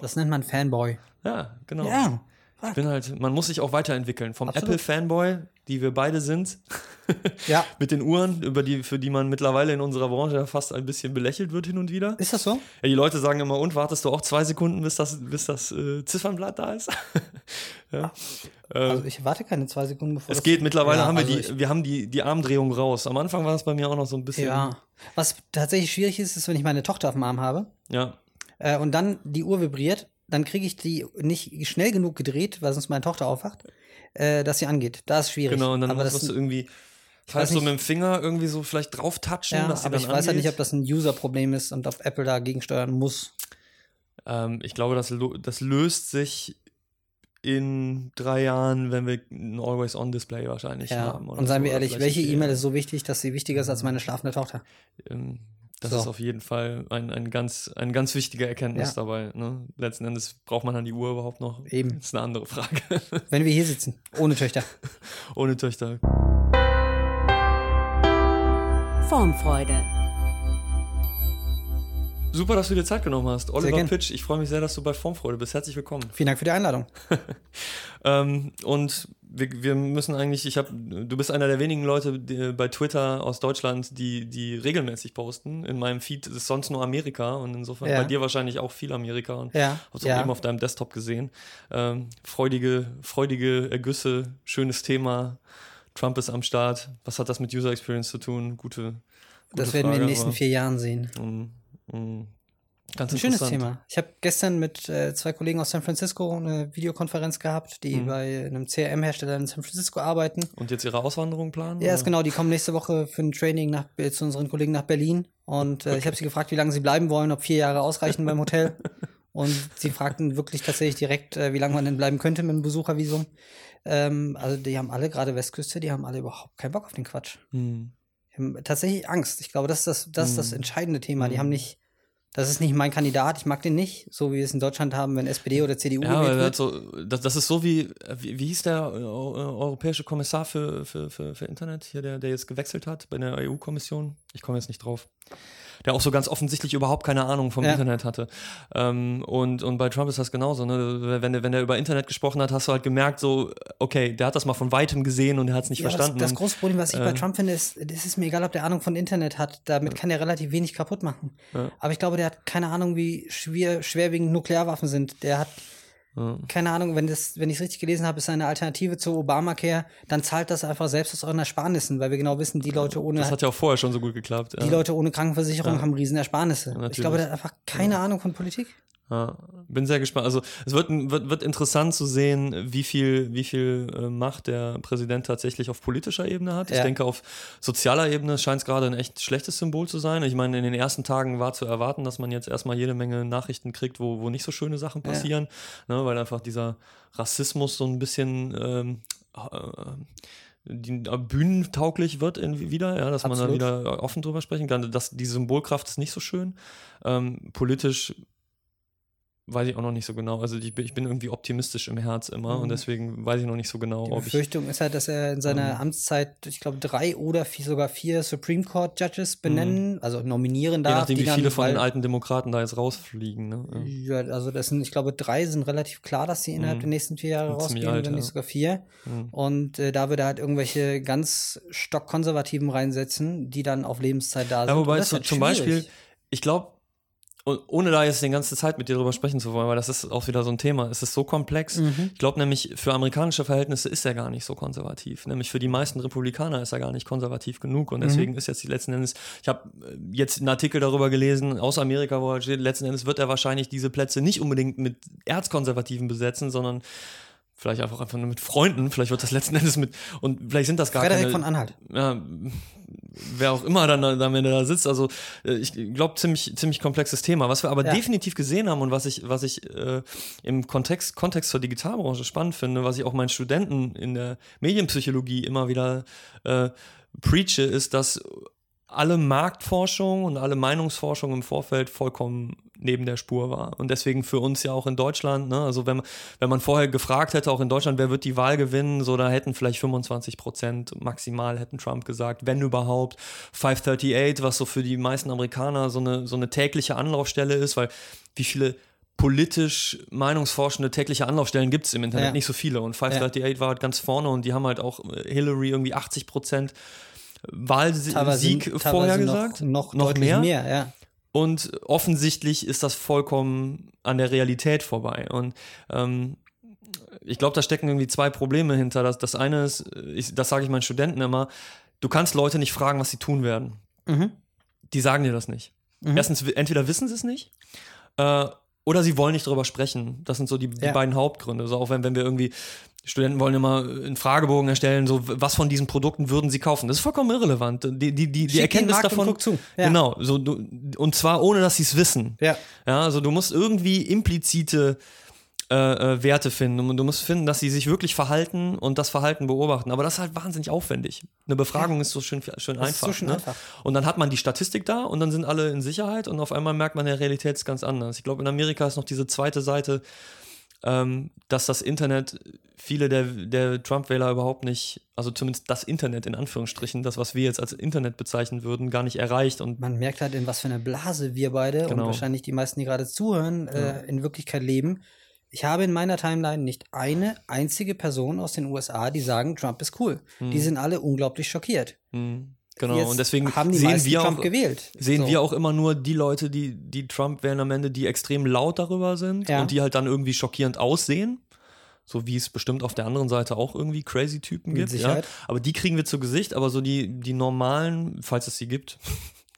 Das nennt man Fanboy. Ja, genau. Ja. Ich bin halt, man muss sich auch weiterentwickeln. Vom. Apple-Fanboy, die wir beide sind, Ja. mit den Uhren, über die, für die man mittlerweile in unserer Branche fast ein bisschen belächelt wird hin und wieder. Ist das so? Ja, die Leute sagen immer, und wartest du auch zwei Sekunden, bis das, bis das äh, Ziffernblatt da ist? ja. Also ich warte keine zwei Sekunden, bevor Es das- geht, mittlerweile Ja, haben wir also die, ich- wir haben die, die Armdrehung raus. Am Anfang war es bei mir auch noch so ein bisschen. Ja. Was tatsächlich schwierig ist, ist, wenn ich meine Tochter auf dem Arm habe Ja. Äh, und dann die Uhr vibriert, dann kriege ich die nicht schnell genug gedreht, weil sonst meine Tochter aufwacht, äh, dass sie angeht. Da ist schwierig. Genau, und dann aber musst das, du irgendwie falls so mit dem Finger irgendwie so vielleicht drauf touchen, ja, dass sie aber dann ich weiß halt angeht. nicht, ob das ein User-Problem ist und ob Apple dagegen steuern muss. Ähm, ich glaube, das, das löst sich in drei Jahren, wenn wir ein Always-On-Display wahrscheinlich Ja. haben. Und seien so, wir ehrlich, welche E-Mail ist so wichtig, dass sie wichtiger ist als meine schlafende Tochter? Ähm, das So. ist auf jeden Fall ein, ein ganz, eine ganz wichtige Erkenntnis Ja. dabei. Ne? Letzten Endes braucht man dann die Uhr überhaupt noch. Eben. Das ist eine andere Frage. Wenn wir hier sitzen, ohne Töchter. Ohne Töchter. Formfreude. Super, dass du dir Zeit genommen hast. Oliver. Pitch, ich freue mich sehr, dass du bei Formfreude bist. Herzlich willkommen. Vielen Dank für die Einladung. Ähm, und wir, wir müssen eigentlich, ich habe, du bist einer der wenigen Leute die, bei Twitter aus Deutschland, die, die regelmäßig posten. In meinem Feed ist sonst nur Amerika und insofern Ja. bei dir wahrscheinlich auch viel Amerika und Ja, hab's auch ja. eben auf deinem Desktop gesehen. Ähm, freudige, freudige Ergüsse, schönes Thema. Trump ist am Start. Was hat das mit User Experience zu tun? Gute, gute Das werden wir in Frage, den nächsten aber, vier Jahren sehen. mm, mm, ganz Ein schönes. Thema. Ich habe gestern mit äh, zwei Kollegen aus San Francisco eine Videokonferenz gehabt, die Mhm. bei einem CRM-Hersteller in San Francisco arbeiten. Und jetzt ihre Auswanderung planen? Ja, ist genau. Die kommen nächste Woche für ein Training nach, zu unseren Kollegen nach Berlin. Und äh, ich habe sie gefragt, wie lange sie bleiben wollen, ob vier Jahre ausreichen beim Hotel. Und sie fragten wirklich tatsächlich direkt, äh, wie lange man denn bleiben könnte mit dem Besuchervisum. Ähm, also die haben alle, gerade Westküste, die haben alle überhaupt keinen Bock auf den Quatsch. Hm. Die haben tatsächlich Angst. Ich glaube, das ist das, das, ist das Mhm. entscheidende Thema. Die Mhm. haben nicht, das ist nicht mein Kandidat, ich mag den nicht, so wie wir es in Deutschland haben, wenn SPD oder CDU Ja, gewählt wird. so, das, das ist so wie, wie, wie hieß der äh, europäische Kommissar für, für, für, für Internet, hier, der, der jetzt gewechselt hat bei der EU-Kommission? Ich komme jetzt nicht drauf. Der auch so ganz offensichtlich überhaupt keine Ahnung vom Ja. Internet hatte. Ähm, und, und bei Trump ist das genauso. Ne? Wenn, der- wenn er über Internet gesprochen hat, hast du halt gemerkt, so, okay, der hat das mal von weitem gesehen und er hat es nicht Ja, verstanden. Das, das große Problem, was ich bei äh, Trump finde, ist, es ist mir egal, ob der Ahnung von Internet hat. Damit kann er relativ wenig kaputt machen. Aber ich glaube, der hat keine Ahnung, wie schwer, schwerwiegend Nuklearwaffen sind. Der hat. Keine Ahnung, wenn, das, wenn ich es richtig gelesen habe, ist eine Alternative zu Obamacare, dann zahlt das einfach selbst aus euren Ersparnissen, weil wir genau wissen, die Leute ohne das hat ja auch vorher schon so gut geklappt. die ja. Leute ohne Krankenversicherung Ja. haben riesen Ersparnisse. ich natürlich. glaube, der hat einfach keine Ahnung von Politik. Ja, bin sehr gespannt. Also es wird, wird, wird interessant zu sehen, wie viel, wie viel äh, Macht der Präsident tatsächlich auf politischer Ebene hat. Ich Ja. denke, auf sozialer Ebene scheint es gerade ein echt schlechtes Symbol zu sein. Ich meine, in den ersten Tagen war zu erwarten, dass man jetzt erstmal jede Menge Nachrichten kriegt, wo, wo nicht so schöne Sachen Ja. passieren, ne, weil einfach dieser Rassismus so ein bisschen ähm, äh, die, äh, bühnentauglich wird in, wieder, ja, dass man Absolut. da wieder offen drüber sprechen kann. Das, die Symbolkraft ist nicht so schön. Ähm, politisch weiß ich auch noch nicht so genau. Also ich bin, ich bin irgendwie optimistisch im Herz immer Mhm. und deswegen weiß ich noch nicht so genau, Die ob ich. Befürchtung ist halt, dass er in seiner Ähm. Amtszeit, ich glaube, drei oder vier, sogar vier Supreme Court Judges benennen, also nominieren darf. Je nachdem, wie viele von den alten Demokraten da jetzt rausfliegen. Ne? Ja. Ja, also das sind, ich glaube, drei sind relativ klar, dass sie innerhalb Mhm. der nächsten vier Jahre rausgehen, alt, wenn nicht ja. sogar vier. Mhm. Und äh, da würde er halt irgendwelche ganz stockkonservativen reinsetzen, die dann auf Lebenszeit da sind. Ja, wobei halt zum schwierig. Beispiel, ich glaube, ohne da jetzt die ganze Zeit mit dir drüber sprechen zu wollen, weil das ist auch wieder so ein Thema. Es ist so komplex. Mhm. Ich glaube nämlich, für amerikanische Verhältnisse ist er gar nicht so konservativ. Nämlich für die meisten Republikaner ist er gar nicht konservativ genug. Und deswegen ist jetzt die letzten Endes, ich habe jetzt einen Artikel darüber gelesen aus Amerika, wo halt steht, letzten Endes wird er wahrscheinlich diese Plätze nicht unbedingt mit Erzkonservativen besetzen, sondern vielleicht einfach einfach nur mit Freunden. Vielleicht wird das letzten Endes mit, und vielleicht sind das gar Frederik keine von Anhalt. ja, wer auch immer dann, dann wenn er da sitzt. Also äh, ich glaube, ziemlich, ziemlich komplexes Thema. Was wir aber Ja. definitiv gesehen haben und was ich, was ich äh, im Kontext, Kontext zur Digitalbranche spannend finde, was ich auch meinen Studenten in der Medienpsychologie immer wieder äh, preache, ist, dass alle Marktforschung und alle Meinungsforschung im Vorfeld vollkommen neben der Spur war. Und deswegen für uns ja auch in Deutschland, ne, also wenn, wenn man vorher gefragt hätte, auch in Deutschland, wer wird die Wahl gewinnen, so da hätten vielleicht 25 Prozent maximal hätten Trump gesagt, wenn überhaupt. 538, was so für die meisten Amerikaner so eine, so eine tägliche Anlaufstelle ist, weil wie viele politisch meinungsforschende tägliche Anlaufstellen gibt es im Internet Ja. nicht so viele. Und 538 war halt ganz vorne und die haben halt auch äh, Hillary irgendwie 80 Prozent Wahlsieg vorhergesagt. Noch, noch, deutlich mehr. ja. Und offensichtlich ist das vollkommen an der Realität vorbei. Und ähm, ich glaube, da stecken irgendwie zwei Probleme hinter. Das, das eine ist, ich, das sage ich meinen Studenten immer, du kannst Leute nicht fragen, was sie tun werden. Mhm. Die sagen dir das nicht. Erstens, entweder wissen sie es nicht äh, oder sie wollen nicht darüber sprechen. Das sind so die, die Ja. beiden Hauptgründe. So auch wenn, wenn wir irgendwie, Studenten wollen immer einen Fragebogen erstellen, so was von diesen Produkten würden sie kaufen. Das ist vollkommen irrelevant. Die, die, die, die Erkenntnis davon. Ja. Genau, so du, und zwar ohne, dass sie es wissen. Ja. Ja, also du musst irgendwie implizite äh, äh, Werte finden. Und du musst finden, dass sie sich wirklich verhalten und das Verhalten beobachten. Aber das ist halt wahnsinnig aufwendig. Eine Befragung ist so schön, schön Das ist einfach. so schön ne? einfach. Und dann hat man die Statistik da und dann sind alle in Sicherheit und auf einmal merkt man, der Realität ist ganz anders. Ich glaube, in Amerika ist noch diese zweite Seite, ähm, dass das Internet viele der, der Trump-Wähler überhaupt nicht, also zumindest das Internet in Anführungsstrichen, das, was wir jetzt als Internet bezeichnen würden, gar nicht erreicht. Und Man merkt halt, in was für einer Blase wir beide und Genau. wahrscheinlich die meisten, die gerade zuhören, äh, in Wirklichkeit leben. Ich habe in meiner Timeline nicht eine einzige Person aus den USA, die sagen, Trump ist cool. Die sind alle unglaublich schockiert. mh, genau, Jetzt und deswegen sehen wir Trump auch, gewählt. sehen So. wir auch immer nur die Leute, die, die Trump wählen am Ende, die extrem laut darüber sind Ja. und die halt dann irgendwie schockierend aussehen. So wie es bestimmt auf der anderen Seite auch irgendwie crazy Typen Mit gibt. Ja? Sicherheit. Aber die kriegen wir zu Gesicht, aber so die, die normalen, falls es sie gibt,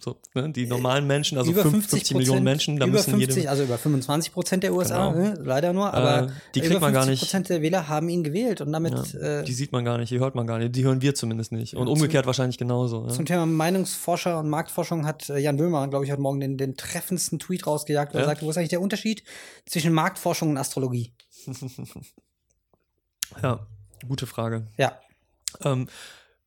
so, ne, die normalen Menschen, also über 50, 50 Millionen Menschen, da über müssen 50, jedem, also über 25 Prozent der USA, Genau. ne, leider nur, aber Äh, die kriegt man gar 50 nicht. Prozent der Wähler haben ihn gewählt und damit äh, die sieht man gar nicht, die hört man gar nicht, die hören wir zumindest nicht. Und umgekehrt wahrscheinlich genauso. Ne? Zum Thema Meinungsforscher und Marktforschung hat äh, Jan Böhmer, glaube ich, heute Morgen den, den treffendsten Tweet rausgejagt, wo er Ja? sagte, wo ist eigentlich der Unterschied zwischen Marktforschung und Astrologie? Ja, gute Frage. Ja. Ähm,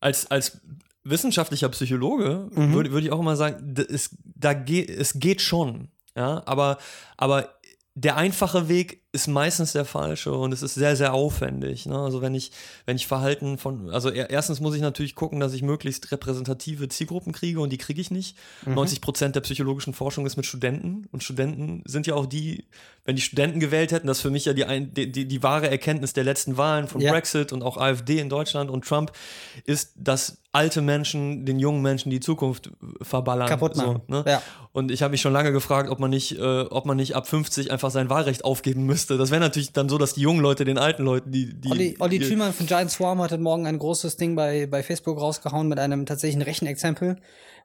als, als wissenschaftlicher Psychologe Mhm. würde würde ich auch immer sagen, es, da geht, es geht schon. Ja, aber, aber der einfache Weg ist meistens der falsche und es ist sehr, sehr aufwendig. Ne? Also wenn ich, wenn ich Verhalten von, also er, erstens muss ich natürlich gucken, dass ich möglichst repräsentative Zielgruppen kriege und die kriege ich nicht. 90 Prozent der psychologischen Forschung ist mit Studenten und Studenten sind ja auch die, wenn die Studenten gewählt hätten, das ist für mich ja die, ein, die, die, die wahre Erkenntnis der letzten Wahlen von Ja. Brexit und auch AfD in Deutschland und Trump ist, dass alte Menschen den jungen Menschen die Zukunft verballern. Kaputt machen. So, ne? Ja. Und ich habe mich schon lange gefragt, ob man nicht, äh, ob man nicht ab 50 einfach sein Wahlrecht aufgeben müsste. Das wäre natürlich dann so, dass die jungen Leute den alten Leuten, die. die Olli, Olli die, Thülmann von Giant Swarm hat heute Morgen ein großes Ding bei, bei Facebook rausgehauen mit einem tatsächlichen Rechenexempel,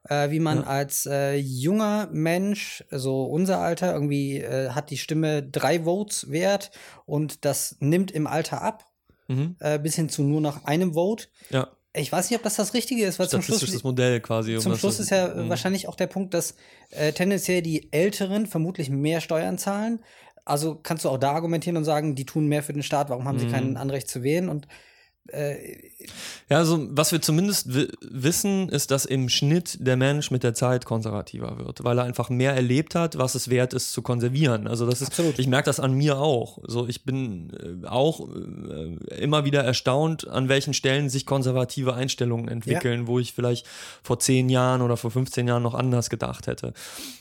äh, wie man als äh, junger Mensch, so unser Alter, irgendwie äh, hat die Stimme drei Votes wert und das nimmt im Alter ab, Mhm. äh, bis hin zu nur noch einem Vote. Ja, Ich weiß nicht, ob das das Richtige ist, weil zum Schluss, Modell quasi. um zum Schluss ist ja Mhm. wahrscheinlich auch der Punkt, dass äh, tendenziell die Älteren vermutlich mehr Steuern zahlen. Also kannst du auch da argumentieren und sagen, die tun mehr für den Staat, warum haben sie Mhm. kein Anrecht zu wählen? Und Ja, also was wir zumindest wi- wissen, ist, dass im Schnitt der Mensch mit der Zeit konservativer wird, weil er einfach mehr erlebt hat, was es wert ist zu konservieren. Also das ist, Absolut. ich merke das an mir auch. So, ich bin äh, auch äh, immer wieder erstaunt, an welchen Stellen sich konservative Einstellungen entwickeln, wo ich vielleicht vor zehn Jahren oder vor 15 Jahren noch anders gedacht hätte.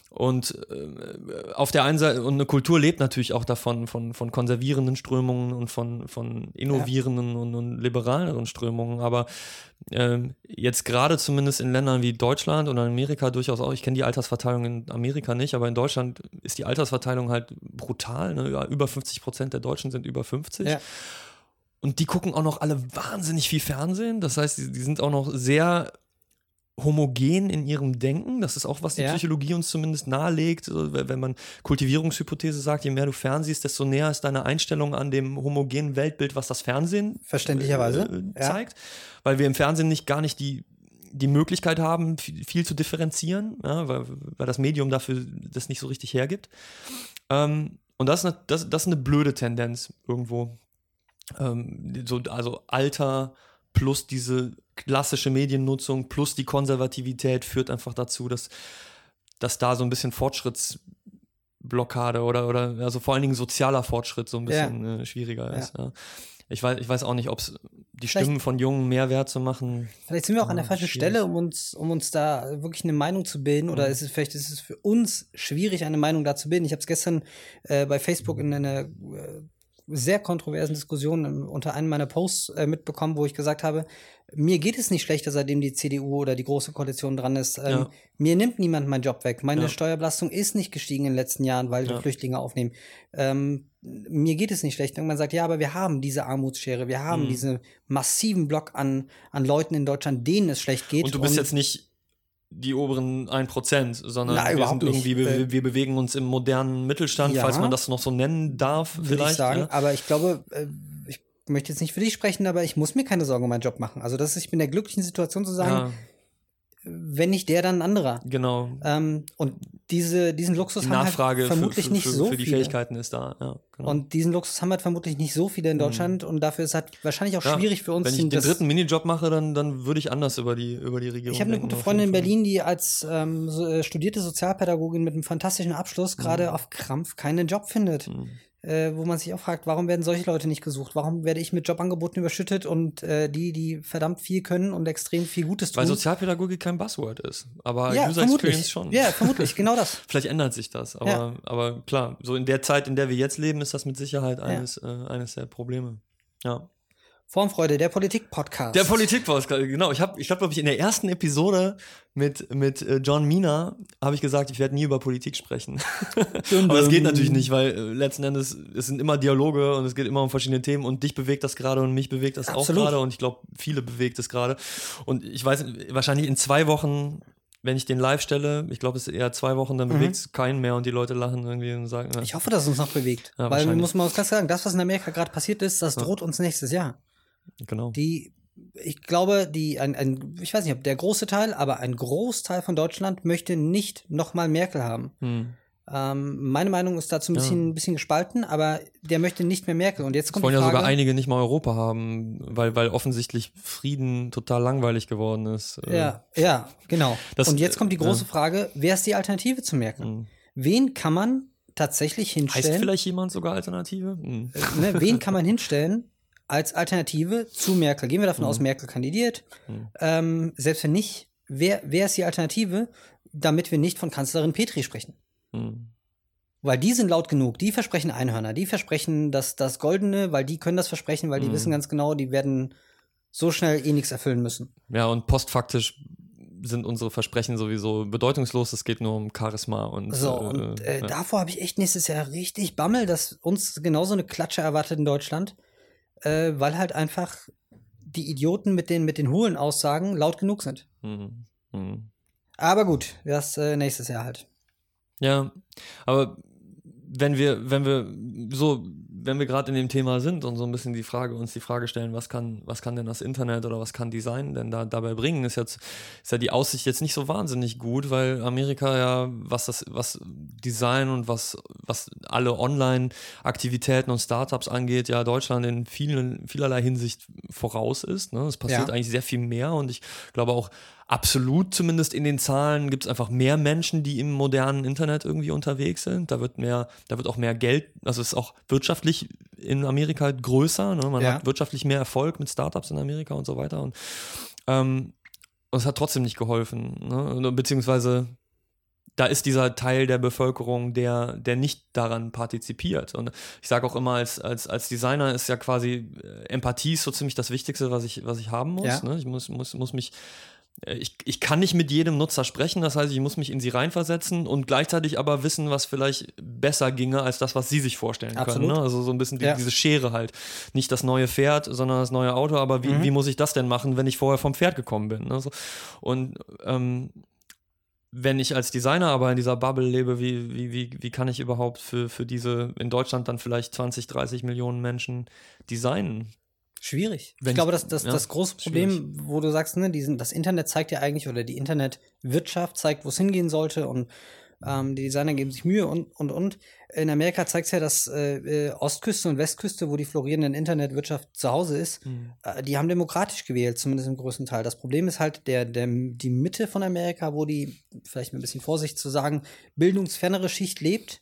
Und äh, auf der einen Seite, und eine Kultur lebt natürlich auch davon, von, von konservierenden Strömungen und von, von innovierenden und, und liberaleren Strömungen. Aber ähm, jetzt gerade zumindest in Ländern wie Deutschland oder Amerika durchaus auch, ich kenne die Altersverteilung in Amerika nicht, aber in Deutschland ist die Altersverteilung halt brutal. Ne? Ja, Über 50 Prozent der Deutschen sind über 50. Ja. Und die gucken auch noch alle wahnsinnig viel Fernsehen. Das heißt, die, die sind auch noch sehr homogen in ihrem Denken. Das ist auch, was die Ja. Psychologie uns zumindest nahelegt. Wenn man Kultivierungshypothese sagt, je mehr du fernsiehst, desto näher ist deine Einstellung an dem homogenen Weltbild, was das Fernsehen Verständlicherweise, äh, ja. zeigt. Weil wir im Fernsehen nicht gar nicht die die Möglichkeit haben, viel, viel zu differenzieren, ja, weil, weil das Medium dafür das nicht so richtig hergibt. Ähm, und das ist, eine, das, das ist eine blöde Tendenz irgendwo. Ähm, so, also Alter plus diese klassische Mediennutzung plus die Konservativität führt einfach dazu, dass, dass da so ein bisschen Fortschrittsblockade oder, oder also vor allen Dingen sozialer Fortschritt so ein bisschen äh, schwieriger ist. Ja. Ich, weiß, ich weiß auch nicht, ob es die Stimmen von Jungen mehr wert zu machen. Vielleicht sind wir auch an der falschen schwierig. Stelle, um uns, um uns da wirklich eine Meinung zu bilden. Oder ist es vielleicht ist es für uns schwierig, eine Meinung da zu bilden. Ich habe es gestern äh, bei Facebook in einer äh, sehr kontroversen Diskussion ähm, unter einem meiner Posts äh, mitbekommen, wo ich gesagt habe, mir geht es nicht schlechter, seitdem die CDU oder die Große Koalition dran ist. Ähm, Ja. Mir nimmt niemand meinen Job weg. Meine Ja. Steuerbelastung ist nicht gestiegen in den letzten Jahren, weil wir Ja. Flüchtlinge aufnehmen. Ähm, mir geht es nicht schlecht. Und man sagt, ja, aber wir haben diese Armutsschere, wir haben Mhm. diesen massiven Block an, an Leuten in Deutschland, denen es schlecht geht. Und du bist jetzt nicht die oberen 1%, sondern Nein, wir sind irgendwie, wir, wir bewegen uns im modernen Mittelstand, Ja. falls man das noch so nennen darf, vielleicht. ich sagen. ja. Aber ich glaube, äh, ich möchte jetzt nicht für dich sprechen, aber ich muss mir keine Sorgen um meinen Job machen. Also das ist, ich bin in der glücklichen Situation zu sagen, wenn nicht der, dann ein anderer. genau. Ähm, und diese, diesen Luxus Die haben Nachfrage halt vermutlich für, für, nicht für, so für die viele. Fähigkeiten ist da. Ja, genau. Und diesen Luxus haben halt vermutlich nicht so viele in Deutschland und dafür ist halt wahrscheinlich auch Ja, schwierig für uns. Wenn ich den dritten Minijob mache, dann, dann würde ich anders über die, über die Regierung Ich habe eine gute Freundin in. Berlin, die als ähm, äh, studierte Sozialpädagogin mit einem fantastischen Abschluss Mhm. gerade auf Krampf keinen Job findet. Äh, wo man sich auch fragt, warum werden solche Leute nicht gesucht? Warum werde ich mit Jobangeboten überschüttet und äh, die, die verdammt viel können und extrem viel Gutes tun? Weil Sozialpädagogik kein Buzzword ist, aber ja, User vermutlich. Experience schon. Ja, vermutlich, genau das. Vielleicht ändert sich das, aber, Ja. aber klar, so in der Zeit, in der wir jetzt leben, ist das mit Sicherheit eines, äh, eines der Probleme. Ja. Formfreude, der Politik-Podcast. Der Politikpodcast, genau. Ich habe, ich glaube, ich in der ersten Episode mit, mit äh, John Mina habe ich gesagt, ich werde nie über Politik sprechen. Aber das geht natürlich nicht, weil äh, letzten Endes es sind immer Dialoge und es geht immer um verschiedene Themen und dich bewegt das gerade und mich bewegt das auch Absolut. gerade und ich glaube, viele bewegt es gerade. Und ich weiß, wahrscheinlich in zwei Wochen wenn ich den live stelle, ich glaube, es ist eher zwei Wochen, dann bewegt es keinen mehr und die Leute lachen irgendwie und sagen, ja, Ich hoffe, dass es uns noch bewegt. Ja, Weil wahrscheinlich. muss man uns ganz sagen, das, was in Amerika gerade passiert ist, das droht uns nächstes Jahr. Genau. Die, ich glaube, die, ein, ein, ich weiß nicht, ob der große Teil, aber ein Großteil von Deutschland möchte nicht nochmal Merkel haben. Hm. Ähm, meine Meinung ist dazu ein Ja. bisschen, ein bisschen gespalten, aber der möchte nicht mehr Merkel. Und jetzt kommt wollen die ja Frage, sogar einige nicht mal Europa haben, weil, weil offensichtlich Frieden total langweilig geworden ist. Äh, Ja, ja, genau. Das- und jetzt kommt die große ja. Frage, wer ist die Alternative zu Merkel? Hm. Wen kann man tatsächlich Heißt hinstellen? vielleicht jemand sogar Alternative? Hm. ne, wen kann man hinstellen als Alternative zu Merkel? Gehen wir davon Mhm. aus, Merkel kandidiert. Mhm. Ähm, selbst wenn nicht, wer, wer ist die Alternative, damit wir nicht von Kanzlerin Petri sprechen? Hm. Weil die sind laut genug, die versprechen Einhörner, die versprechen das, das Goldene, weil die können das versprechen, weil die Mhm. wissen ganz genau, die werden so schnell eh nichts erfüllen müssen. Ja, und postfaktisch sind unsere Versprechen sowieso bedeutungslos. Es geht nur um Charisma und. So, und äh, ja. davor habe ich echt nächstes Jahr richtig Bammel, dass uns genauso eine Klatsche erwartet in Deutschland, äh, weil halt einfach die Idioten mit den, mit den hohlen Aussagen laut genug sind. Hm. Hm. Aber gut, das äh, nächstes Jahr halt. Ja, aber wenn wir, wenn wir so, wenn wir gerade in dem Thema sind und so ein bisschen die Frage, uns die Frage stellen, was kann, was kann denn das Internet oder was kann Design denn da dabei bringen, ist jetzt, ist ja die Aussicht jetzt nicht so wahnsinnig gut, weil Amerika ja, was das, was Design und was, was alle Online-Aktivitäten und Startups angeht, ja Deutschland in vielen, vielerlei Hinsicht voraus ist. Ne? Es passiert Ja. eigentlich sehr viel mehr und ich glaube auch absolut zumindest in den Zahlen gibt es einfach mehr Menschen, die im modernen Internet irgendwie unterwegs sind. Da wird mehr, da wird auch mehr Geld, also es ist auch wirtschaftlich in Amerika halt größer. Ne? Man Ja. hat wirtschaftlich mehr Erfolg mit Startups in Amerika und so weiter. Und ähm, es hat trotzdem nicht geholfen. Ne? Beziehungsweise da ist dieser Teil der Bevölkerung, der, der nicht daran partizipiert. Und ich sage auch immer, als, als, als Designer ist ja quasi äh, Empathie ist so ziemlich das Wichtigste, was ich, was ich haben muss. Ja. Ne? Ich muss, muss, muss mich ich, ich kann nicht mit jedem Nutzer sprechen, das heißt, ich muss mich in sie reinversetzen und gleichzeitig aber wissen, was vielleicht besser ginge als das, was sie sich vorstellen Absolut. können. Ne? Also so ein bisschen die, Ja. diese Schere halt. Nicht das neue Pferd, sondern das neue Auto, aber wie, Mhm. wie muss ich das denn machen, wenn ich vorher vom Pferd gekommen bin? Ne? So. Und ähm, wenn ich als Designer aber in dieser Bubble lebe, wie, wie, wie, wie kann ich überhaupt für, für diese in Deutschland dann vielleicht 20, 30 Millionen Menschen designen? Schwierig. Wenn ich glaube, ich- das, ja, das große Problem, wo du sagst, ne, diesen, das Internet zeigt ja eigentlich, oder die Internetwirtschaft zeigt, wo es hingehen sollte und ähm, die Designer geben sich Mühe und, und, und. In Amerika zeigt es ja, dass äh, äh, Ostküste und Westküste, wo die florierende Internetwirtschaft zu Hause ist, äh, die haben demokratisch gewählt, zumindest im größten Teil. Das Problem ist halt der, der, die Mitte von Amerika, wo die, vielleicht mit ein bisschen Vorsicht zu sagen, bildungsfernere Schicht lebt.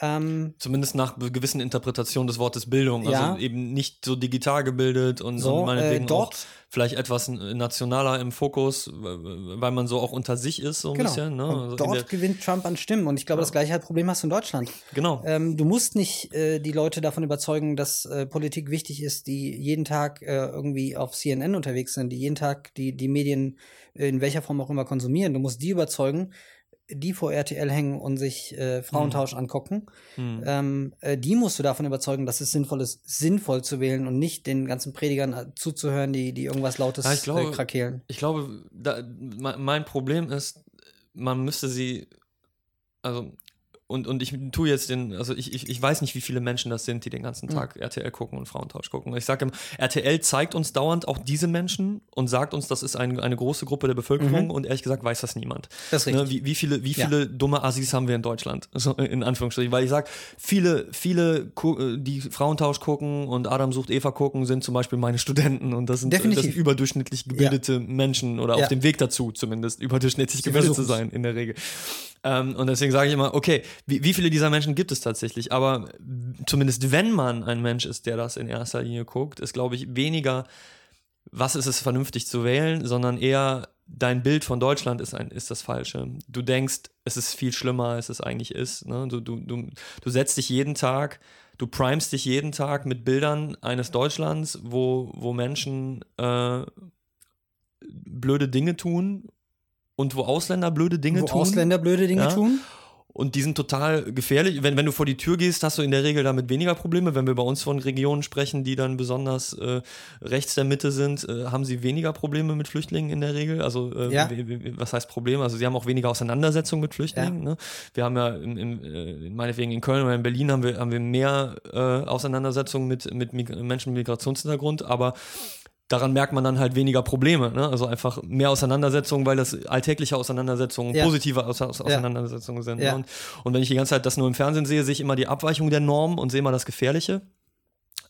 Ähm, Zumindest nach gewissen Interpretationen des Wortes Bildung. Ja. Also eben nicht so digital gebildet und, So, und meinetwegen äh, dort- auch vielleicht etwas nationaler im Fokus, weil man so auch unter sich ist, so ein genau. bisschen. Ne? Also dort der, gewinnt Trump an Stimmen. Und ich glaube, das gleiche halt Problem hast du in Deutschland. genau. Ähm, du musst nicht äh, die Leute davon überzeugen, dass äh, Politik wichtig ist, die jeden Tag äh, irgendwie auf CNN unterwegs sind, die jeden Tag die, die Medien äh, in welcher Form auch immer konsumieren. Du musst die überzeugen, die vor RTL hängen und sich äh, Frauentausch angucken. Hm. Ähm, äh, die musst du davon überzeugen, dass es sinnvoll ist, sinnvoll zu wählen und nicht den ganzen Predigern äh, zuzuhören, die, die irgendwas Lautes Ja, ich glaube- äh, krakeelen. Ich glaube, da, me- mein Problem ist, man müsste sie, also, und, und ich tue jetzt den, also ich, ich, ich weiß nicht, wie viele Menschen das sind, die den ganzen Tag RTL gucken und Frauentausch gucken. Ich sage immer, RTL zeigt uns dauernd auch diese Menschen und sagt uns, das ist ein, eine große Gruppe der Bevölkerung und ehrlich gesagt weiß das niemand. Das ist richtig. Ne, wie, wie viele, wie Ja. viele dumme Assis haben wir in Deutschland? So, in Anführungsstrichen. Weil ich sage, viele, viele, äh, die Frauentausch gucken und Adam sucht Eva gucken, sind zum Beispiel meine Studenten und das sind, das sind überdurchschnittlich gebildete Menschen oder Ja. auf dem Weg dazu zumindest, überdurchschnittlich gebildet zu sein in der Regel. Ähm, und deswegen sage ich immer, okay, wie, wie viele dieser Menschen gibt es tatsächlich? Aber zumindest wenn man ein Mensch ist, der das in erster Linie guckt, ist, glaube ich, weniger, was ist es vernünftig zu wählen, sondern eher dein Bild von Deutschland ist, ein, ist das Falsche. Du denkst, es ist viel schlimmer, als es eigentlich ist. Ne? Du, du, du, du setzt dich jeden Tag, du primest dich jeden Tag mit Bildern eines Deutschlands, wo, wo Menschen äh, blöde Dinge tun und wo Ausländer blöde Dinge Wo tun. Ausländer blöde Dinge Ja. tun. Und die sind total gefährlich. Wenn, wenn du vor die Tür gehst, hast du in der Regel damit weniger Probleme. Wenn wir bei uns von Regionen sprechen, die dann besonders äh, rechts der Mitte sind, äh, haben sie weniger Probleme mit Flüchtlingen in der Regel. Also, äh, Ja. was heißt Probleme? Also, sie haben auch weniger Auseinandersetzungen mit Flüchtlingen. Ne? Wir haben ja, im, im, äh, meinetwegen in Köln oder in Berlin haben wir, haben wir mehr äh, Auseinandersetzungen mit, mit Mig Menschen mit Migrationshintergrund, aber daran merkt man dann halt weniger Probleme. Ne? Also einfach mehr Auseinandersetzungen, weil das alltägliche Auseinandersetzungen, Ja. positive Aus Aus Auseinandersetzungen sind. Ja. Ne? Und, und wenn ich die ganze Zeit das nur im Fernsehen sehe, sehe ich immer die Abweichung der Norm und sehe immer das Gefährliche.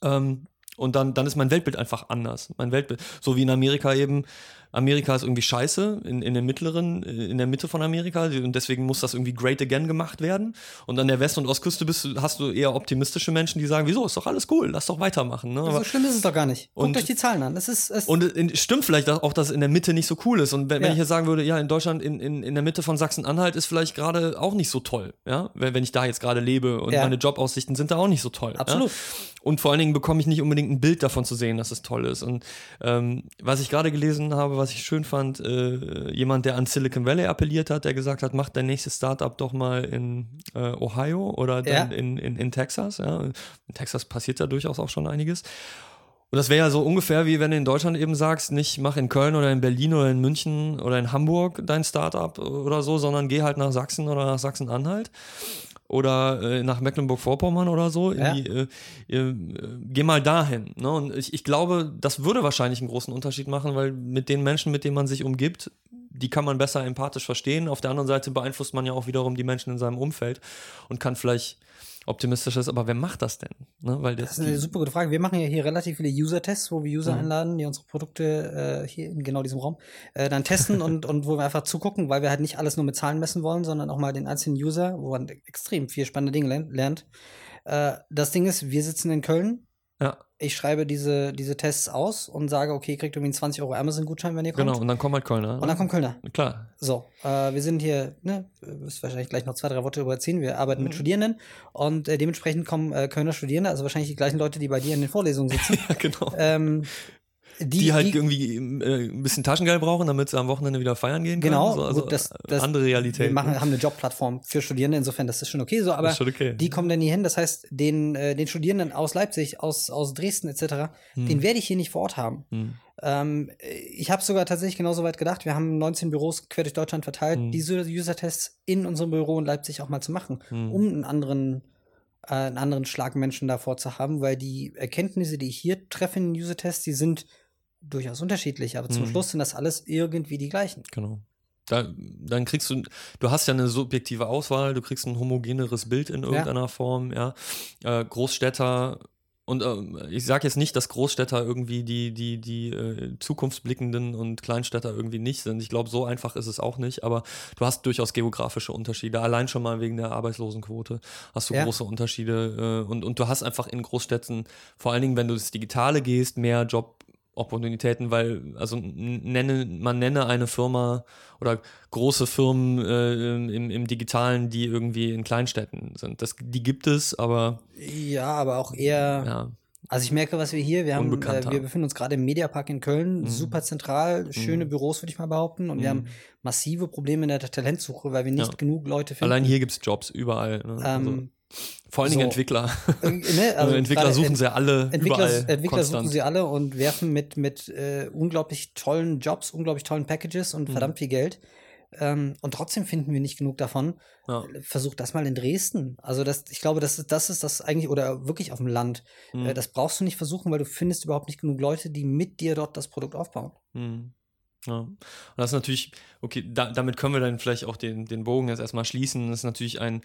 Ähm, und dann, dann ist mein Weltbild einfach anders. Mein Weltbild. So wie in Amerika eben. Amerika ist irgendwie scheiße in, in der mittleren, in der Mitte von Amerika und deswegen muss das irgendwie great again gemacht werden. Und an der West- und Ostküste bist du, hast du eher optimistische Menschen, die sagen, wieso, ist doch alles cool, lass doch weitermachen. Ne? so Aber, schlimm ist es doch gar nicht. Guckt Und- euch die Zahlen an. Es ist, es und es stimmt vielleicht auch, dass in der Mitte nicht so cool ist. Und wenn, wenn Ja. ich jetzt sagen würde, ja, in Deutschland, in, in, in der Mitte von Sachsen-Anhalt ist vielleicht gerade auch nicht so toll, ja, wenn, wenn ich da jetzt gerade lebe und Ja. meine Jobaussichten sind da auch nicht so toll. Absolut. Ja? Und vor allen Dingen bekomme ich nicht unbedingt ein Bild davon zu sehen, dass es toll ist. Und ähm, was ich gerade gelesen habe, was ich schön fand, äh, jemand, der an Silicon Valley appelliert hat, der gesagt hat, mach dein nächstes Startup doch mal in äh, Ohio oder dann Ja. in, in, in Texas. Ja? In Texas passiert da durchaus auch schon einiges. Und das wäre ja so ungefähr wie wenn du in Deutschland eben sagst, nicht mach in Köln oder in Berlin oder in München oder in Hamburg dein Startup oder so, sondern geh halt nach Sachsen oder nach Sachsen-Anhalt oder äh, nach Mecklenburg-Vorpommern oder so. Ja. Die, äh, äh, geh mal dahin. Ne? Und ich, ich glaube, das würde wahrscheinlich einen großen Unterschied machen, weil mit den Menschen, mit denen man sich umgibt, die kann man besser empathisch verstehen. Auf der anderen Seite beeinflusst man ja auch wiederum die Menschen in seinem Umfeld und kann vielleicht optimistisches, aber wer macht das denn? Ne? Weil das, Das ist eine super gute Frage. Wir machen ja hier relativ viele User-Tests, wo wir User Mhm. einladen, die unsere Produkte äh, hier in genau diesem Raum äh, dann testen und, und wo wir einfach zugucken, weil wir halt nicht alles nur mit Zahlen messen wollen, sondern auch mal den einzelnen User, wo man extrem viel spannende Dinge lernt- lernt. Äh, das Ding ist, wir sitzen in Köln. ja, Ich schreibe diese, diese Tests aus und sage, okay, kriegt irgendwie einen 20 Euro Amazon-Gutschein, wenn ihr kommt. genau. Und dann kommen halt Kölner. Und dann kommt Kölner. Klar. So, äh, wir sind hier, ne, wirst wahrscheinlich gleich noch zwei, drei Worte erzählen. Wir arbeiten Mhm. mit Studierenden und äh, dementsprechend kommen äh, Kölner Studierende, also wahrscheinlich die gleichen Leute, die bei dir in den Vorlesungen sitzen. Ja, genau. ähm, die, die, halt die- irgendwie äh, ein bisschen Taschengeld brauchen, damit sie am Wochenende wieder feiern gehen können. Genau, So, also gut, das- äh, das- andere Realität. wir machen, haben eine Jobplattform für Studierende, insofern das ist schon okay so, aber okay. die kommen da nie hin. Das heißt, den, äh, den Studierenden aus Leipzig, aus, aus Dresden etc., den werde ich hier nicht vor Ort haben. Hm. Ähm, ich habe sogar tatsächlich genauso weit gedacht. Wir haben 19 Büros quer durch Deutschland verteilt, Mhm. diese User-Tests in unserem Büro in Leipzig auch mal zu machen, Mhm. um einen anderen, einen anderen Schlag Menschen davor zu haben, weil die Erkenntnisse, die ich hier treffe in den User-Tests, die sind durchaus unterschiedlich, aber zum Mhm. Schluss sind das alles irgendwie die gleichen. Genau. Da, dann kriegst du, du hast ja eine subjektive Auswahl, du kriegst ein homogeneres Bild in irgendeiner Form, ja. Äh, Großstädter Und äh, ich sage jetzt nicht, dass Großstädter irgendwie die, die, die äh, zukunftsblickenden und Kleinstädter irgendwie nicht sind. Ich glaube, so einfach ist es auch nicht, aber du hast durchaus geografische Unterschiede. Allein schon mal wegen der Arbeitslosenquote hast du Ja. große Unterschiede. Äh, und, und du hast einfach in Großstädten, vor allen Dingen, wenn du das Digitale gehst, mehr Jobopportunitäten, weil, also nenne, man nenne eine Firma oder große Firmen äh, im, im Digitalen, die irgendwie in Kleinstädten sind. Das, die gibt es, aber Ja, aber auch eher. ja. Also ich merke, was wir hier, wir haben, äh, wir befinden uns gerade im Mediapark in Köln, super zentral, schöne Büros, würde ich mal behaupten, und wir haben massive Probleme in der Talentsuche, weil wir nicht Ja. genug Leute finden. Allein hier gibt es Jobs überall. Ne? also, ähm, vor allen Dingen so. Entwickler. äh, ne, Also Entwickler gerade suchen Ent- sie alle Entwickler, überall Entwickler konstant. suchen sie alle und werfen mit, mit äh, unglaublich tollen Jobs, unglaublich tollen Packages Mhm. und verdammt viel Geld. Ähm, und trotzdem finden wir nicht genug davon. Ja. Versuch das mal in Dresden. Also das, ich glaube, das ist, das ist das eigentlich, oder wirklich auf dem Land. Mhm. Äh, das brauchst du nicht versuchen, weil du findest überhaupt nicht genug Leute, die mit dir dort das Produkt aufbauen. Mhm. Ja. Und das ist natürlich, okay, da, damit können wir dann vielleicht auch den, den Bogen jetzt erstmal schließen. Das ist natürlich ein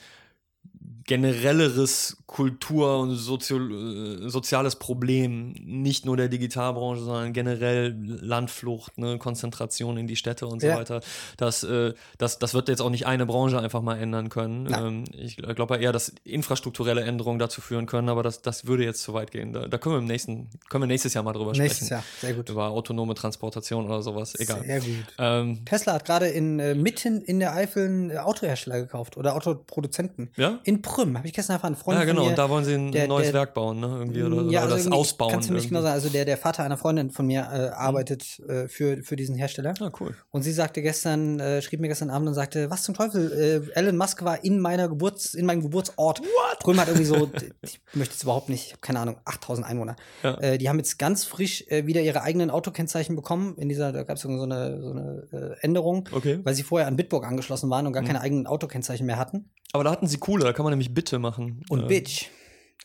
generelleres Kultur- und Sozio äh, soziales Problem, nicht nur der Digitalbranche, sondern generell Landflucht, ne, Konzentration in die Städte und so Ja. weiter. Das, äh, das, das wird jetzt auch nicht eine Branche einfach mal ändern können. Ähm, ich glaube eher, dass infrastrukturelle Änderungen dazu führen können, aber das, das würde jetzt zu weit gehen. Da, da können wir im nächsten, können wir nächstes Jahr mal drüber Nächstes sprechen. Jahr, sehr gut. Über autonome Transportation oder sowas. Egal. Sehr gut. Ähm, Tesla hat gerade in äh, mitten in der Eifel einen Autohersteller gekauft oder Autoproduzenten. ja? In Prüm, habe ich gestern erfahren. Freund Ja, genau. mir, Und da wollen sie ein der- neues der- Werk bauen, ne? Irgendwie, oder, oder also das ausbauen. Kannst du nicht genau irgendwie. sagen. Also der, der Vater einer Freundin von mir äh, arbeitet äh, für, für diesen Hersteller. Ah, cool. Und sie sagte gestern, äh, schrieb mir gestern Abend und sagte, was zum Teufel, äh, Elon Musk war in meiner Geburts, in meinem Geburtsort. Prüm hat irgendwie so, ich möchte es überhaupt nicht, ich habe keine Ahnung, 8000 Einwohner. Ja. Äh, die haben jetzt ganz frisch äh, wieder ihre eigenen Autokennzeichen bekommen. In dieser, da gab es so eine, so eine Änderung, Okay. weil sie vorher an Bitburg angeschlossen waren und Mhm. gar keine eigenen Autokennzeichen mehr hatten. Aber da hatten sie coole, da kann man nämlich Bitte machen. Und Ähm, Bitch.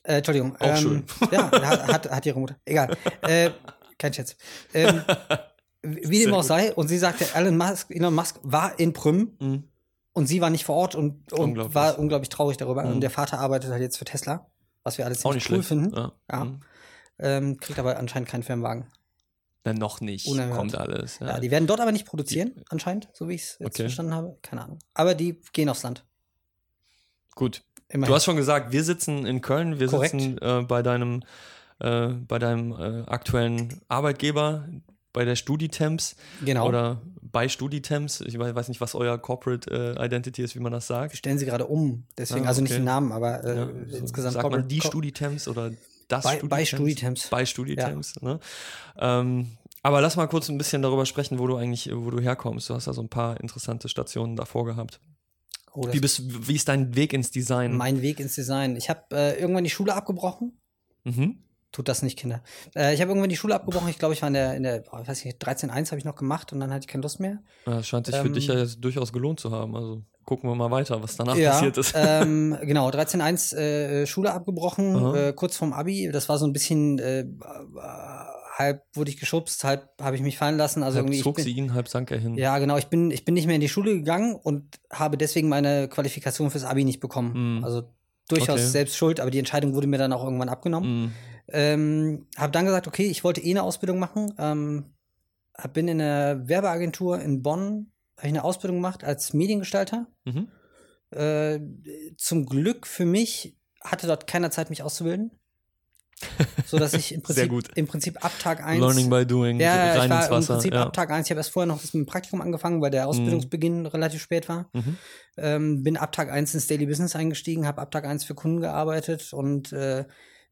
Äh, Entschuldigung. Auch schön. Ja, hat, hat, ihre Mutter. Egal. äh, kein Scherz. Ähm, wie dem auch sei. Und sie sagte, Elon Musk, Elon Musk war in Prüm Mhm. und sie war nicht vor Ort und, und Unglaublich. war unglaublich traurig darüber. Mhm. Und der Vater arbeitet halt jetzt für Tesla, was wir alles ziemlich nicht cool schlecht. finden. Ja. Ja. Mhm. Ähm, kriegt aber anscheinend keinen Firmenwagen. Na, noch nicht. Unerhört. Kommt alles. Ja. Ja. die werden dort aber nicht produzieren, anscheinend, so wie ich es jetzt Okay. verstanden habe. Keine Ahnung. Aber die gehen aufs Land. Gut. Immerhin. Du hast schon gesagt, wir sitzen in Köln, wir Korrekt. sitzen äh, bei deinem, äh, bei deinem äh, aktuellen Arbeitgeber, bei der Studitemps genau. oder bei Studitemps. Ich weiß nicht, was euer Corporate äh, Identity ist, wie man das sagt. wir stellen sie gerade um. Deswegen, Ah, also nicht okay. den Namen, aber äh, Ja, so insgesamt sagt man Corporate- die Co- Studitemps oder das Bei- bei Studitemps. Bei Studitemps, ne? Ähm, aber lass mal kurz ein bisschen darüber sprechen, wo du eigentlich, wo du herkommst. Du hast ja so ein paar interessante Stationen davor gehabt. Oh, Wie, bist, wie ist dein Weg ins Design? mein Weg ins Design. Ich habe äh, irgendwann die Schule abgebrochen. Mhm. Tut das nicht, Kinder. Äh, ich habe irgendwann die Schule abgebrochen. Ich glaube, ich war in der, in der oh, weiß ich, 13.1 habe ich noch gemacht und dann hatte ich keine Lust mehr. Ja, Das scheint sich für Ähm, dich ja jetzt durchaus gelohnt zu haben. Also gucken wir mal weiter, was danach ja, passiert ist. ähm, genau, 13.1 äh, Schule abgebrochen, äh, kurz vorm Abi. Das war so ein bisschen, äh, halb wurde ich geschubst, halb habe ich mich fallen lassen. Also halb irgendwie. ich zog bin- sie ihn, halb sank er hin. Ja, genau. Ich bin, ich bin nicht mehr in die Schule gegangen und habe deswegen meine Qualifikation fürs Abi nicht bekommen. Mm. Also durchaus Okay. selbst schuld, aber die Entscheidung wurde mir dann auch irgendwann abgenommen. Mhm. Ähm, habe dann gesagt, okay, ich wollte eh eine Ausbildung machen. Ähm, hab, bin in einer Werbeagentur in Bonn, habe ich eine Ausbildung gemacht als Mediengestalter. Mhm. Äh, zum Glück für mich hatte dort keiner Zeit, mich auszubilden. So dass ich im Prinzip, im Prinzip ab Tag 1 Learning by doing, ja, rein ich war ins Wasser. im Prinzip ja. ab Tag 1. Ich habe erst vorher noch das mit dem Praktikum angefangen, weil der Ausbildungsbeginn relativ spät war. Mhm. Ähm, bin ab Tag 1 ins Daily Business eingestiegen, habe ab Tag 1 für Kunden gearbeitet und äh,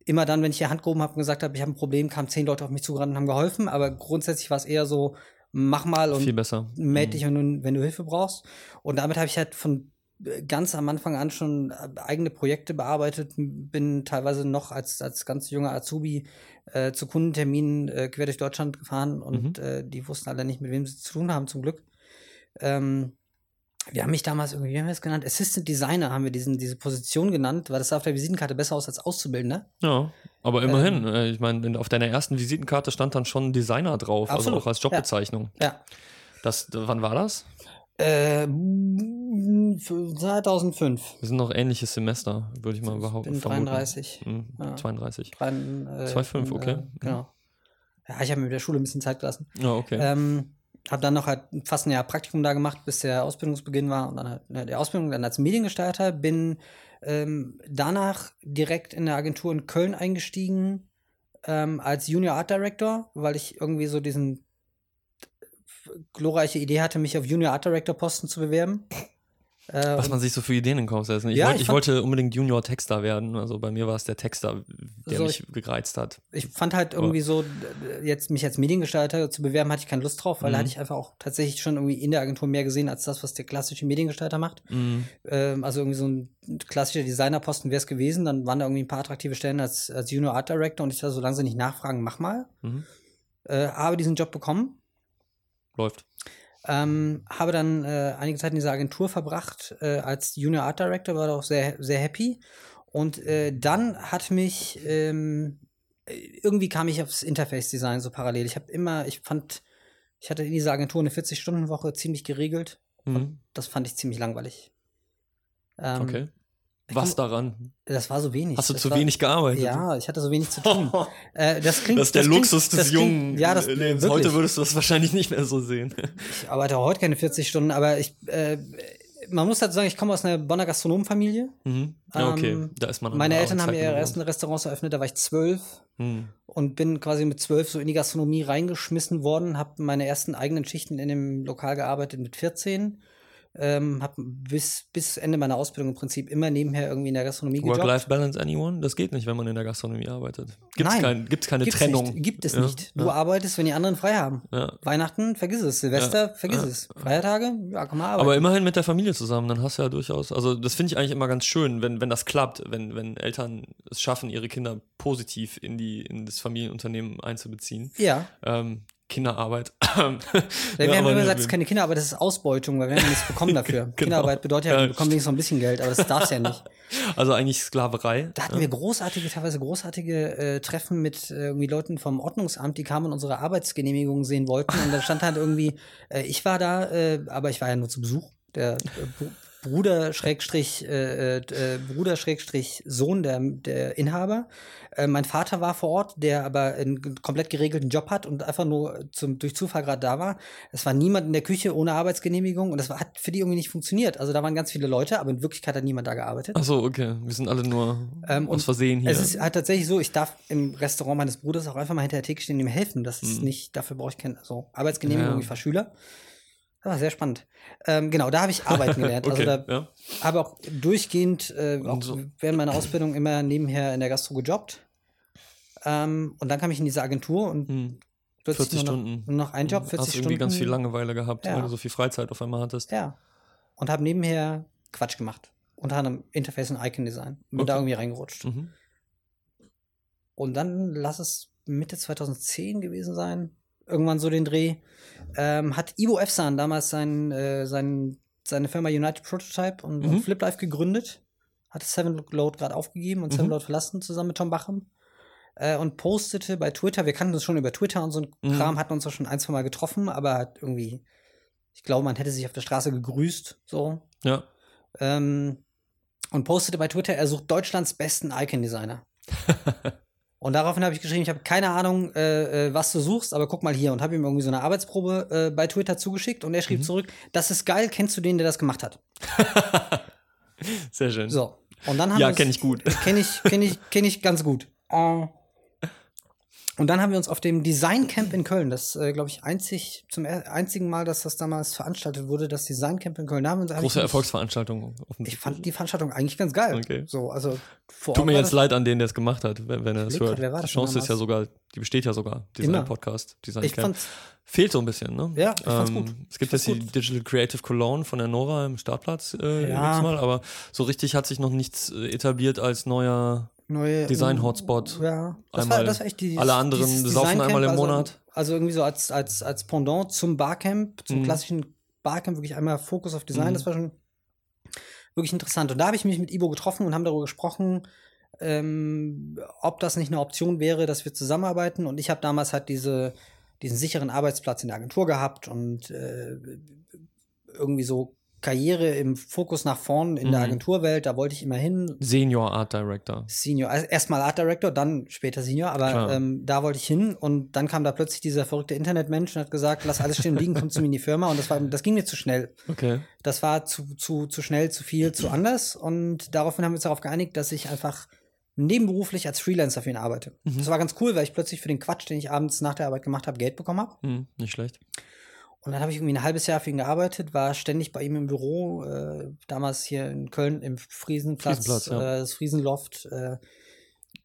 immer dann, wenn ich hier Hand gehoben habe und gesagt habe, ich habe ein Problem, kamen zehn Leute auf mich zugerannt und haben geholfen. Aber grundsätzlich war es eher so, mach mal und meld Mhm. dich, wenn du, wenn du Hilfe brauchst. Und damit habe ich halt von ganz am Anfang an schon äh, eigene Projekte bearbeitet, bin teilweise noch als, als ganz junger Azubi äh, zu Kundenterminen äh, quer durch Deutschland gefahren und Mhm. äh, die wussten alle nicht, mit wem sie zu tun haben, zum Glück. Ähm, wir haben mich damals irgendwie, wie haben wir das genannt? Assistant Designer haben wir diesen, diese Position genannt, weil das sah auf der Visitenkarte besser aus als Auszubildender. Ja, aber immerhin, Ähm, äh, ich meine, auf deiner ersten Visitenkarte stand dann schon Designer drauf, Absolut, also auch als Jobbezeichnung. Ja. Das, wann war das? Äh, 2005. Wir sind noch ähnliches Semester, würde ich mal behaupten. bin vermuten. 33. Hm, Ja. 32. Rein, äh, 2,5, in, okay. Äh, genau. Ja, ich habe mir mit der Schule ein bisschen Zeit gelassen. Ja, okay. Ähm, habe dann noch halt fast ein Jahr Praktikum da gemacht, bis der Ausbildungsbeginn war und dann halt ne, der Ausbildung dann als Mediengestalter. Bin ähm, danach direkt in der Agentur in Köln eingestiegen ähm, als Junior Art Director, weil ich irgendwie so diesen glorreiche Idee hatte, mich auf Junior Art Director Posten zu bewerben. Äh, Was und man sich so für Ideen in den Kopf setzt. Ich, Ja, wollte, ich ich wollte unbedingt Junior Texter werden. Also bei mir war es der Texter, der So, mich gereizt hat. ich fand halt irgendwie so, jetzt mich als Mediengestalter zu bewerben, hatte ich keine Lust drauf, weil da Mhm. hatte ich einfach auch tatsächlich schon irgendwie in der Agentur mehr gesehen als das, was der klassische Mediengestalter macht. Mhm. Ähm, also irgendwie so ein klassischer Designerposten wäre es gewesen. Dann waren da irgendwie ein paar attraktive Stellen als, als Junior Art Director und ich dachte, solange sie nicht nachfragen, mach mal. Mhm. Äh, habe diesen Job bekommen. Läuft. Ähm, habe dann äh, einige Zeit in dieser Agentur verbracht äh, als Junior Art Director, war da auch sehr, sehr happy. Und äh, dann hat mich, ähm, irgendwie kam ich aufs Interface-Design so parallel. Ich habe immer, ich fand, ich hatte in dieser Agentur eine 40-Stunden-Woche ziemlich geregelt. Mhm. Das fand ich ziemlich langweilig. Ähm, Okay. Was daran? Das war so wenig. Hast du das zu war, wenig gearbeitet? Ja, ich hatte so wenig zu tun. äh, das klingt, Das ist der klingt- Luxus des das klingt- jungen Ja, das Lebens. wirklich. Heute würdest du das wahrscheinlich nicht mehr so sehen. Ich arbeite auch heute keine 40 Stunden, aber ich, äh, man muss dazu sagen, ich komme aus einer Bonner Gastronomenfamilie. Mhm. Ja, okay. Ähm, da ist man an Meine Eltern haben ihre ersten Restaurants eröffnet, da war ich zwölf Mhm. und bin quasi mit zwölf so in die Gastronomie reingeschmissen worden, habe meine ersten eigenen Schichten in dem Lokal gearbeitet mit 14. Ähm, habe bis, bis Ende meiner Ausbildung im Prinzip immer nebenher irgendwie in der Gastronomie gejobbt. Work-Life-Balance anyone? Das geht nicht, wenn man in der Gastronomie arbeitet. Gibt's Nein. kein, gibt's keine Gibt's Trennung. Nicht. Gibt es Ja, nicht. Du ja. arbeitest, wenn die anderen frei haben. Ja. Weihnachten, vergiss es. Silvester, vergiss es. Feiertage, ja, komm mal arbeiten. Aber immerhin mit der Familie zusammen, dann hast du ja durchaus, also das finde ich eigentlich immer ganz schön, wenn, wenn das klappt, wenn, wenn Eltern es schaffen, ihre Kinder positiv in, die, in das Familienunternehmen einzubeziehen. ja, Ähm, Kinderarbeit. wir Ja, haben aber immer gesagt, es ist keine Kinderarbeit, das ist Ausbeutung, weil wir haben nichts bekommen dafür. Kinderarbeit bedeutet ja, Genau. Ja, wir bekommen wenigstens noch ein bisschen Geld, aber das darf's ja nicht. Also eigentlich Sklaverei. Da hatten wir großartige, teilweise großartige äh, Treffen mit äh, irgendwie Leuten vom Ordnungsamt, die kamen und unsere Arbeitsgenehmigung sehen wollten. Und da stand halt irgendwie, äh, ich war da, äh, aber ich war ja nur zu Besuch. Der äh, Bruder Schrägstrich, äh, äh, Bruder Schrägstrich Sohn der, der Inhaber. Äh, mein Vater war vor Ort, der aber einen komplett geregelten Job hat und einfach nur zum, durch Zufall gerade da war. Es war niemand in der Küche ohne Arbeitsgenehmigung und das war, hat für die irgendwie nicht funktioniert. Also da waren ganz viele Leute, aber in Wirklichkeit hat niemand da gearbeitet. Achso, okay. Wir sind alle nur Ähm, aus Versehen hier. Es ist halt tatsächlich so, ich darf im Restaurant meines Bruders auch einfach mal hinter der Theke stehen und ihm helfen. Das ist nicht, dafür brauche ich keine also Arbeitsgenehmigung, Ja. ich war Schüler. Das war sehr spannend. Ähm, genau, da habe ich arbeiten gelernt. okay, Also da ja. habe auch durchgehend, äh, auch so- während meiner Ausbildung immer nebenher in der Gastro gejobbt. Ähm, und dann kam ich in diese Agentur und Hm. plötzlich 40 nur noch, Stunden. nur noch ein Job, 40 Hast Stunden. irgendwie ganz viel Langeweile gehabt, Ja. weil du so viel Freizeit auf einmal hattest. Ja. Und habe nebenher Quatsch gemacht. Unter anderem Interface und Icon Design. Bin da Okay. irgendwie reingerutscht. Mhm. Und dann lass es Mitte 2010 gewesen sein, irgendwann so den Dreh, ähm, hat Ivo Efsan damals sein, äh, sein, seine Firma United Prototype und, Mhm. und FlipLife gegründet, hatte Seven Load gerade aufgegeben und Seven Mhm. Load verlassen zusammen mit Tom Bachem äh, und postete bei Twitter, wir kannten uns schon über Twitter und so ein Mhm. Kram, hatten uns auch schon ein, zwei Mal getroffen, aber hat irgendwie, ich glaube, man hätte sich auf der Straße gegrüßt, so. Ja. Ähm, und postete bei Twitter, er sucht Deutschlands besten Icon-Designer. und daraufhin habe ich geschrieben, ich habe keine Ahnung, äh, äh, was du suchst, aber guck mal hier und habe ihm irgendwie so eine Arbeitsprobe äh, bei Twitter zugeschickt und er Mhm. schrieb zurück, das ist geil, kennst du den, der das gemacht hat? Sehr schön. So. Und dann haben Ja, wir uns- kenn ich gut. Kenne ich, kenn ich, kenn ich ganz gut. Äh, und dann haben wir uns auf dem Design Camp in Köln, das äh, glaube ich einzig zum einzigen Mal, dass das damals veranstaltet wurde, das Design Camp in Köln. Da haben wir uns Große Erfolgsveranstaltung. Ich fand die Veranstaltung eigentlich ganz geil. Okay. So, also vor Tut mir jetzt leid an den, der es gemacht hat, wenn, wenn er das grad, hört. war Die Chance ist ja sogar, die besteht ja sogar, dieser Immer. Podcast, Design Ich Camp. fand's, Fehlt so ein bisschen, ne? Ja, ich fand's gut. Es gibt jetzt die fand's Digital Creative Cologne von der Nora im Startplatz äh, Ja. mal, aber so richtig hat sich noch nichts äh, etabliert als neuer. Neue Design-Hotspot. Ja, das Einmal war, das war echt die, alle anderen saufen einmal im also, Monat. Also irgendwie so als, als, als Pendant zum Barcamp, zum Mhm. klassischen Barcamp, wirklich einmal Fokus auf Design, Mhm. das war schon wirklich interessant. Und da habe ich mich mit Ibo getroffen und haben darüber gesprochen, ähm, ob das nicht eine Option wäre, dass wir zusammenarbeiten. Und ich habe damals halt diese, diesen sicheren Arbeitsplatz in der Agentur gehabt und äh, irgendwie so Karriere im Fokus nach vorn in der Mhm. Agenturwelt, da wollte ich immer hin. Senior Art Director. Senior, also erstmal Art Director, dann später Senior, aber ähm, da wollte ich hin und dann kam da plötzlich dieser verrückte Internetmensch und hat gesagt, lass alles stehen und liegen, komm zu mir in die Firma und das war, das ging mir zu schnell. Okay. Das war zu, zu, zu schnell, zu viel, zu anders und daraufhin haben wir uns darauf geeinigt, dass ich einfach nebenberuflich als Freelancer für ihn arbeite. Mhm. Das war ganz cool, weil ich plötzlich für den Quatsch, den ich abends nach der Arbeit gemacht habe, Geld bekommen habe. Hm, nicht schlecht. Und dann habe ich irgendwie ein halbes Jahr für ihn gearbeitet, war ständig bei ihm im Büro, äh, damals hier in Köln im Friesenplatz, Friesenplatz, ja. äh, das Friesenloft. Äh,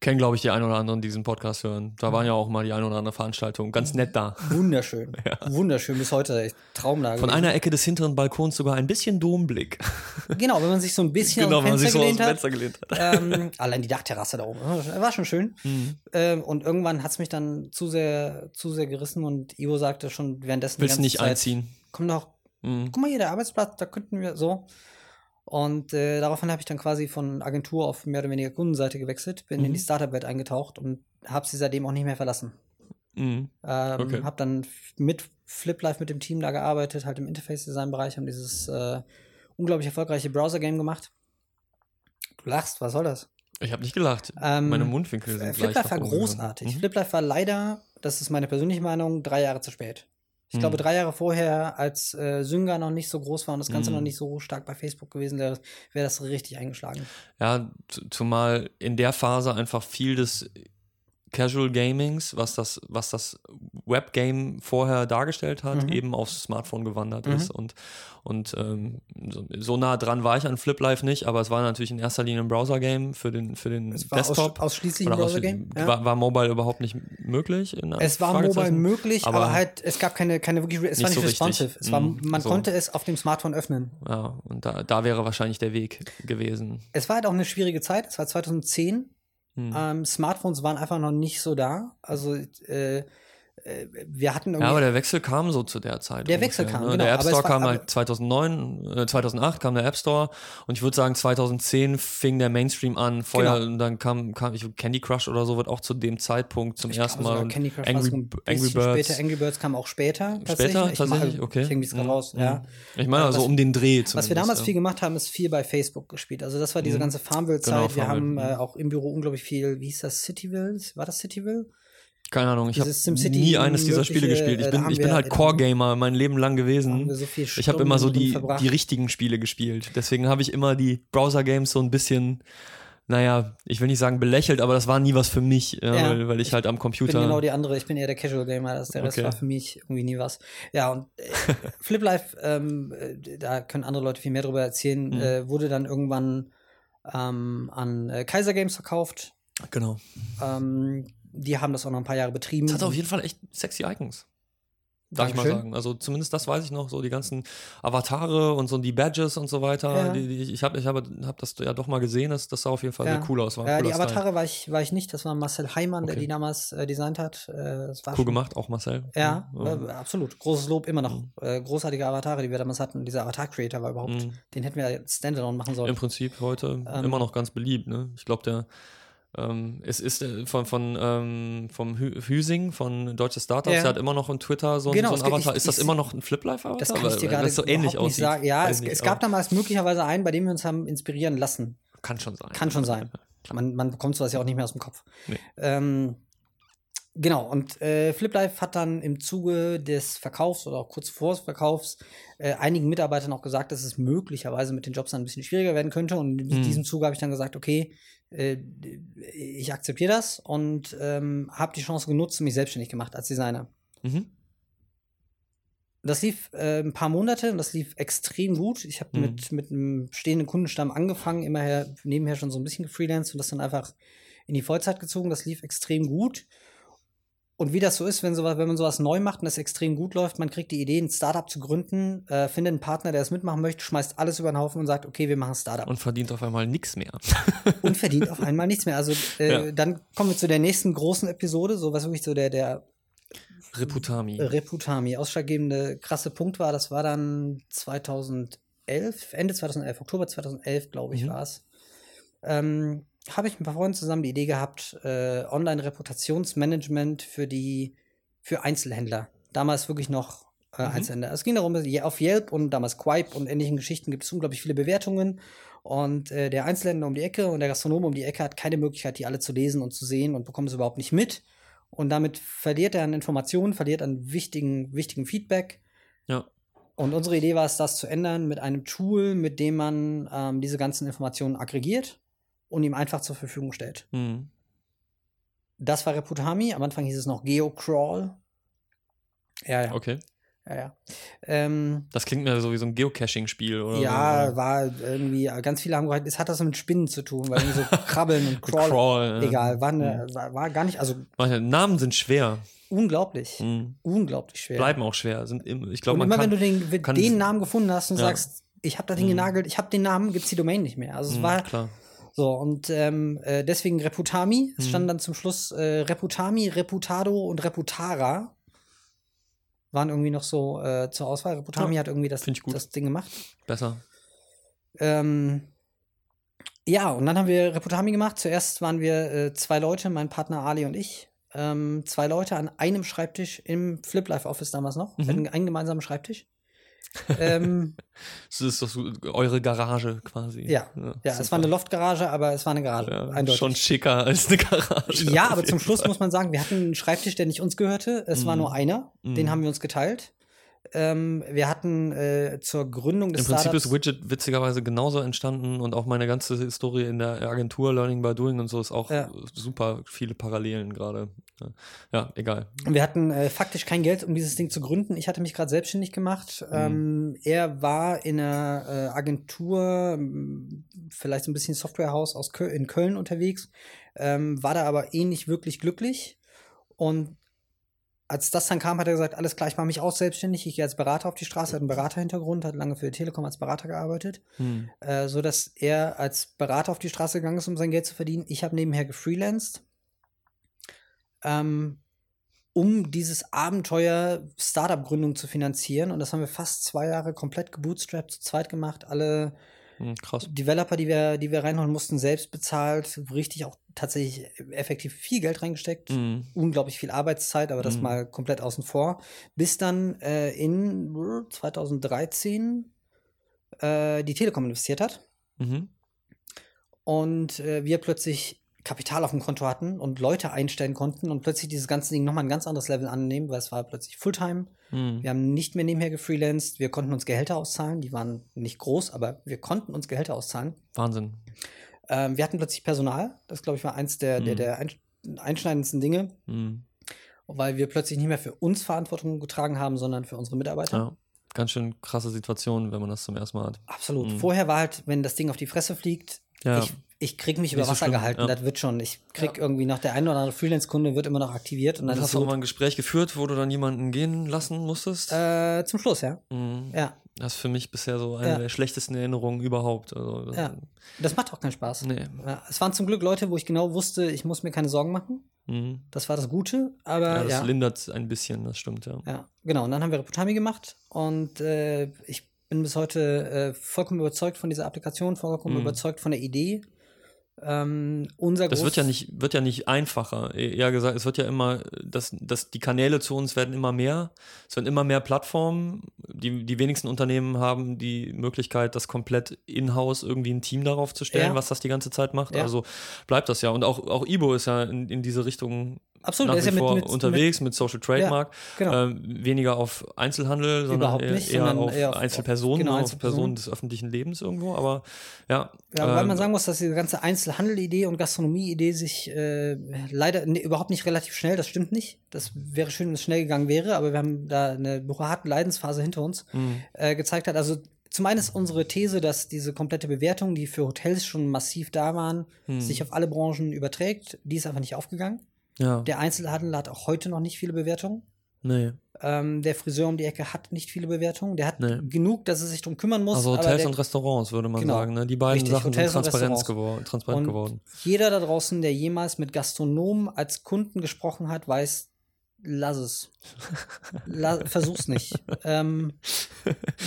Kennen, glaube ich, die ein oder anderen, die diesen Podcast hören. Da waren ja auch mal die ein oder andere Veranstaltung. Ganz nett da. wunderschön. Wunderschön bis heute. Echt Traumlage. Von einer Ecke des hinteren Balkons sogar ein bisschen Domblick. Genau, wenn man sich so ein bisschen genau, wenn man sich so aus dem gelehnt hat. Gelehnt hat. ähm, allein die Dachterrasse da oben. War schon schön. Mhm. Ähm, und irgendwann hat es mich dann zu sehr, zu sehr gerissen und Ivo sagte schon währenddessen. Willst du nicht Zeit, einziehen? Komm doch, Mhm. guck mal hier, der Arbeitsplatz, da könnten wir so. Und äh, daraufhin habe ich dann quasi von Agentur auf mehr oder weniger Kundenseite gewechselt, bin in Mhm. die Startup-Welt eingetaucht und habe sie seitdem auch nicht mehr verlassen. Mhm. Ähm, Okay. Habe dann mit FlipLife mit dem Team da gearbeitet, halt im Interface-Design-Bereich, haben dieses äh, unglaublich erfolgreiche Browser-Game gemacht. Du lachst, was soll das? Ich habe nicht gelacht. Ähm, Meine Mundwinkel sind FlipLife war großartig. Mhm. FlipLife war leider, das ist meine persönliche Meinung, drei Jahre zu spät. Ich glaube, drei Jahre vorher, als äh, Synga noch nicht so groß war und das Ganze Mhm. noch nicht so stark bei Facebook gewesen wäre, wäre das richtig eingeschlagen. Ja, zumal in der Phase einfach viel des Casual Gamings, was das, was das Webgame vorher dargestellt hat, Mhm. eben aufs Smartphone gewandert Mhm. ist. Und, und ähm, so, so nah dran war ich an FlipLife nicht, aber es war natürlich in erster Linie ein Browser-Game für den, für den Es war aus, Desktop. ausschließlich ein Browser-Game. Ja. war, war Mobile überhaupt nicht möglich? Es war mobile möglich, aber, Aber halt, es gab keine, keine wirklich, es war nicht nicht so richtig. responsive. Es war, Mhm, man so. konnte es auf dem Smartphone öffnen. Ja, und da, da wäre wahrscheinlich der Weg gewesen. Es war halt auch eine schwierige Zeit. Es war 2010. Hm. Ähm, Smartphones waren einfach noch nicht so da. Also äh, wir hatten irgendwie Ja, aber der Wechsel kam so zu der Zeit. Der Wechsel kam, ne? genau, Der App Store war- kam halt 2009, äh, 2008 kam der App Store und ich würde sagen 2010 fing der Mainstream an. Vorher Genau. und dann kam, kam ich, Candy Crush oder so wird auch zu dem Zeitpunkt zum Ich ersten Mal. sogar Candy Crush Angry, ein Angry Birds. Später. Angry Birds kam auch später. Später tatsächlich. Ich tatsächlich, mache- okay. Ich irgendwie Mhm. raus, ja. Ich meine, Äh, also was- um den Dreh Was wir zumindest, damals ja. viel gemacht haben, ist viel bei Facebook gespielt. Also das war diese Mhm. ganze Farmville-Zeit. Genau, wir haben Farmville, äh, mhm. auch im Büro unglaublich viel, wie hieß das, Cityville? War das Cityville? Keine Ahnung, ich habe nie eines dieser Spiele gespielt. Ich äh, bin, ich bin halt haben- Core-Gamer mein Leben lang gewesen. so Ich habe immer so die, die richtigen Spiele gespielt. Deswegen habe ich immer die Browser-Games so ein bisschen, naja, ich will nicht sagen belächelt, aber das war nie was für mich, äh, Ja, weil, weil ich halt am Ich Computer. bin genau die andere, ich bin eher der Casual Gamer, das, der Rest Okay. war für mich irgendwie nie was. Ja, und äh, FlipLife, ähm, äh, da können andere Leute viel mehr drüber erzählen, Mhm. äh, wurde dann irgendwann ähm, an Kaiser Games verkauft. genau. Ähm, die haben das auch noch ein paar Jahre betrieben. Das hat auf jeden Fall echt sexy Icons. Darf ich mal Dankeschön. sagen. Also zumindest das weiß ich noch, so die ganzen Avatare und so die Badges und so weiter. Ja. Die, die, ich habe ich hab, hab das ja doch mal gesehen, das, das sah auf jeden Fall Ja. sehr cool aus. War Ja, die Style. Avatare war ich, war ich nicht, das war Marcel Heimann, der Okay. die damals äh, designt hat. Äh, Cool schon- gemacht, auch Marcel. Ja, Mhm. äh, absolut. Großes Lob immer noch. Mhm. Äh, großartige Avatare, die wir damals hatten. Dieser Avatar-Creator war überhaupt, Mhm. den hätten wir Standalone machen sollen. Im Prinzip heute Ähm, immer noch ganz beliebt. Ne? Ich glaube, der ähm, es ist äh, von, von ähm, vom Hü Hüsing von Deutsche Startups, Ja. der hat immer noch in Twitter so, Genau, so es ein geht- Avatar. ich- ist das ich- immer noch ein Flip-Life-Avatar? Das kann ich dir gerade so ähnlich nicht aussieht. sagen. Ja, es, nicht, es gab damals möglicherweise einen, bei dem wir uns haben inspirieren lassen. Kann schon sein. Kann schon sein. Man, man bekommt sowas ja auch nicht mehr aus dem Kopf. Nee. Ähm, genau, und äh, FlipLife hat dann im Zuge des Verkaufs oder auch kurz vor des Verkaufs äh, einigen Mitarbeitern auch gesagt, dass es möglicherweise mit den Jobs dann ein bisschen schwieriger werden könnte. Und in Mhm. diesem Zuge habe ich dann gesagt, okay, äh, ich akzeptiere das und ähm, habe die Chance genutzt und mich selbstständig gemacht als Designer. Mhm. Das lief äh, ein paar Monate und das lief extrem gut. Ich habe Mhm. mit, mit einem stehenden Kundenstamm angefangen, immerher nebenher schon so ein bisschen gefreelanced und das dann einfach in die Vollzeit gezogen. Das lief extrem gut. Und wie das so ist, wenn, sowas, wenn man sowas neu macht und das extrem gut läuft, man kriegt die Idee, ein Startup zu gründen, äh, findet einen Partner, der es mitmachen möchte, schmeißt alles über den Haufen und sagt, okay, wir machen ein Startup. Und verdient auf einmal nichts mehr. Und verdient auf einmal nichts mehr. Also äh, Ja. dann kommen wir zu der nächsten großen Episode, so was wirklich so der, der Reputami. Reputami ausschlaggebende krasse Punkt war, das war dann 2011, Ende 2011, Oktober 2011, glaube ich, Mhm. war es. Ähm, habe ich mit ein paar Freunden zusammen die Idee gehabt, äh, Online-Reputationsmanagement für die, für Einzelhändler. Damals wirklich noch äh, Einzelhändler. Es ging darum, auf Yelp und damals Quipe und ähnlichen Geschichten gibt es unglaublich viele Bewertungen. Und äh, der Einzelhändler um die Ecke und der Gastronom um die Ecke hat keine Möglichkeit, die alle zu lesen und zu sehen und bekommt es überhaupt nicht mit. Und damit verliert er an Informationen, verliert an wichtigen, wichtigen Feedback. Ja. Und unsere Idee war es, das zu ändern mit einem Tool, mit dem man ähm, diese ganzen Informationen aggregiert und ihm einfach zur Verfügung stellt. Mhm. Das war Reputami. Am Anfang hieß es noch GeoCrawl. Ja, ja. Okay. ja, ja. Ähm, Das klingt mir so wie so ein Geocaching-Spiel, oder? ja, so. war irgendwie, ganz viele haben gesagt, es hat das mit Spinnen zu tun, weil irgendwie so Krabbeln und Crawl. Crawl. Egal, war, eine, war, war gar nicht, also Manche Namen sind schwer. unglaublich. Mhm. Unglaublich schwer. Bleiben auch schwer. Sind ich glaube, und man immer kann, wenn du den, den Namen gefunden hast und Ja. sagst, ich habe da Ding genagelt, ich habe den Namen, gibt's die Domain nicht mehr. Also es Mhm, war klar. So und ähm, äh, deswegen Reputami. Mhm. Es stand dann zum Schluss äh, Reputami, Reputado und Reputara waren irgendwie noch so äh, zur Auswahl. Reputami Ja, hat irgendwie das, das Ding gemacht. Besser. Ähm, ja, und dann haben wir Reputami gemacht. Zuerst waren wir äh, zwei Leute, mein Partner Ali und ich. Ähm, zwei Leute an einem Schreibtisch im Flip Life Office damals noch. Mhm. einen gemeinsamen Schreibtisch. Ähm, Das ist doch so eure Garage quasi. ja, ja, es super. war eine Loftgarage, aber es war eine Garage. ja, eindeutig. Schon schicker als eine Garage. Ja, aber zum Schluss Fall. muss man sagen, wir hatten einen Schreibtisch, der nicht uns gehörte. Es war Mhm. nur einer. Den Mhm. haben wir uns geteilt. Ähm, wir hatten äh, zur Gründung des Im Prinzip Startups ist Widget witzigerweise genauso entstanden und auch meine ganze Historie in der Agentur Learning by Doing und so ist auch Ja. super viele Parallelen gerade. Ja. Egal. Wir hatten äh, faktisch kein Geld, um dieses Ding zu gründen. Ich hatte mich gerade selbstständig gemacht. Mhm. Ähm, er war in einer äh, Agentur, vielleicht so ein bisschen Softwarehaus aus Köl in Köln unterwegs, ähm, war da aber eh nicht wirklich glücklich. Und als das dann kam, hat er gesagt, alles klar, ich mache mich auch selbstständig. Ich gehe als Berater auf die Straße, hat einen Beraterhintergrund, hat lange für die Telekom als Berater gearbeitet, Hm. äh, so dass er als Berater auf die Straße gegangen ist, um sein Geld zu verdienen. Ich habe nebenher gefreelanced, ähm, um dieses Abenteuer Startup-Gründung zu finanzieren. Und das haben wir fast zwei Jahre komplett gebootstrapped, zu zweit gemacht. Alle Hm, krass. Developer, die wir, die wir reinholen mussten, selbst bezahlt, richtig auch tatsächlich effektiv viel Geld reingesteckt. Hm. Unglaublich viel Arbeitszeit, aber das Mhm. mal komplett außen vor. Bis dann äh, in 2013 äh, die Telekom investiert hat Mhm. und äh, wir plötzlich Kapital auf dem Konto hatten und Leute einstellen konnten und plötzlich dieses ganze Ding nochmal ein ganz anderes Level annehmen, weil es war plötzlich Fulltime. Hm. Wir haben nicht mehr nebenher gefreelanced, wir konnten uns Gehälter auszahlen, die waren nicht groß, aber wir konnten uns Gehälter auszahlen. Wahnsinn. Ähm, wir hatten plötzlich Personal, das glaube ich war eins der, der, Mhm. der einsch- einschneidendsten Dinge, Hm. weil wir plötzlich nicht mehr für uns Verantwortung getragen haben, sondern für unsere Mitarbeiter. Ja. Ganz schön krasse Situation, wenn man das zum ersten Mal hat. Absolut. Mhm. Vorher war halt, wenn das Ding auf die Fresse fliegt, Ja. ich, ich krieg mich über so Wasser schlimm, gehalten, ja. das wird schon. Ich krieg irgendwie noch der ein oder andere Freelance-Kunde wird immer noch aktiviert und dann hast du auch so, mal ein Gespräch geführt, wo du dann jemanden gehen lassen musstest? äh, zum Schluss, ja. Mhm. Ja, Das ist für mich bisher so eine Ja. der schlechtesten Erinnerungen überhaupt. Also, das- ja. Das macht auch keinen Spaß. Nee. Ja, es waren zum Glück Leute, wo ich genau wusste, ich muss mir keine Sorgen machen. Mhm. Das war das Gute, aber Ja, ja. das lindert ein bisschen, das stimmt, ja. Ja, genau. Und dann haben wir Reputami gemacht und äh, ich bin bis heute äh, vollkommen überzeugt von dieser Applikation, vollkommen Mhm. überzeugt von der Idee. Ähm, unser Das groß- wird ja nicht, wird ja nicht einfacher. E- Eher gesagt, es wird ja immer, dass, dass die Kanäle zu uns werden immer mehr. Es werden immer mehr Plattformen. Die, die wenigsten Unternehmen haben die Möglichkeit, das komplett in-house irgendwie ein Team darauf zu stellen, Ja. was das die ganze Zeit macht. Ja. Also bleibt das ja. Und auch, auch Ibo ist ja in, in diese Richtung Absolut, nach wie ja mit- vor mit- unterwegs mit, Social Trademark. genau. Ähm, weniger auf Einzelhandel, sondern nicht, eher, sondern auf eher auf- Einzelpersonen, genau, auf Einzelpersonen. Personen des öffentlichen Lebens irgendwo. Aber ja. Ja, ähm, man sagen muss, dass diese ganze Einzelhandel-Idee und Gastronomie-Idee sich äh, leider ne, überhaupt nicht relativ schnell, das stimmt nicht. Das wäre schön, wenn es schnell gegangen wäre, aber wir haben da eine harte Leidensphase hinter uns, Mhm. äh, gezeigt hat. Also zum einen ist unsere These, dass diese komplette Bewertung, die für Hotels schon massiv da waren, Mhm. sich auf alle Branchen überträgt. Die ist einfach nicht aufgegangen. Ja. Der Einzelhandel hat auch heute noch nicht viele Bewertungen. nee. Ähm, der Friseur um die Ecke hat nicht viele Bewertungen. Der hat Nee. genug, dass er sich drum kümmern muss. Also Hotels der, und Restaurants, würde man Genau. sagen. Ne? Die beiden Richtig, Sachen Hotels sind transparent, gewor transparent Und geworden. jeder da draußen, der jemals mit Gastronomen als Kunden gesprochen hat, weiß, lass es. La versuch's nicht. ähm,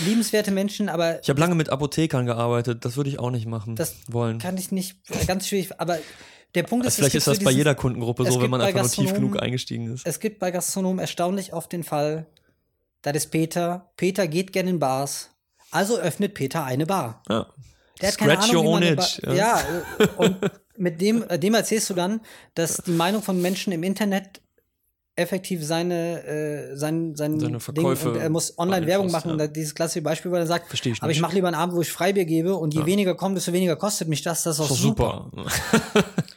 liebenswerte Menschen, aber Ich habe lange mit Apothekern gearbeitet, das würde ich auch nicht machen Das wollen. kann ich nicht, ganz schwierig, aber der Punkt ist, Also vielleicht ist das so bei dieses- jeder Kundengruppe so, wenn man einfach nur tief genug eingestiegen ist. Es gibt bei Gastronomen erstaunlich oft den Fall, das ist Peter. Peter geht gerne in Bars. Also öffnet Peter eine Bar. Ja. Der hat keine Scratch Ahnung, wie your own itch, ja. Ja, äh, und mit dem, äh, dem erzählst du dann, dass die Meinung von Menschen im Internet effektiv seine, äh, sein, sein Seine Verkäufe er muss online Werbung machen. ja. Und dieses klassische Beispiel, wo er sagt, Versteh ich aber ich nicht. mache lieber einen Abend, wo ich Freibier gebe und je weniger kommt, desto weniger kostet mich das. Das ist auch Ist doch super. super.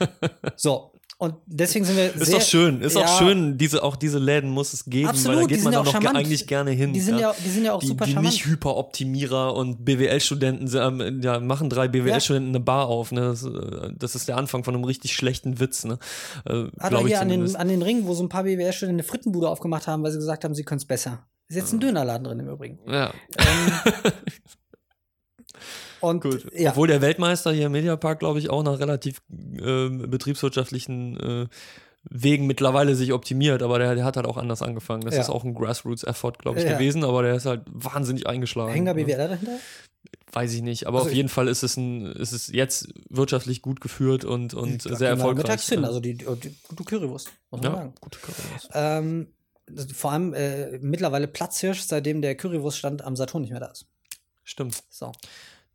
So. Und deswegen sind wir Ist sehr, doch schön, ist ja, auch schön, diese, auch diese Läden muss es geben, weil Absolut, da die geht man ja auch charmant. eigentlich gerne hin. Die sind ja, die sind ja auch die, super die charmant. nicht Hyperoptimierer und BWL-Studenten ja, machen drei BWL-Studenten eine Bar auf. Ne? Das, äh, das ist der Anfang von einem richtig schlechten Witz. Ne? Äh, Hat er hier an den, an den Ring, wo so ein paar BWR-Studenten eine Frittenbude aufgemacht haben, weil sie gesagt haben, sie können es besser. Ist jetzt ein Dönerladen drin im Übrigen. ja, Ähm, und gut. ja, Obwohl der Weltmeister hier im Mediapark, glaube ich, auch nach relativ ähm, betriebswirtschaftlichen äh, Wegen mittlerweile sich optimiert, aber der, der hat halt auch anders angefangen. Das Ja. ist auch ein Grassroots-Effort, glaube ich, Ja. gewesen, aber der ist halt wahnsinnig eingeschlagen. hängen da ne? BWLer dahinter? Weiß ich nicht, aber Also auf jeden Fall ist es ein, ist es jetzt wirtschaftlich gut geführt und, und sehr erfolgreich. Mittagshin, ja. also die, die gute Currywurst, muss man ja, sagen. gute Currywurst. Ähm, vor allem äh, mittlerweile Platzhirsch, seitdem der Currywurststand am Saturn nicht mehr da ist. Stimmt. So.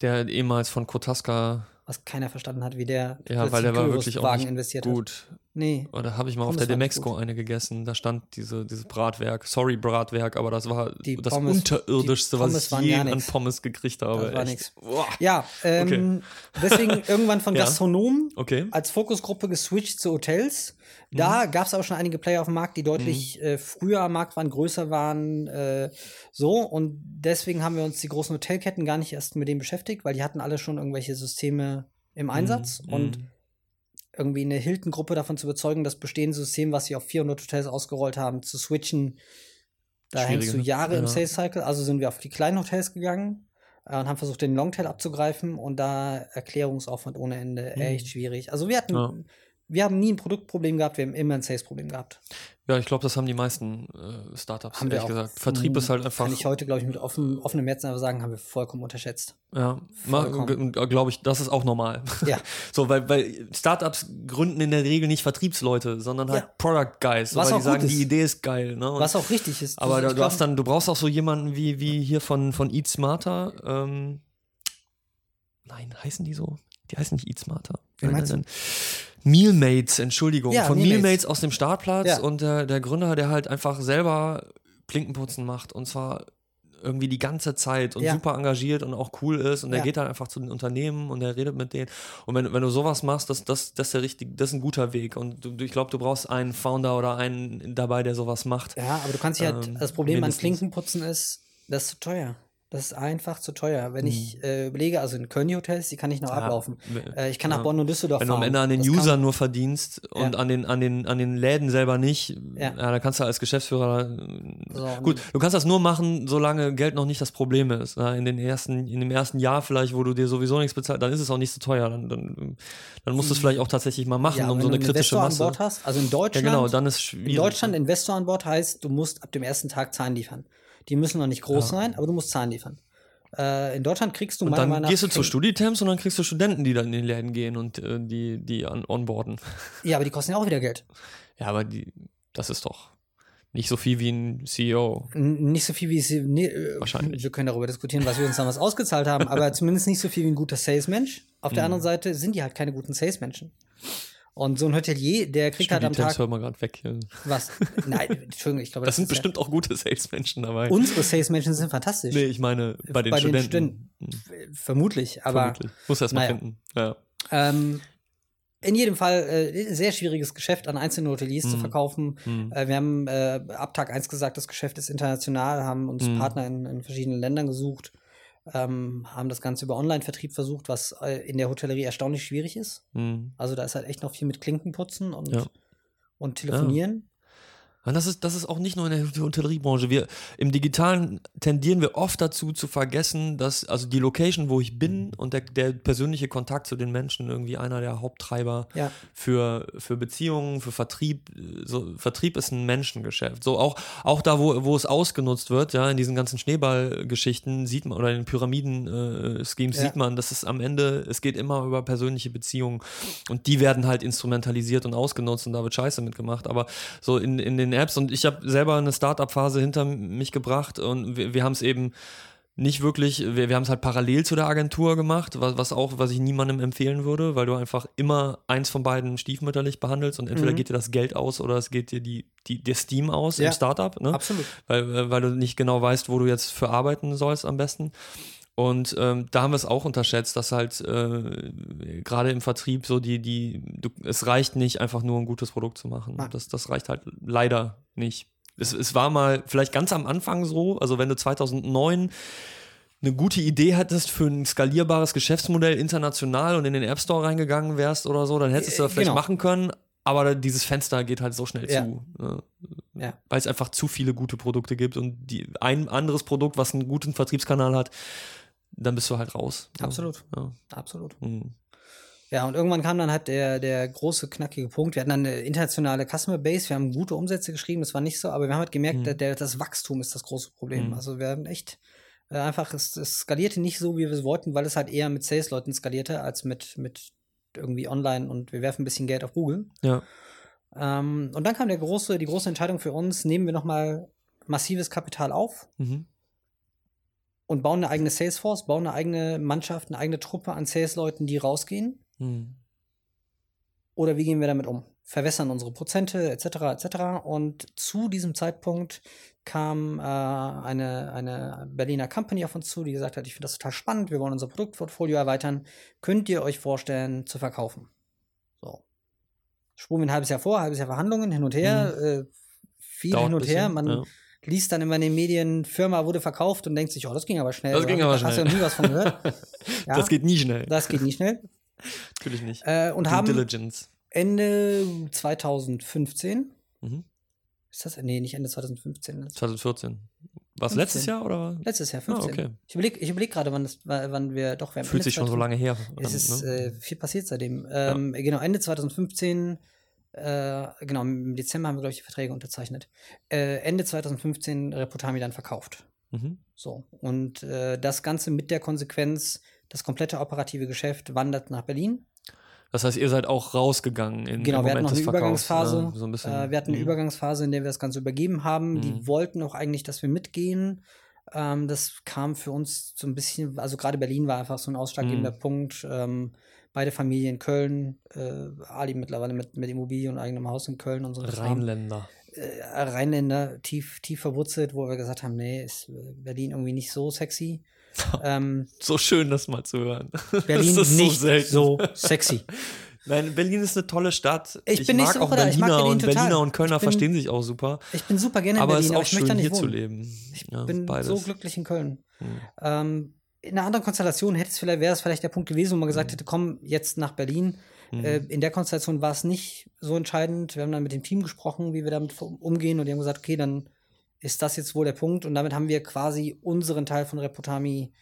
Der ehemals von Kotaska, Was keiner verstanden hat, wie der ja, weil der war wirklich auch nicht investiert gut. hat. Nee. Oder habe ich mal auf Pommes der war nicht Demexco eine gegessen. Da stand diese, dieses Bratwerk. Sorry, Bratwerk, aber das war Die das Pommes- unterirdischste, was ich je an. Pommes gekriegt habe. Das war nix. Ja, ähm, deswegen irgendwann von Ja. Gastronomen Okay. als Fokusgruppe geswitcht zu Hotels. Da gab es aber schon einige Player auf dem Markt, die deutlich äh, früher am Markt waren, größer waren, äh, so. Und deswegen haben wir uns die großen Hotelketten gar nicht erst mit dem beschäftigt, weil die hatten alle schon irgendwelche Systeme im Einsatz. Mhm. Und irgendwie eine Hilton-Gruppe davon zu überzeugen, das bestehende System, was sie auf 400 Hotels ausgerollt haben, zu switchen, da hängst du ne? Jahre im Ja. Sales Cycle. Also sind wir auf die kleinen Hotels gegangen äh, und haben versucht, den Longtail abzugreifen und da Erklärungsaufwand ohne Ende Mhm. echt schwierig. Also wir hatten, Ja. Wir haben nie ein Produktproblem gehabt, wir haben immer ein Sales-Problem gehabt. Ja, ich glaube, das haben die meisten äh, Startups, Haben ehrlich gesagt. Vertrieb ist halt einfach. Kann ich heute, glaube ich, mit offen, offenem Herzen einfach sagen, haben wir vollkommen unterschätzt. Ja, glaube ich, das ist auch normal. Ja. So, weil, weil Startups gründen in der Regel nicht Vertriebsleute, sondern halt Ja. Product Guys, so, Was weil auch die sagen, ist. die Idee ist geil. Ne? Und- Was auch richtig ist. aber du, du, hast dann, du brauchst auch so jemanden wie, wie hier von, von Eat Smarter. Ähm, nein, heißen die so? Die heißen nicht Eat Smarter. Wen Nein, meinst nein, nein. Mealmates, Entschuldigung, Ja, von Mealmates. Mealmates aus dem Startplatz Ja. und der, der Gründer, der halt einfach selber Klinkenputzen macht und zwar irgendwie die ganze Zeit und Ja. super engagiert und auch cool ist und der Ja. geht dann einfach zu den Unternehmen und der redet mit denen und wenn, wenn du sowas machst, das, das, das ist der richtig, das ist ein guter Weg und du, ich glaube, du brauchst einen Founder oder einen dabei, der sowas macht. Ja, aber du kannst dich halt, Ähm, das Problem an mindestens. Klinkenputzen ist, das ist zu teuer. Das ist einfach zu teuer. Wenn ich äh, überlege, also in Köln Hotels, die kann ich noch Mhm. Ja, ablaufen. Äh, ich kann nach ja. Bonn und Düsseldorf Wenn du fahren. am Ende an den Das User kann- nur verdienst und Ja. an, den, an, den, an den Läden selber nicht, ja. Ja. dann kannst du als Geschäftsführer. äh, So, gut, du kannst das nur machen, solange Geld noch nicht das Problem ist. Ja, in, den ersten, in dem ersten Jahr vielleicht, wo du dir sowieso nichts bezahlst, dann ist es auch nicht so teuer. Dann, dann, dann musst du es vielleicht auch tatsächlich mal machen, ja, um wenn so du eine kritische Investor Masse. an Bord hast, also in ja, Deutschland, genau, dann ist schwierig. in Deutschland Investor an Bord heißt, du musst ab dem ersten Tag Zahlen liefern. Die müssen noch nicht groß sein, aber du musst Zahlen liefern. Äh, in Deutschland kriegst du und meiner dann Meinung nach gehst du zu Studietemps und dann kriegst du Studenten, die dann in den Läden gehen und äh, die, die an, onboarden. Ja, aber die kosten ja auch wieder Geld. Ja, aber die, das ist doch nicht so viel wie ein CEO. N nicht so viel wie sie. Nee, äh, Wahrscheinlich. Wir können darüber diskutieren, was wir uns damals ausgezahlt haben, aber zumindest nicht so viel wie ein guter Salesmensch. Auf Mhm. der anderen Seite sind die halt keine guten Salesmenschen. Und so ein Hotelier, der kriegt halt am Tag hört man gerade weg. Ja. was. Nein, Entschuldigung, ich glaube, Das sind ist bestimmt auch gute Salesmenschen dabei. Ja, unsere Salesmenschen sind fantastisch. nee, ich meine bei den Bei den Studenten. Studenten. Vermutlich, aber Vermutlich. Muss erst mal naja. finden. Ja. Ähm, in jedem Fall äh, sehr schwieriges Geschäft an einzelne Hoteliers zu Mhm. verkaufen. Hm. Äh, wir haben äh, ab Tag 1 gesagt, das Geschäft ist international, haben uns Mhm. Partner in, in verschiedenen Ländern gesucht, ähm, haben das Ganze über Online-Vertrieb versucht, was äh, in der Hotellerie erstaunlich schwierig ist. Hm. Also da ist halt echt noch viel mit Klinkenputzen und, Ja. und Telefonieren. Und das ist, das ist auch nicht nur in der Hotelleriebranche. Wir, Im Digitalen tendieren wir oft dazu zu vergessen, dass also die Location, wo ich bin und der, der persönliche Kontakt zu den Menschen irgendwie einer der Haupttreiber Ja. für, für Beziehungen, für Vertrieb. So, Vertrieb ist ein Menschengeschäft. So auch, auch da, wo, wo es ausgenutzt wird, ja, in diesen ganzen Schneeballgeschichten sieht man, oder in den Pyramiden-Schemes Ja. sieht man, dass es am Ende, es geht immer über persönliche Beziehungen und die werden halt instrumentalisiert und ausgenutzt und da wird Scheiße mitgemacht. Aber so in, in den Apps und ich habe selber eine Startup-Phase hinter mich gebracht und wir, wir haben es eben nicht wirklich, wir, wir haben es halt parallel zu der Agentur gemacht, was, was auch, was ich niemandem empfehlen würde, weil du einfach immer eins von beiden stiefmütterlich behandelst und entweder Mhm. geht dir das Geld aus oder es geht dir die, die, der Steam aus Ja. im Startup, ne? Absolut. weil, weil du nicht genau weißt, wo du jetzt für arbeiten sollst am besten. Und ähm, da haben wir es auch unterschätzt, dass halt äh, gerade im Vertrieb so die, die, du, es reicht nicht, einfach nur ein gutes Produkt zu machen. Nein. Das, das reicht halt leider nicht. Es, es war mal vielleicht ganz am Anfang so, also wenn du 2009 eine gute Idee hattest für ein skalierbares Geschäftsmodell international und in den App Store reingegangen wärst oder so, dann hättest du das Äh, vielleicht genau. machen können. Aber dieses Fenster geht halt so schnell Ja. zu. Ne? Ja. weil es einfach zu viele gute Produkte gibt und die, ein anderes Produkt, was einen guten Vertriebskanal hat, dann bist du halt raus. Absolut. Ja. Absolut. Mhm. Ja, und irgendwann kam dann halt der, der große, knackige Punkt. Wir hatten dann eine internationale Customer Base, wir haben gute Umsätze geschrieben, das war nicht so, aber wir haben halt gemerkt, Mhm. der, der, das Wachstum ist das große Problem. Mhm. Also wir haben echt äh, einfach, es, es skalierte nicht so, wie wir es wollten, weil es halt eher mit Sales-Leuten skalierte, als mit, mit irgendwie online und wir werfen ein bisschen Geld auf Google. ja. Ähm, und dann kam der große, die große Entscheidung für uns, nehmen wir nochmal massives Kapital auf Mhm. Und bauen eine eigene Salesforce, bauen eine eigene Mannschaft, eine eigene Truppe an Sales-Leuten, die rausgehen. Mhm. Oder wie gehen wir damit um? Verwässern unsere Prozente etc. etc. Und zu diesem Zeitpunkt kam äh, eine, eine Berliner Company auf uns zu, die gesagt hat, ich finde das total spannend, wir wollen unser Produktportfolio erweitern. Könnt ihr euch vorstellen zu verkaufen? So. Spulen wir ein halbes Jahr vor, halbes Jahr Verhandlungen, hin und her, äh, viel. Dauert hin und ein her. Man ja. Liest dann immer in den Medien, Firma wurde verkauft und denkt sich, oh, das ging aber schnell. Das oder? ging aber Da Hast du schnell. ja nie was von gehört. Ja, Das geht nie schnell. das geht nicht schnell. Natürlich nicht. Äh, und Due haben Diligence. Ende 2015 Mhm. Ist das? Nee, nicht Ende 2015. das- 2014. War es 15. letztes Jahr oder? Letztes Jahr, Ah, 15. okay. Ich überlege ich überleg gerade, wann, wann wir doch. Wir haben Fühlt Ende sich schon so 2015 lange her. Es ist ne? äh, viel passiert seitdem. Ähm, Genau, Ende 2015, äh, genau, im Dezember haben wir, glaube ich, die Verträge unterzeichnet. Äh, Ende 2015 Reputami dann verkauft. mhm. So. Und äh, das Ganze mit der Konsequenz, das komplette operative Geschäft wandert nach Berlin. Das heißt, ihr seid auch rausgegangen in Genau, wir hatten noch eine Verkaufs, Übergangsphase. ne? So ein bisschen. Äh, wir hatten eine Mhm. Übergangsphase, in der wir das Ganze übergeben haben. Die Mhm. wollten auch eigentlich, dass wir mitgehen. Ähm, das kam für uns so ein bisschen, also gerade Berlin war einfach so ein ausschlaggebender Mhm. Punkt. Ähm, beide Familien in Köln, äh, Ali mittlerweile mit, mit Immobilie und eigenem Haus in Köln und so. Rheinländer. Äh, Rheinländer tief, tief verwurzelt, wo wir gesagt haben, nee, ist äh, Berlin irgendwie nicht so sexy. ähm, So schön, das mal zu hören. Berlin das ist nicht so so sexy. Nein, Berlin ist eine tolle Stadt. Ich bin mag auch da. Ich mag Berliner Berlin und total. Berliner und Kölner Ich bin- verstehen sich auch super. Ich bin super gerne in aber es Berlin, ist aber auch ich schön, hier zu wohnen. leben. Ich Ja, bin beides. so glücklich in Köln. Mhm. Ähm, in einer anderen Konstellation hätte es vielleicht, wäre es vielleicht der Punkt gewesen, wo man Mhm. gesagt hätte, komm jetzt nach Berlin. Äh, in der Konstellation war es nicht so entscheidend. Wir haben dann mit dem Team gesprochen, wie wir damit umgehen und die haben gesagt, okay, dann ist das jetzt wohl der Punkt und damit haben wir quasi unseren Teil von Reputami,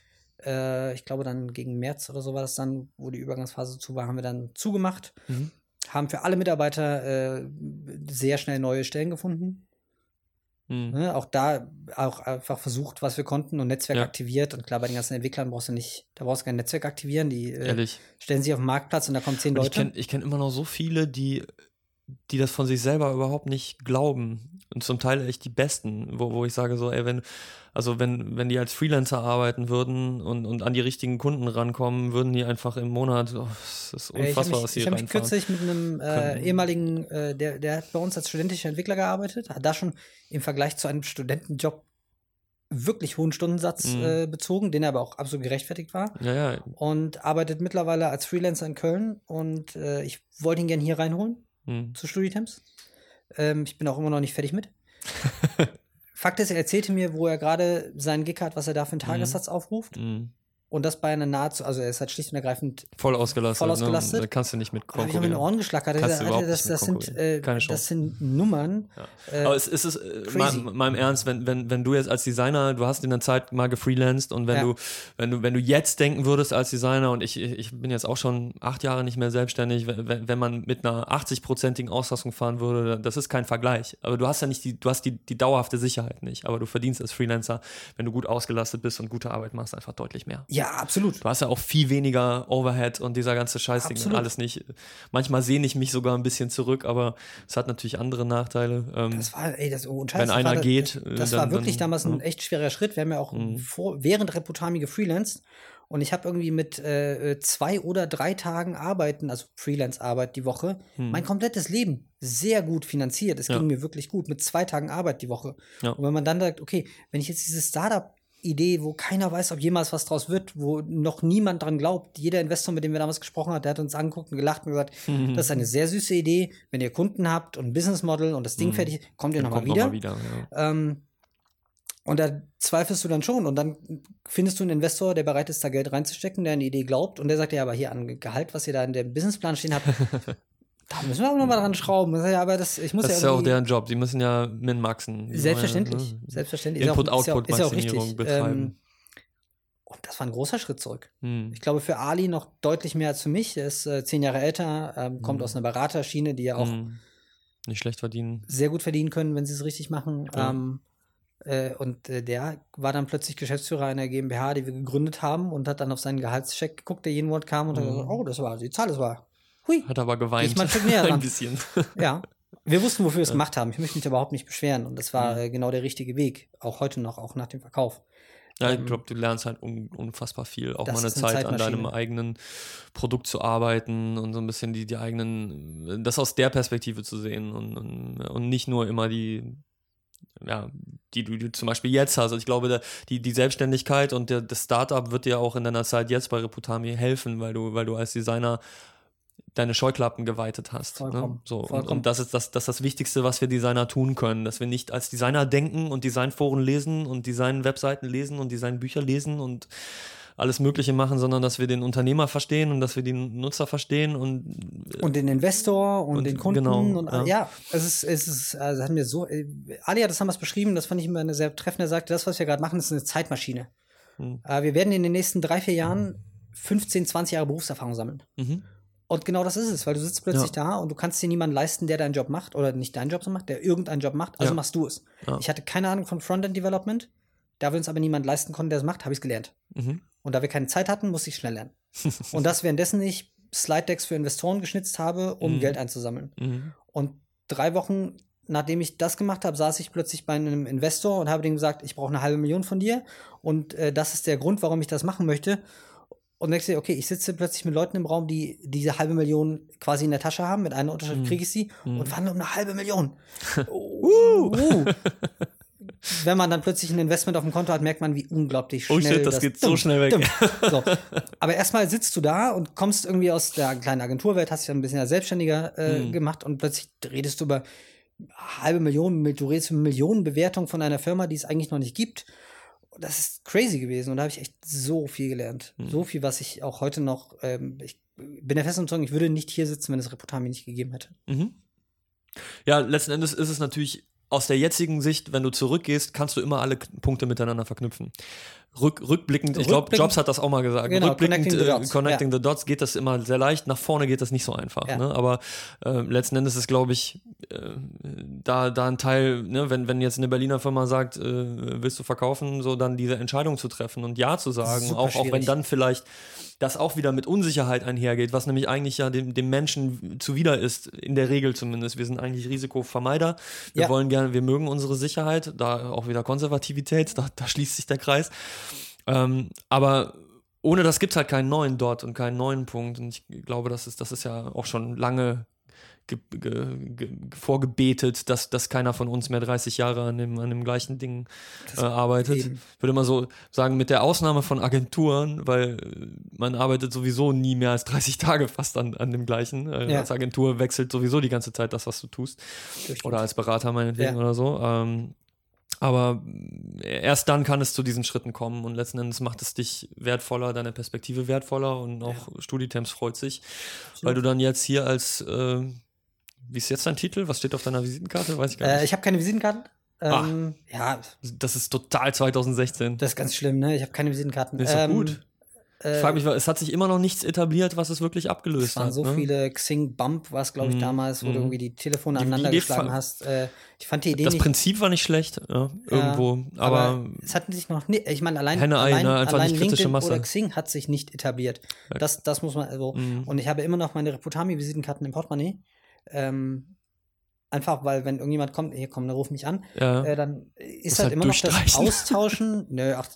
äh, ich glaube dann gegen März oder so war das dann, wo die Übergangsphase zu war, haben wir dann zugemacht, Mhm. haben für alle Mitarbeiter äh, sehr schnell neue Stellen gefunden. Mhm. Ne, auch da auch einfach versucht, was wir konnten und Netzwerk Ja. aktiviert. Und klar, bei den ganzen Entwicklern brauchst du nicht, da brauchst du kein Netzwerk aktivieren. Die äh, stellen sich auf den Marktplatz und da kommen zehn Und ich Leute. kenne ich kenn immer noch so viele, die, die das von sich selber überhaupt nicht glauben. Und zum Teil echt die Besten, wo, wo ich sage so, ey, wenn, also wenn, wenn die als Freelancer arbeiten würden und, und an die richtigen Kunden rankommen, würden die einfach im Monat, oh, das ist Äh, ich habe unfassbar, was ich sie hab mich kürzlich mit einem äh, ehemaligen, äh, der, der hat bei uns als studentischer Entwickler gearbeitet, hat da schon im Vergleich zu einem Studentenjob wirklich hohen Stundensatz Mhm. äh, bezogen, den aber auch absolut gerechtfertigt war. Ja, ja, Und arbeitet mittlerweile als Freelancer in Köln. Und äh, ich wollte ihn gerne hier reinholen. hm. zu Studietemps. Ähm, ich bin auch immer noch nicht fertig mit. Fakt ist, er erzählte mir, wo er gerade seinen Gig hat, was er da für einen Tagessatz aufruft. Hm. Und das bei einer nahezu, also er ist halt schlicht und ergreifend. voll ausgelastet. Voll ausgelastet. Ne? Da kannst du nicht mit Da habe ich auch in den konkurrieren. Ohren geschlackert. Kannst Alter, du überhaupt das, nicht mit das, sind, konkurrieren. äh, Keine das sind Nummern. Äh, Aber es, es ist äh, crazy. mal, mal im Ernst, wenn, wenn, wenn du jetzt als Designer, du hast in der Zeit mal gefreelanced und wenn Ja. du, wenn du, wenn du jetzt denken würdest als Designer, und ich, ich bin jetzt auch schon acht Jahre nicht mehr selbstständig, wenn, wenn- wenn man mit einer 80-prozentigen Auslastung fahren würde, das ist kein Vergleich. Aber du hast ja nicht die, du hast die, die dauerhafte Sicherheit nicht. Aber du verdienst als Freelancer, wenn du gut ausgelastet bist und gute Arbeit machst, einfach deutlich mehr. ja, Ja, absolut. Du hast ja auch viel weniger Overhead und dieser ganze Scheißding Absolut. alles nicht. Manchmal sehne ich mich sogar ein bisschen zurück, aber es hat natürlich andere Nachteile. Ähm, Das war, ey, das, oh, und Scheiße, Wenn das einer war, geht, Das, das dann- war wirklich dann- damals ein echt schwerer Schritt. Wir haben ja auch Mhm. vor, während Reputami gefreelanced. Und ich habe irgendwie mit äh, zwei oder drei Tagen Arbeiten, also Freelance-Arbeit die Woche, mein komplettes Leben sehr gut finanziert. Es Hm. Ja. ging mir wirklich gut mit zwei Tagen Arbeit die Woche. Ja. Und wenn man dann sagt, okay, wenn ich jetzt diese Startup-Idee, wo keiner weiß, ob jemals was draus wird, wo noch niemand dran glaubt, jeder Investor, mit dem wir damals gesprochen haben, der hat uns angeguckt und gelacht und gesagt, das ist eine sehr süße Idee. Wenn ihr Kunden habt und ein Business Model und das Ding Mhm. fertig, ist, kommt ihr nochmal wieder. noch mal wieder ja. Ähm, und da zweifelst du dann schon. Und dann findest du einen Investor, der bereit ist, da Geld reinzustecken, der die Idee glaubt. Und der sagt ja, aber hier an Gehalt, was ihr da in dem Businessplan stehen habt, da müssen wir aber nochmal dran schrauben. Das ist ja, aber das, ich muss Das ja ist ja auch deren Job. Die müssen ja min-maxen. Selbstverständlich. ja, ne? Selbstverständlich. Auch- auch- Input-Output-Maximierung ja auch betreiben. Ähm, und das war ein großer Schritt zurück. Hm. Ich glaube, für Ali noch deutlich mehr als für mich. Er ist äh, zehn Jahre älter, ähm, kommt Mhm. aus einer Beraterschiene, die ja auch Hm. Nicht schlecht verdienen. sehr gut verdienen können, wenn sie es richtig machen. Ähm, äh, und äh, der war dann plötzlich Geschäftsführer einer GmbH, die wir gegründet haben und hat dann auf seinen Gehaltscheck geguckt, der jeden Monat kam und hat Mhm. gesagt, oh, das war, die Zahl ist wahr. Hui. Hat aber geweint. Ich Stück näher ein bisschen. Ja. Wir wussten, wofür wir es gemacht haben. Ich möchte mich überhaupt nicht beschweren. Und das war Mhm. äh, genau der richtige Weg. Auch heute noch, auch nach dem Verkauf. Ja, ich Ähm, glaube, du lernst halt un unfassbar viel. Auch das mal eine eine Zeit an deinem eigenen Produkt zu arbeiten und so ein bisschen die, die eigenen, das aus der Perspektive zu sehen und, und, und nicht nur immer die, ja, die du, zum Beispiel jetzt hast. Also ich glaube, die, die Selbstständigkeit und der, das Startup wird dir auch in deiner Zeit jetzt bei Reputami helfen, weil du, weil du als Designer deine Scheuklappen geweitet hast. Ne? Vollkommen, So, und, vollkommen. und das ist das, das ist das Wichtigste, was wir Designer tun können, dass wir nicht als Designer denken und Designforen lesen und Design-Webseiten lesen und Designbücher lesen und alles Mögliche machen, sondern dass wir den Unternehmer verstehen und dass wir den Nutzer verstehen und Und den Investor und, Und den Kunden. genau, und ja. ja, es ist, es ist, also hat mir so, äh, Ali hat das damals beschrieben, das fand ich immer eine sehr treffende, er sagte, das, was wir gerade machen, ist eine Zeitmaschine. Hm. Äh, wir werden in den nächsten drei, vier Jahren 15, 20 Jahre Berufserfahrung sammeln. mhm. Und genau das ist es, weil du sitzt plötzlich Ja. da und du kannst dir niemanden leisten, der deinen Job macht oder nicht deinen Job so macht, der irgendeinen Job macht, also Ja. machst du es. Ja. Ich hatte keine Ahnung von Frontend Development, da wir uns aber niemand leisten konnten, der es macht, habe ich es gelernt. Mhm. Und da wir keine Zeit hatten, musste ich schnell lernen. und das währenddessen ich Slide-Decks für Investoren geschnitzt habe, um Mhm. Geld einzusammeln. Mhm. Und drei Wochen nachdem ich das gemacht habe, saß ich plötzlich bei einem Investor und habe dem gesagt, ich brauche eine halbe Million von dir und äh, das ist der Grund, warum ich das machen möchte. Und denkst dir, okay, ich sitze plötzlich mit Leuten im Raum, die diese halbe Million quasi in der Tasche haben. Mit einer Unterschrift Mhm. kriege ich sie Mhm. und verhandle um eine halbe Million. uh. Uh. Wenn man dann plötzlich ein Investment auf dem Konto hat, merkt man, wie unglaublich Oh schnell shit, das geht so schnell weg. Dumm. So. Aber erstmal sitzt du da und kommst irgendwie aus der kleinen Agenturwelt, hast dich ein bisschen als Selbstständiger äh, Mhm. gemacht und plötzlich redest du über halbe Millionen, du redest über Millionenbewertung von einer Firma, die es eigentlich noch nicht gibt. Das ist crazy gewesen und da habe ich echt so viel gelernt. Mhm. So viel, was ich auch heute noch, ähm, ich bin der festen Überzeugung, ich würde nicht hier sitzen, wenn es Reputami nicht gegeben hätte. Mhm. Ja, letzten Endes ist es natürlich aus der jetzigen Sicht, wenn du zurückgehst, kannst du immer alle Punkte miteinander verknüpfen. Rück, rückblickend, ich glaube, Jobs hat das auch mal gesagt. Genau, rückblickend, connecting the äh, dots, connecting the dots geht das immer sehr leicht, nach vorne geht das nicht so einfach. Ja. Ne? Aber äh, letzten Endes ist, glaube ich, äh, da, da ein Teil, ne, wenn, wenn jetzt eine Berliner Firma sagt, äh, willst du verkaufen, so dann diese Entscheidung zu treffen und Ja zu sagen, Super auch, auch wenn dann vielleicht das auch wieder mit Unsicherheit einhergeht, was nämlich eigentlich ja dem, dem Menschen zuwider ist, in der Regel zumindest. Wir sind eigentlich Risikovermeider. Wir Ja. wollen gerne, wir mögen unsere Sicherheit, da auch wieder Konservativität, da, da schließt sich der Kreis. Ähm, aber ohne das gibt es halt keinen neuen dort und keinen neuen Punkt. Und ich glaube, das ist, das ist ja auch schon lange ge ge ge vorgebetet, dass, dass keiner von uns mehr 30 Jahre an dem, an dem gleichen Ding äh, arbeitet. eben. Ich würde mal so sagen, mit der Ausnahme von Agenturen, weil man arbeitet sowieso nie mehr als 30 Tage fast an, an dem gleichen. Äh, Ja. Als Agentur wechselt sowieso die ganze Zeit das, was du tust. Oder als Berater meinetwegen Ja. oder so. Ähm, aber äh, erst dann kann es zu diesen Schritten kommen und letzten Endes macht es dich wertvoller, deine Perspektive wertvoller und auch Studitemps freut sich, weil du dann jetzt hier als, äh, wie ist jetzt dein Titel? Was steht auf deiner Visitenkarte? Weiß ich gar Äh, nicht. ich habe keine Visitenkarten. Ähm, Ja, das ist total 2016. das ist ganz schlimm, ne? Ich habe keine Visitenkarten. ist ähm, gut. Ich frage mich, es hat sich immer noch nichts etabliert, was es wirklich abgelöst Es waren hat. so ne? viele Xing Bump, war es glaube ich Mhm, damals, wo du mhm. irgendwie die Telefone die aneinander geschlagen hast. Äh, ich fand die Idee Das nicht. Prinzip war nicht schlecht, ja, irgendwo. aber, es hat sich noch nicht, ich meine, allein, Henne-Ei, allein, ne? Einfach allein nicht kritische LinkedIn Masse. oder Xing hat sich nicht etabliert. Das, das muss man, also, Mhm. und ich habe immer noch meine Reputami-Visitenkarten im Portemonnaie. Ähm, einfach, weil, wenn irgendjemand kommt, hier komm, der ruf mich an, ja. äh, dann ist halt halt immer noch das. Austauschen. Nö, ach,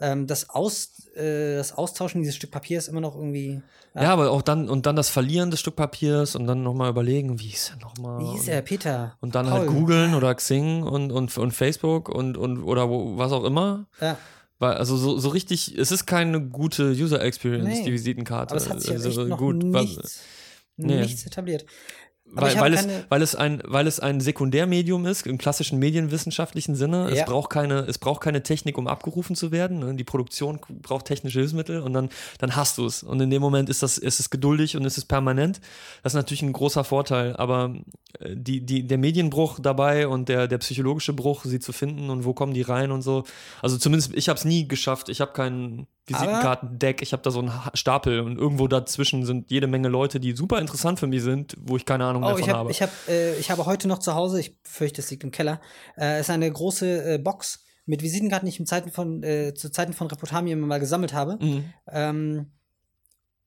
ähm, das, Aus, äh, das Austauschen dieses Stück Papier ist immer noch irgendwie. ja. aber auch dann, und dann das Verlieren des Stück Papiers und dann nochmal überlegen, wie ist er nochmal? Wie hieß er, Peter? Und dann Paul. halt googeln oder Xing und, und, und Facebook und, und oder wo, was auch immer. Ja, Weil, also so, so richtig, es ist keine gute User Experience, Nee. die Visitenkarte. aber es hat sich halt Also echt noch gut, was- nichts, Nee. nichts etabliert. Weil, weil, es, weil, es ein, weil es ein Sekundärmedium ist, im klassischen medienwissenschaftlichen Sinne. Ja. Es, braucht keine, es braucht keine Technik, um abgerufen zu werden. ne? Die Produktion braucht technische Hilfsmittel und dann, dann hast du es. Und in dem Moment ist, das, ist es geduldig und ist es permanent. Das ist natürlich ein großer Vorteil. Aber äh, die, die, der Medienbruch dabei und der, der psychologische Bruch, sie zu finden und wo kommen die rein und so. Also zumindest, ich habe es nie geschafft. Ich habe keinen Visitenkartendeck. Ich habe da so einen Stapel und irgendwo dazwischen sind jede Menge Leute, die super interessant für mich sind, wo ich keine Ahnung Oh, davon ich, hab, habe. ich, hab, äh, ich habe heute noch zu Hause, ich fürchte, es liegt im Keller, äh, ist eine große äh, Box mit Visitenkarten, die ich Zeiten von, äh, zu Zeiten von Reputami immer mal gesammelt habe. Mhm. Ähm,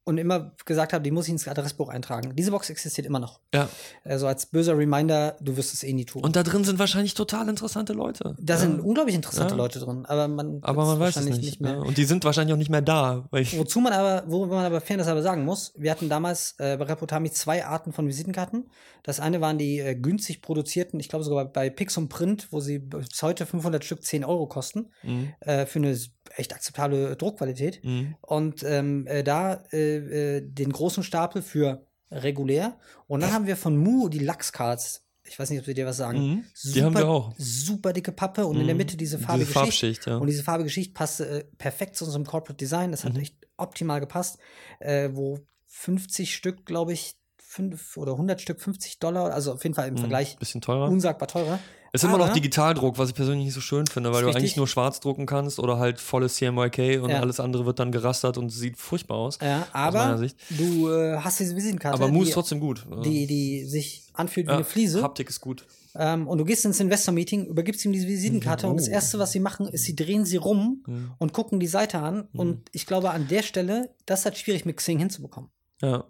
und immer gesagt habe, die muss ich ins Adressbuch eintragen. Diese Box existiert immer noch. Ja. Also als böser Reminder, du wirst es eh nie tun. Und da drin sind wahrscheinlich total interessante Leute. da ja. sind unglaublich interessante Ja. Leute drin, aber man, Aber man weiß es wahrscheinlich nicht. mehr. Und die sind wahrscheinlich auch nicht mehr da. Weil ich, Wozu man aber, wo man aber fairness aber sagen muss, wir hatten damals äh, bei Reputami zwei Arten von Visitenkarten. Das eine waren die äh, günstig produzierten, ich glaube sogar bei Pixum Print, wo sie bis heute 500 Stück 10 Euro kosten, Mhm. äh, für eine echt akzeptable Druckqualität. Mhm. Und ähm, äh, da äh, äh, den großen Stapel für regulär. Und dann haben wir von Mu die Lachscards. Ich weiß nicht, ob sie dir was sagen. Mhm. Die haben wir auch. Super dicke Pappe und in der Mhm. Mitte diese Diese farbige Schicht. Farbschicht, ja. Und diese farbige Schicht passte äh, perfekt zu unserem Corporate Design. Das hat Mhm. echt optimal gepasst. Äh, wo 50 Stück, glaube ich, 5 oder 100 Stück 50 Dollar, also auf jeden Fall im Mhm. Vergleich Bisschen teurer. unsagbar teurer. Es ist immer noch Aber- Digitaldruck, was ich persönlich nicht so schön finde, weil du richtig. eigentlich nur schwarz drucken kannst oder halt volles CMYK und Ja. alles andere wird dann gerastert und sieht furchtbar aus. Ja, aber du äh, hast diese Visitenkarte, Aber die, ist trotzdem gut. die, die sich anfühlt wie ja, eine Fliese. Haptik ist gut. Ähm, und du gehst ins Investor-Meeting, übergibst ihm diese Visitenkarte und das Oh. Erste, was sie machen, ist, sie drehen sie rum Mhm. und gucken die Seite an. Und ich glaube, an der Stelle, das hat schwierig mit Xing hinzubekommen. Ja.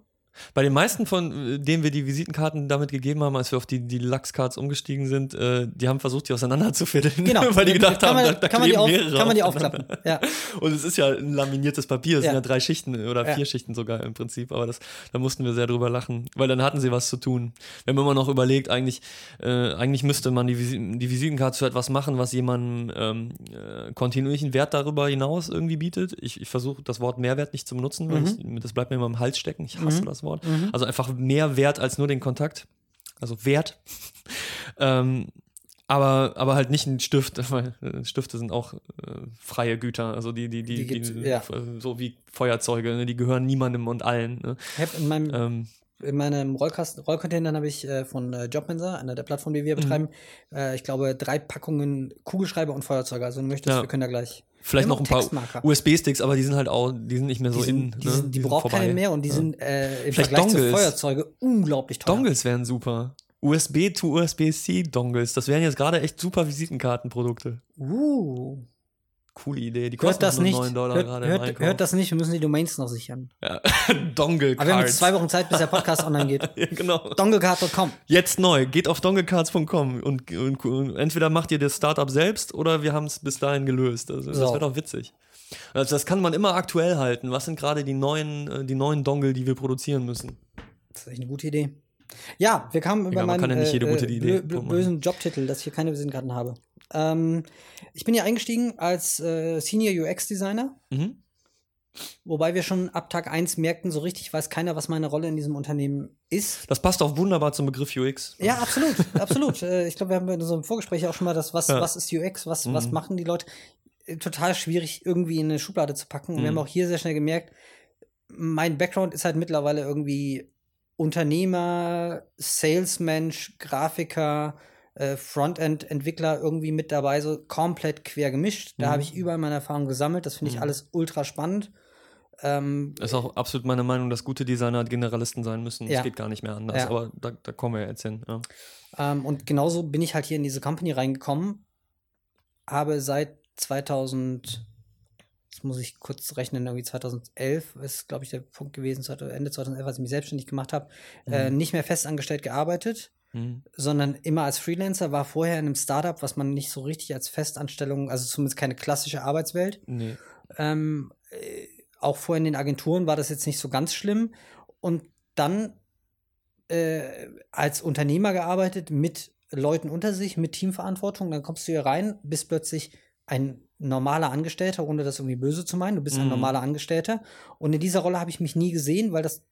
Bei den meisten von äh, denen wir die Visitenkarten damit gegeben haben, als wir auf die, die Lachscards umgestiegen sind, äh, die haben versucht, die auseinanderzufiddeln. Genau. weil die gedacht kann haben, man, da, da kann man die, auf, mehrere kann man die aufklappen. Ja. Und es ist ja ein laminiertes Papier, es Ja. sind ja drei Schichten oder Ja. vier Schichten sogar im Prinzip, aber das, da mussten wir sehr drüber lachen, weil dann hatten sie was zu tun. Wir haben immer noch überlegt, eigentlich, äh, eigentlich müsste man die, Visi die Visitenkarte zu etwas machen, was jemandem ähm, äh, kontinuierlichen Wert darüber hinaus irgendwie bietet. Ich, ich versuche das Wort Mehrwert nicht zu benutzen, weil ich, das bleibt mir immer im Hals stecken. Ich hasse das Wort. Also einfach mehr Wert als nur den Kontakt. Also Wert. ähm, aber, aber halt nicht ein Stift, weil äh, Stifte sind auch äh, freie Güter, also die, die, die, Die die, ja. äh, so wie Feuerzeuge, ne? die gehören niemandem und allen. Ne? Ich habe in meinem, Ähm, in meinem Rollkasten, Rollcontainer habe ich äh, von äh, Jobmensa, einer der Plattformen, die Mhm. wir betreiben, äh, ich glaube, drei Packungen Kugelschreiber und Feuerzeuge. Also, wenn du möchtest, Ja. wir können da gleich. vielleicht noch ein paar. USB-sticks, aber die sind halt auch, die sind nicht mehr so Die, in. sind, die, ne? sind, die sind braucht vorbei. keine mehr und die Ja. sind äh, im Vielleicht Vergleich zu Dongles. Feuerzeuge unglaublich teuer. Dongles wären super. USB to USB-C Dongles, das wären jetzt gerade echt super Visitenkartenprodukte. Uh. Coole Idee, die Hört kosten das nicht. 9 Dollar Hört, gerade hört, hört das nicht, wir müssen die Domains noch sichern. Ja. Dongle Aber wir haben jetzt Cards. zwei Wochen Zeit, bis der Podcast online geht. Ja, genau. Donglecard.com. Jetzt neu. Geht auf donglecards.com und, und, und entweder macht ihr das Startup selbst oder wir haben es bis dahin gelöst. Also, Das So. wäre doch witzig. Also das kann man immer aktuell halten. Was sind gerade die neuen, äh, die neuen Dongle, die wir produzieren müssen? Das ist echt eine gute Idee. Ja, wir kamen über man meinen ja äh, gute äh, bösen Jobtitel, dass ich hier keine Visitenkarten habe. Ähm, ich bin hier eingestiegen als äh, Senior UX-Designer, Mhm. wobei wir schon ab Tag 1 merkten, so richtig weiß keiner, was meine Rolle in diesem Unternehmen ist. Das passt auch wunderbar zum Begriff UX. Ja, absolut, absolut. Äh, ich glaube, wir haben in unserem Vorgespräch auch schon mal das, was, Ja. was ist UX, was, was Mhm. machen die Leute, Äh, total schwierig irgendwie in eine Schublade zu packen. Und wir Mhm. haben auch hier sehr schnell gemerkt, mein Background ist halt mittlerweile irgendwie Unternehmer, Salesmensch, Grafiker, äh, Frontend-Entwickler irgendwie mit dabei, so komplett quer gemischt. Da Mhm. habe ich überall meine Erfahrungen gesammelt. Das finde ich Mhm. alles ultra spannend. Ähm, Ist auch absolut meine Meinung, dass gute Designer Generalisten sein müssen. Ja. Es geht gar nicht mehr anders. Ja. Aber da, da kommen wir jetzt hin. Ja. Ähm, und genauso bin ich halt hier in diese Company reingekommen. Habe seit 2000, jetzt muss ich kurz rechnen, irgendwie 2011 ist, glaube ich, der Punkt gewesen, 2000 Ende 2011, als ich mich selbstständig gemacht habe, äh, nicht mehr festangestellt gearbeitet, Mhm. sondern immer als Freelancer, war vorher in einem Startup, was man nicht so richtig als Festanstellung, also zumindest keine klassische Arbeitswelt. Nee. Ähm, äh, auch vorher in den Agenturen war das jetzt nicht so ganz schlimm. Und dann äh, als Unternehmer gearbeitet mit Leuten unter sich, mit Teamverantwortung. Dann kommst du hier rein, bist plötzlich ein normaler Angestellter, ohne das irgendwie böse zu meinen. Du bist ein Mhm. normaler Angestellter. Und in dieser Rolle habe ich mich nie gesehen, weil das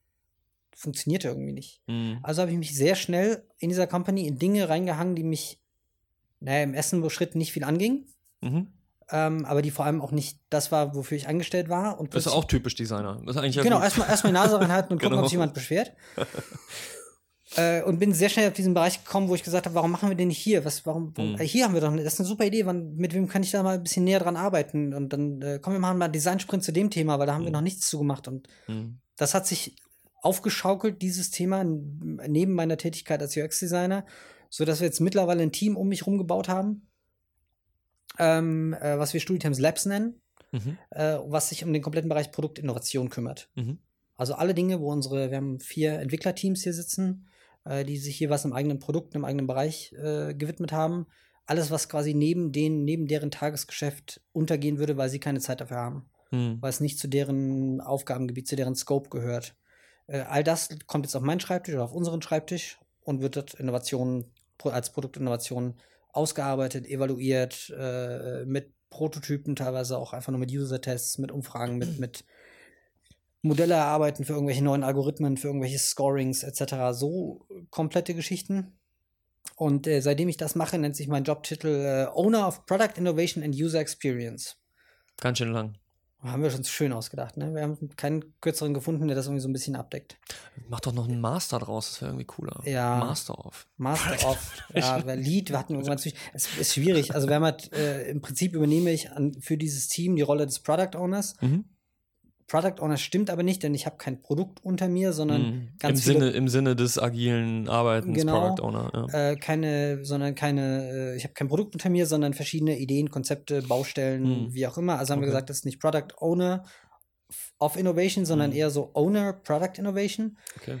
funktionierte irgendwie nicht. Mhm. Also habe ich mich sehr schnell in dieser Company in Dinge reingehangen, die mich naja, im ersten Schritt nicht viel anging Mhm. ähm, aber die vor allem auch nicht das war, wofür ich angestellt war. Und Das ist auch typisch Designer. Das ist eigentlich ja genau, erstmal erstmal die Nase reinhalten und gucken, Genau. ob sich jemand beschwert. äh, und bin sehr schnell auf diesen Bereich gekommen, wo ich gesagt habe, warum machen wir den nicht hier? Was, warum, Mhm. äh, hier haben wir doch, eine, das ist eine super Idee, wann, mit wem kann ich da mal ein bisschen näher dran arbeiten? Und dann äh, komm, wir machen mal einen Design-Sprint zu dem Thema, weil da haben wir Mhm. noch nichts zu gemacht. Und Mhm. das hat sich aufgeschaukelt, dieses Thema, neben meiner Tätigkeit als UX-Designer, sodass wir jetzt mittlerweile ein Team um mich rumgebaut haben, ähm, äh, was wir Studitems Labs nennen Mhm. äh, was sich um den kompletten Bereich Produktinnovation kümmert. Mhm. Also alle Dinge, wo unsere, wir haben vier Entwicklerteams hier sitzen, äh, die sich hier was im eigenen Produkt, im eigenen Bereich äh, gewidmet haben. Alles, was quasi neben denen, neben deren Tagesgeschäft untergehen würde, weil sie keine Zeit dafür haben, Mhm. weil es nicht zu deren Aufgabengebiet, zu deren Scope gehört. Äh, all das kommt jetzt auf meinen Schreibtisch oder auf unseren Schreibtisch und wird dort Innovation pro- als Produktinnovation ausgearbeitet, evaluiert, äh, mit Prototypen, teilweise auch einfach nur mit User-Tests, mit Umfragen, mit, mit Modelle erarbeiten für irgendwelche neuen Algorithmen, für irgendwelche Scorings etc. So komplette Geschichten. Und äh, seitdem ich das mache, nennt sich mein Jobtitel äh, Owner of Product Innovation and User Experience. Ganz schön lang. Haben wir schon schön ausgedacht, ne? Wir haben keinen kürzeren gefunden, der das irgendwie so ein bisschen abdeckt. Mach doch noch einen Master draus, das wäre irgendwie cooler. Ja. Master of. Master of, ja, Lead, wir hatten irgendwann zwischen, es ist schwierig. Also wir haben halt, äh, im Prinzip übernehme ich an, für dieses Team die Rolle des Product Owners. Mhm. Product Owner stimmt aber nicht, denn ich habe kein Produkt unter mir, sondern Mhm. Im, ganz viele, Sinne, Im Sinne des agilen Arbeitens, Genau. Product Owner. Ja. äh, keine, sondern keine, äh, ich habe kein Produkt unter mir, sondern verschiedene Ideen, Konzepte, Baustellen, Mhm. wie auch immer. Also haben wir Okay. gesagt, das ist nicht Product Owner of Innovation, sondern Mhm. eher so Owner Product Innovation. Okay.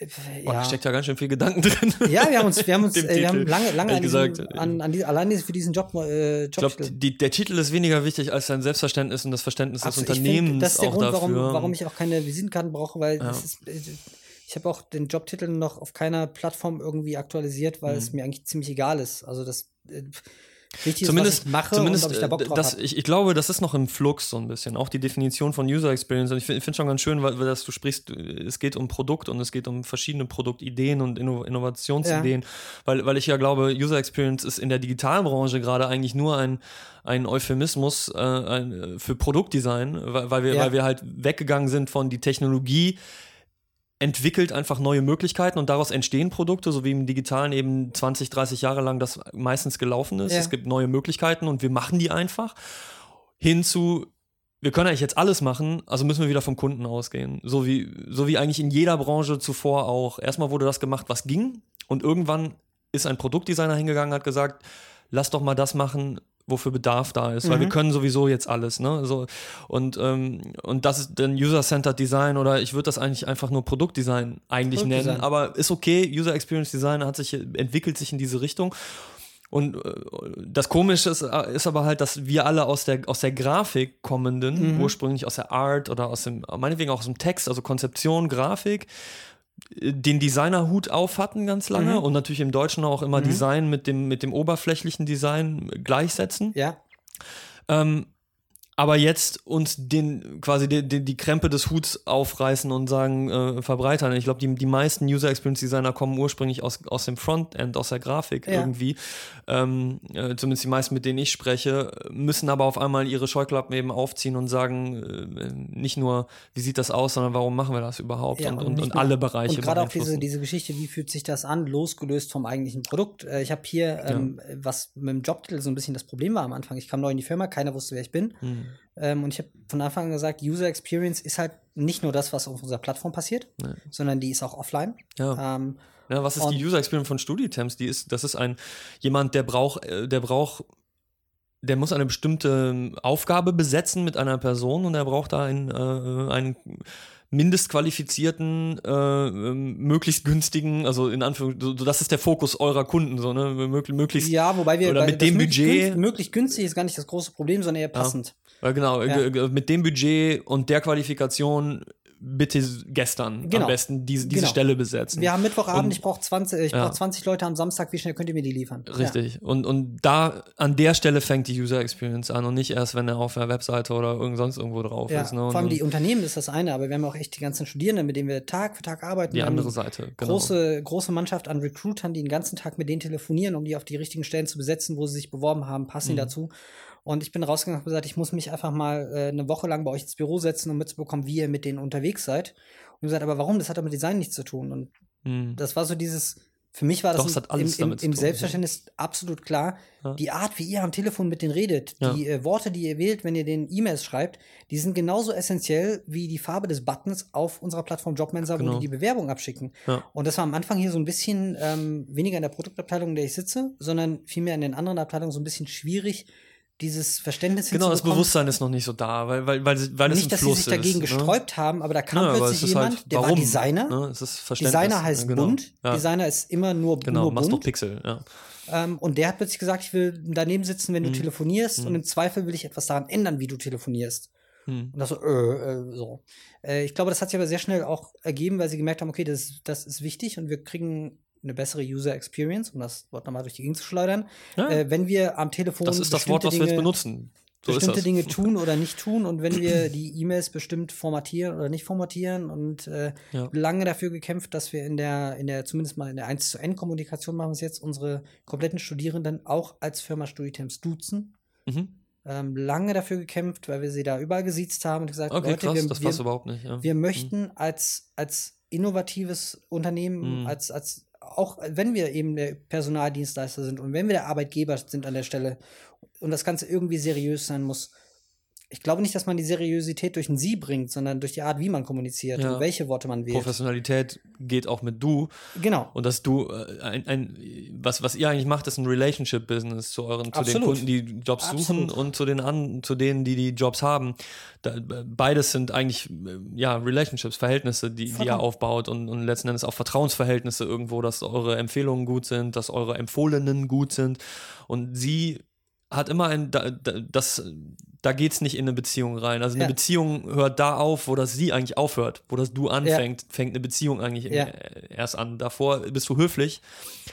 Äh, Boah, da ja. steckt ja ganz schön viel Gedanken drin. Ja, wir haben uns, wir haben uns, äh, wir haben lange, lange an, Ehrlich diesem, gesagt, äh, an, an die, allein für diesen Job, äh, Ich glaube, der Titel ist weniger wichtig als dein Selbstverständnis und das Verständnis des Absolut. Ich Unternehmens find, das ist der auch Grund, dafür. warum, warum ich auch keine Visitenkarten brauche, weil Ja. ist, äh, ich habe auch den Jobtitel noch auf keiner Plattform irgendwie aktualisiert, weil Mhm. es mir eigentlich ziemlich egal ist. Also das wichtig zumindest, ist, ich mache zumindest und ob ich da Bock äh, drauf das, ich, ich glaube, das ist noch im Flux so ein bisschen. Auch die Definition von User Experience. Und ich finde find schon ganz schön, weil, weil das du sprichst, äh, es geht um Produkt und es geht um verschiedene Produktideen und Inno Innovationsideen. Weil, weil ich ja glaube, User Experience ist in der Digitalbranche gerade eigentlich nur ein, ein Euphemismus äh, ein, äh, für Produktdesign, weil, weil, wir, Ja. weil wir halt weggegangen sind von die Technologie entwickelt einfach neue Möglichkeiten und daraus entstehen Produkte, so wie im Digitalen eben 20, 30 Jahre lang das meistens gelaufen ist. Ja. Es gibt neue Möglichkeiten und wir machen die einfach. Hinzu, wir können eigentlich jetzt alles machen, also müssen wir wieder vom Kunden ausgehen. So wie, so wie eigentlich in jeder Branche zuvor auch. Erstmal wurde das gemacht, was ging und irgendwann ist ein Produktdesigner hingegangen, hat gesagt, lass doch mal das machen, wofür Bedarf da ist, weil Mhm. wir können sowieso jetzt alles, ne? So, und, ähm, und das ist dann User-Centered Design oder ich würde das eigentlich einfach nur Produktdesign eigentlich Produktdesign. nennen, aber ist okay, User Experience Design hat sich, entwickelt sich in diese Richtung. Und äh, das Komische ist, äh, ist aber halt, dass wir alle aus der, aus der Grafik kommenden, Mhm. ursprünglich aus der Art oder aus dem, meinetwegen auch aus dem Text, also Konzeption, Grafik, den Designerhut auf hatten ganz lange Mhm. und natürlich im Deutschen auch immer Mhm. Design mit dem, mit dem oberflächlichen Design gleichsetzen. Ja, Ähm, aber jetzt uns den quasi die, die, die Krempe des Huts aufreißen und sagen, äh, verbreitern. Ich glaube, die, die meisten User Experience Designer kommen ursprünglich aus, aus dem Frontend, aus der Grafik Ja. irgendwie. Ähm, äh, zumindest die meisten, mit denen ich spreche, müssen aber auf einmal ihre Scheuklappen eben aufziehen und sagen, äh, nicht nur, wie sieht das aus, sondern warum machen wir das überhaupt? Ja, und, und, und alle Bereiche. Und gerade auch diese, diese Geschichte, wie fühlt sich das an, losgelöst vom eigentlichen Produkt. Äh, ich habe hier, ähm, was mit dem Jobtitel so ein bisschen das Problem war am Anfang. Ich kam neu in die Firma, keiner wusste, wer ich bin. Hm. Ähm, und ich habe von Anfang an gesagt, User Experience ist halt nicht nur das, was auf unserer Plattform passiert, sondern die ist auch offline. Ja. Ähm, Ja, was ist die User Experience von Studietemps? Die ist, das ist ein jemand, der braucht, äh, der braucht, der muss eine bestimmte Aufgabe besetzen mit einer Person und er braucht da einen, äh, einen mindestqualifizierten, äh, ähm, möglichst günstigen, also in Anführungszeichen, so, das ist der Fokus eurer Kunden, so, ne? Möglich, möglichst, ja, wobei wir oder mit dem Budget- möglichst günstig ist gar nicht das große Problem, sondern eher passend. äh, genau, Ja. äh, g- mit dem Budget und der Qualifikation bitte gestern Genau. am besten diese, diese Genau. Stelle besetzen. Wir haben Mittwochabend, Und- ich brauche 20, ich Ja. brauch 20 Leute am Samstag, wie schnell könnt ihr mir die liefern? Richtig. Und, und da, an der Stelle fängt die User Experience an und nicht erst, wenn er auf der Webseite oder irgend sonst irgendwo drauf Ja, ist. Ne? vor Und, allem die und Unternehmen ist das eine, aber wir haben auch echt die ganzen Studierenden, mit denen wir Tag für Tag arbeiten. die andere Seite. Genau. Große, große Mannschaft an Recruitern, die den ganzen Tag mit denen telefonieren, um die auf die richtigen Stellen zu besetzen, wo sie sich beworben haben, passen Mhm. die dazu. Und ich bin rausgegangen und habe gesagt, ich muss mich einfach mal äh, eine Woche lang bei euch ins Büro setzen, um mitzubekommen, wie ihr mit denen unterwegs seid. Und gesagt, aber warum? Das hat doch mit Design nichts zu tun. Und Hm. das war so dieses, für mich war das Doch, im- im, im, tun, Selbstverständnis absolut klar. Ja. Die Art, wie ihr am Telefon mit denen redet, Ja. die äh, Worte, die ihr wählt, wenn ihr den E-Mails schreibt, die sind genauso essentiell wie die Farbe des Buttons auf unserer Plattform Jobmensa, wo Genau. die die Bewerbung abschicken. Ja. Und das war am Anfang hier so ein bisschen ähm, weniger in der Produktabteilung, in der ich sitze, sondern vielmehr in den anderen Abteilungen so ein bisschen schwierig, dieses Verständnis Genau, das. Bewusstsein ist noch nicht so da, weil, weil, weil, weil es Nicht, dass sie sich dagegen ist. ne? gesträubt haben, aber da kam Ja, plötzlich jemand, halt, der warum, war Designer. Ne? Designer heißt genau. bunt. Ja. Designer ist immer nur, Genau, nur machst bunt. doch Pixel, ja. Ähm, und der hat plötzlich gesagt, ich will daneben sitzen, Mhm. wenn du telefonierst und im Zweifel will ich etwas daran ändern, wie du telefonierst. Hm. Und das so, äh, äh, so. Äh, ich glaube, das hat sich aber sehr schnell auch ergeben, weil sie gemerkt haben, okay, das, das ist wichtig und wir kriegen eine bessere User Experience, um das Wort nochmal durch die Gegend zu schleudern, Ja. äh, wenn wir am Telefon Das ist das Wort, was bestimmte wir jetzt Dinge- benutzen. So bestimmte. Dinge tun oder nicht tun und wenn wir die E-Mails bestimmt formatieren oder nicht formatieren und äh, Ja. lange dafür gekämpft, dass wir in der, in der, zumindest mal in der 1 zu N Kommunikation machen wir es jetzt, unsere kompletten Studierenden auch als Firma StudiTemps duzen. Mhm. Ähm, lange dafür gekämpft, weil wir sie da überall gesiezt haben und gesagt, Okay, Leute, krass, wir, das wir, passt überhaupt nicht. Ja. wir Mhm. möchten als, als innovatives Unternehmen, Mhm. als, als auch wenn wir eben der Personaldienstleister sind und wenn wir der Arbeitgeber sind an der Stelle und das Ganze irgendwie seriös sein muss. Ich glaube nicht, dass man die Seriosität durch ein Sie bringt, sondern durch die Art, wie man kommuniziert Ja. und welche Worte man wählt. Professionalität geht auch mit du. Genau. Und dass du äh, ein, ein was, was ihr eigentlich macht, ist ein Relationship-Business zu euren, zu den. Kunden, die Jobs suchen Absolut. und zu den an, zu denen, die die Jobs haben. Da, beides sind eigentlich äh, ja Relationships, Verhältnisse, die, die ihr aufbaut und, und letzten Endes auch Vertrauensverhältnisse irgendwo, dass eure Empfehlungen gut sind, dass eure Empfohlenen gut sind. Und sie hat immer ein, da, da, das, da geht es nicht in eine Beziehung rein. Also eine Ja. Beziehung hört da auf, wo das sie eigentlich aufhört, wo das du anfängt, fängt eine Beziehung eigentlich Ja. äh, erst an. Davor bist du höflich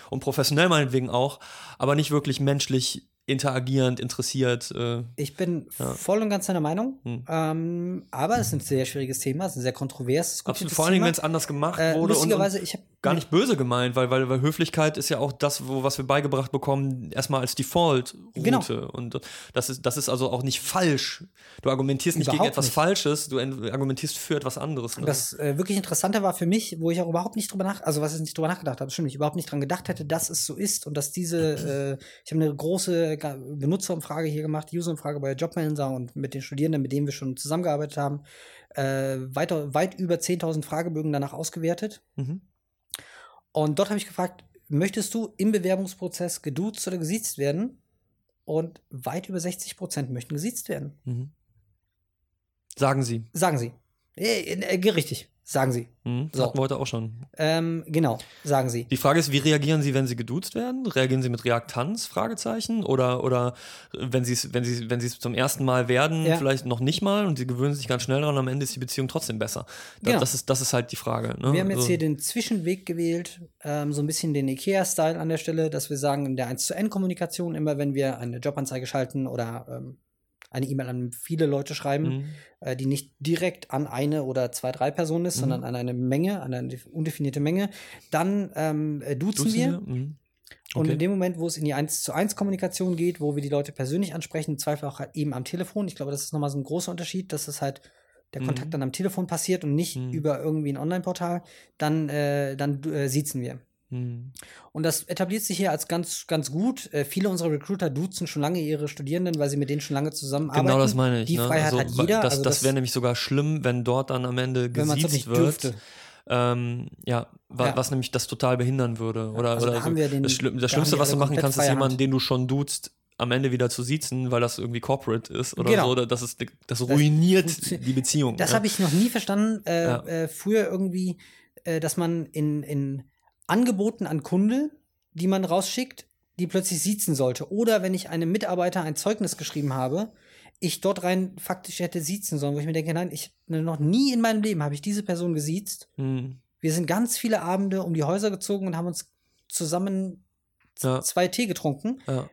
und professionell meinetwegen auch, aber nicht wirklich menschlich interagierend, interessiert. Äh, Ich bin voll und ganz deiner Meinung. Hm. Ähm, aber es ist ein sehr schwieriges Thema, es ist ein sehr kontroverses. absolut, vor allen Dingen, wenn es anders gemacht Äh, wurde. Und, und lustigerweise, ich habe gar nicht böse gemeint, weil, weil, weil Höflichkeit ist ja auch das, wo, was wir beigebracht bekommen, erstmal als Default-Route. Genau. Und das ist, das ist also auch nicht falsch. Du argumentierst nicht gegen Überhaupt etwas nicht. Falsches, du en- argumentierst für etwas anderes. Ne? Das äh, wirklich Interessante war für mich, wo ich auch überhaupt nicht drüber nach, also was ich nicht drüber nachgedacht habe, stimmt, ich überhaupt nicht dran gedacht hätte, dass es so ist und dass diese, äh, ich habe eine große Benutzerumfrage hier gemacht, Userumfrage bei Jobmanager und mit den Studierenden, mit denen wir schon zusammengearbeitet haben, äh, weiter, weit über 10.000 Fragebögen danach ausgewertet. Mhm. Und dort habe ich gefragt, möchtest du im Bewerbungsprozess geduzt oder gesiezt werden? Und weit über 60 Prozent möchten gesiezt werden. Mhm. Sagen Sie. Sagen sie. Äh, richtig, sagen sie. Mhm. So. hatten wir heute auch schon. Ähm, genau, sagen sie. Die Frage ist, wie reagieren Sie, wenn Sie geduzt werden? Reagieren Sie mit Reaktanz? Fragezeichen? Oder, oder wenn Sie es wenn wenn zum ersten Mal werden, Ja. vielleicht noch nicht mal und Sie gewöhnen sich ganz schnell daran, am Ende ist die Beziehung trotzdem besser. Da, Genau. das, ist, das ist halt die Frage. Ne? Wir haben jetzt So. hier den Zwischenweg gewählt, ähm, so ein bisschen den IKEA-Style an der Stelle, dass wir sagen, in der 1 zu N-Kommunikation, immer wenn wir eine Jobanzeige schalten oder ähm, eine E-Mail an viele Leute schreiben, Mhm. äh, die nicht direkt an eine oder zwei, drei Personen ist, sondern an eine Menge, an eine undefinierte Menge. Dann ähm, äh, duzen, Duzen wir. wir? Mhm. Und Okay. in dem Moment, wo es in die 1 zu 1 Kommunikation geht, wo wir die Leute persönlich ansprechen, im Zweifel auch halt eben am Telefon. Ich glaube, das ist nochmal so ein großer Unterschied, dass es halt der Mhm. Kontakt dann am Telefon passiert und nicht Mhm. über irgendwie ein Online-Portal, dann, äh, dann äh, siezen wir. Mhm. Und das etabliert sich hier als ganz, ganz gut. Äh, viele unserer Recruiter duzen schon lange ihre Studierenden, weil sie mit denen schon lange zusammenarbeiten. Genau das meine ich. Die ne? Freiheit Also, hat jeder. Das, also das wäre nämlich sogar schlimm, wenn dort dann am Ende gesiezt wird. dürfte. Ähm, ja, wa Ja. was nämlich das total behindern würde. Oder, also oder da so. den- das, Schlimm, da das haben Schlimmste, was du machen kannst, ist jemanden, den du schon duzt, am Ende wieder zu siezen, weil das irgendwie corporate ist oder Genau. so. Oder das, ist, das ruiniert funktio- die Beziehung. Das ja. habe ich noch nie verstanden. Äh, Ja. äh, früher irgendwie, äh, dass man in, in Angeboten an Kunde, die man rausschickt, die plötzlich siezen sollte. Oder wenn ich einem Mitarbeiter ein Zeugnis geschrieben habe, ich dort rein faktisch hätte siezen sollen, wo ich mir denke, nein, ich noch nie in meinem Leben habe ich diese Person gesiezt. Hm. Wir sind ganz viele Abende um die Häuser gezogen und haben uns zusammen Ja. zwei Tee getrunken. Ja.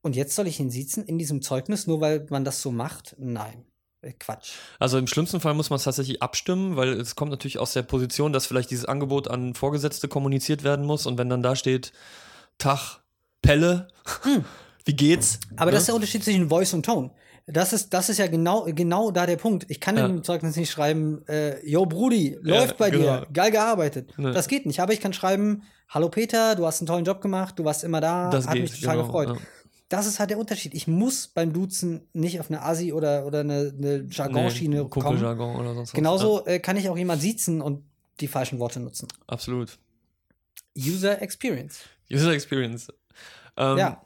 Und jetzt soll ich ihn siezen in diesem Zeugnis, nur weil man das so macht? Nein. Äh, Quatsch. Also im schlimmsten Fall muss man es tatsächlich abstimmen, weil es kommt natürlich aus der Position, dass vielleicht dieses Angebot an Vorgesetzte kommuniziert werden muss und wenn dann da steht, Tag, Pelle, wie geht's? Hm. Aber Ne? das ist der Unterschied zwischen Voice und Tone. Das ist, das ist ja genau, genau da der Punkt. Ich kann Ja. dem Zeugnis nicht schreiben, äh, Yo Brudi, läuft bei genau. dir, geil gearbeitet. Ne. Das geht nicht. Aber ich kann schreiben, Hallo Peter, du hast einen tollen Job gemacht, du warst immer da, Das hat geht, mich total genau, gefreut. ja. Das ist halt der Unterschied. Ich muss beim Duzen nicht auf eine Asi oder, oder eine, eine Jargonschiene Nee, kommen. Kumpeljargon oder sonst was. Genauso äh, kann ich auch jemand siezen und die falschen Worte nutzen. Ja, absolut. User Experience. User Experience. Ähm, Ja.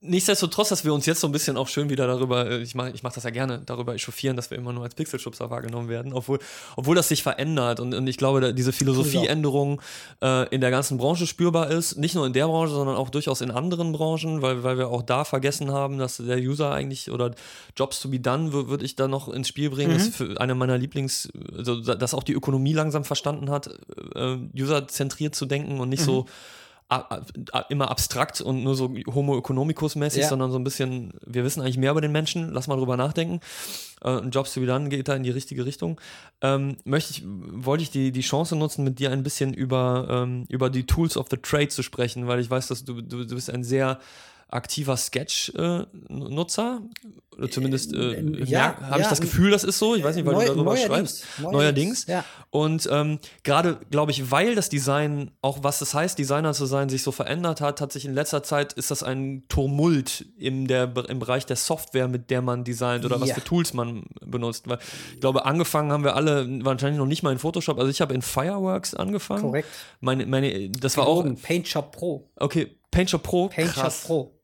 Nichtsdestotrotz, dass wir uns jetzt so ein bisschen auch schön wieder darüber, äh, ich mache ich mach das ja gerne, darüber echauffieren, dass wir immer nur als Pixelschubser wahrgenommen werden, obwohl, obwohl das sich verändert und, und ich glaube, diese Philosophieänderung äh, in der ganzen Branche spürbar ist, nicht nur in der Branche, sondern auch durchaus in anderen Branchen, weil, weil wir auch da vergessen haben, dass der User eigentlich oder Jobs to be done, wür- würde ich da noch ins Spiel bringen, Mhm. ist für eine meiner Lieblings, also da- dass auch die Ökonomie langsam verstanden hat, äh, userzentriert zu denken und nicht so immer abstrakt und nur so Homo economicus mäßig, Ja. sondern so ein bisschen, wir wissen eigentlich mehr über den Menschen, lass mal drüber nachdenken. Äh, Jobs to be done geht da in die richtige Richtung. Ähm, möchte ich, wollte ich die, die Chance nutzen, mit dir ein bisschen über, ähm, über die Tools of the Trade zu sprechen, weil ich weiß, dass du, du, du bist ein sehr aktiver Sketch-Nutzer. Oder zumindest äh, Äh, ja, habe ich ja, das Gefühl, das ist so. Ich weiß nicht, weil Neu- du darüber neuerdings, schreibst. neuerdings, Neuerdings. ja. Und ähm, gerade, glaube ich, weil das Design, auch was es heißt, Designer zu sein, sich so verändert hat, hat sich in letzter Zeit, ist das ein Tumult im, der, im Bereich der Software, mit der man designt oder was Ja. für Tools man benutzt. Weil ich glaube, angefangen haben wir alle wahrscheinlich noch nicht mal in Photoshop. Also ich habe in Fireworks angefangen. Korrekt. Meine, meine, das war auch, Gelogen. Paint Shop Pro. okay, PaintShop Pro. Paint krass. Shop Pro.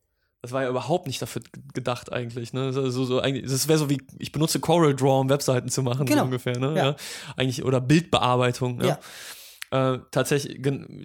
Das war ja überhaupt nicht dafür gedacht eigentlich. Ne? So, so, eigentlich das wäre so wie, ich benutze Corel Draw, um Webseiten zu machen, Genau. so ungefähr. Ne? Ja. Ja. Eigentlich, oder Bildbearbeitung. Ja. Ja. Äh, tatsächlich,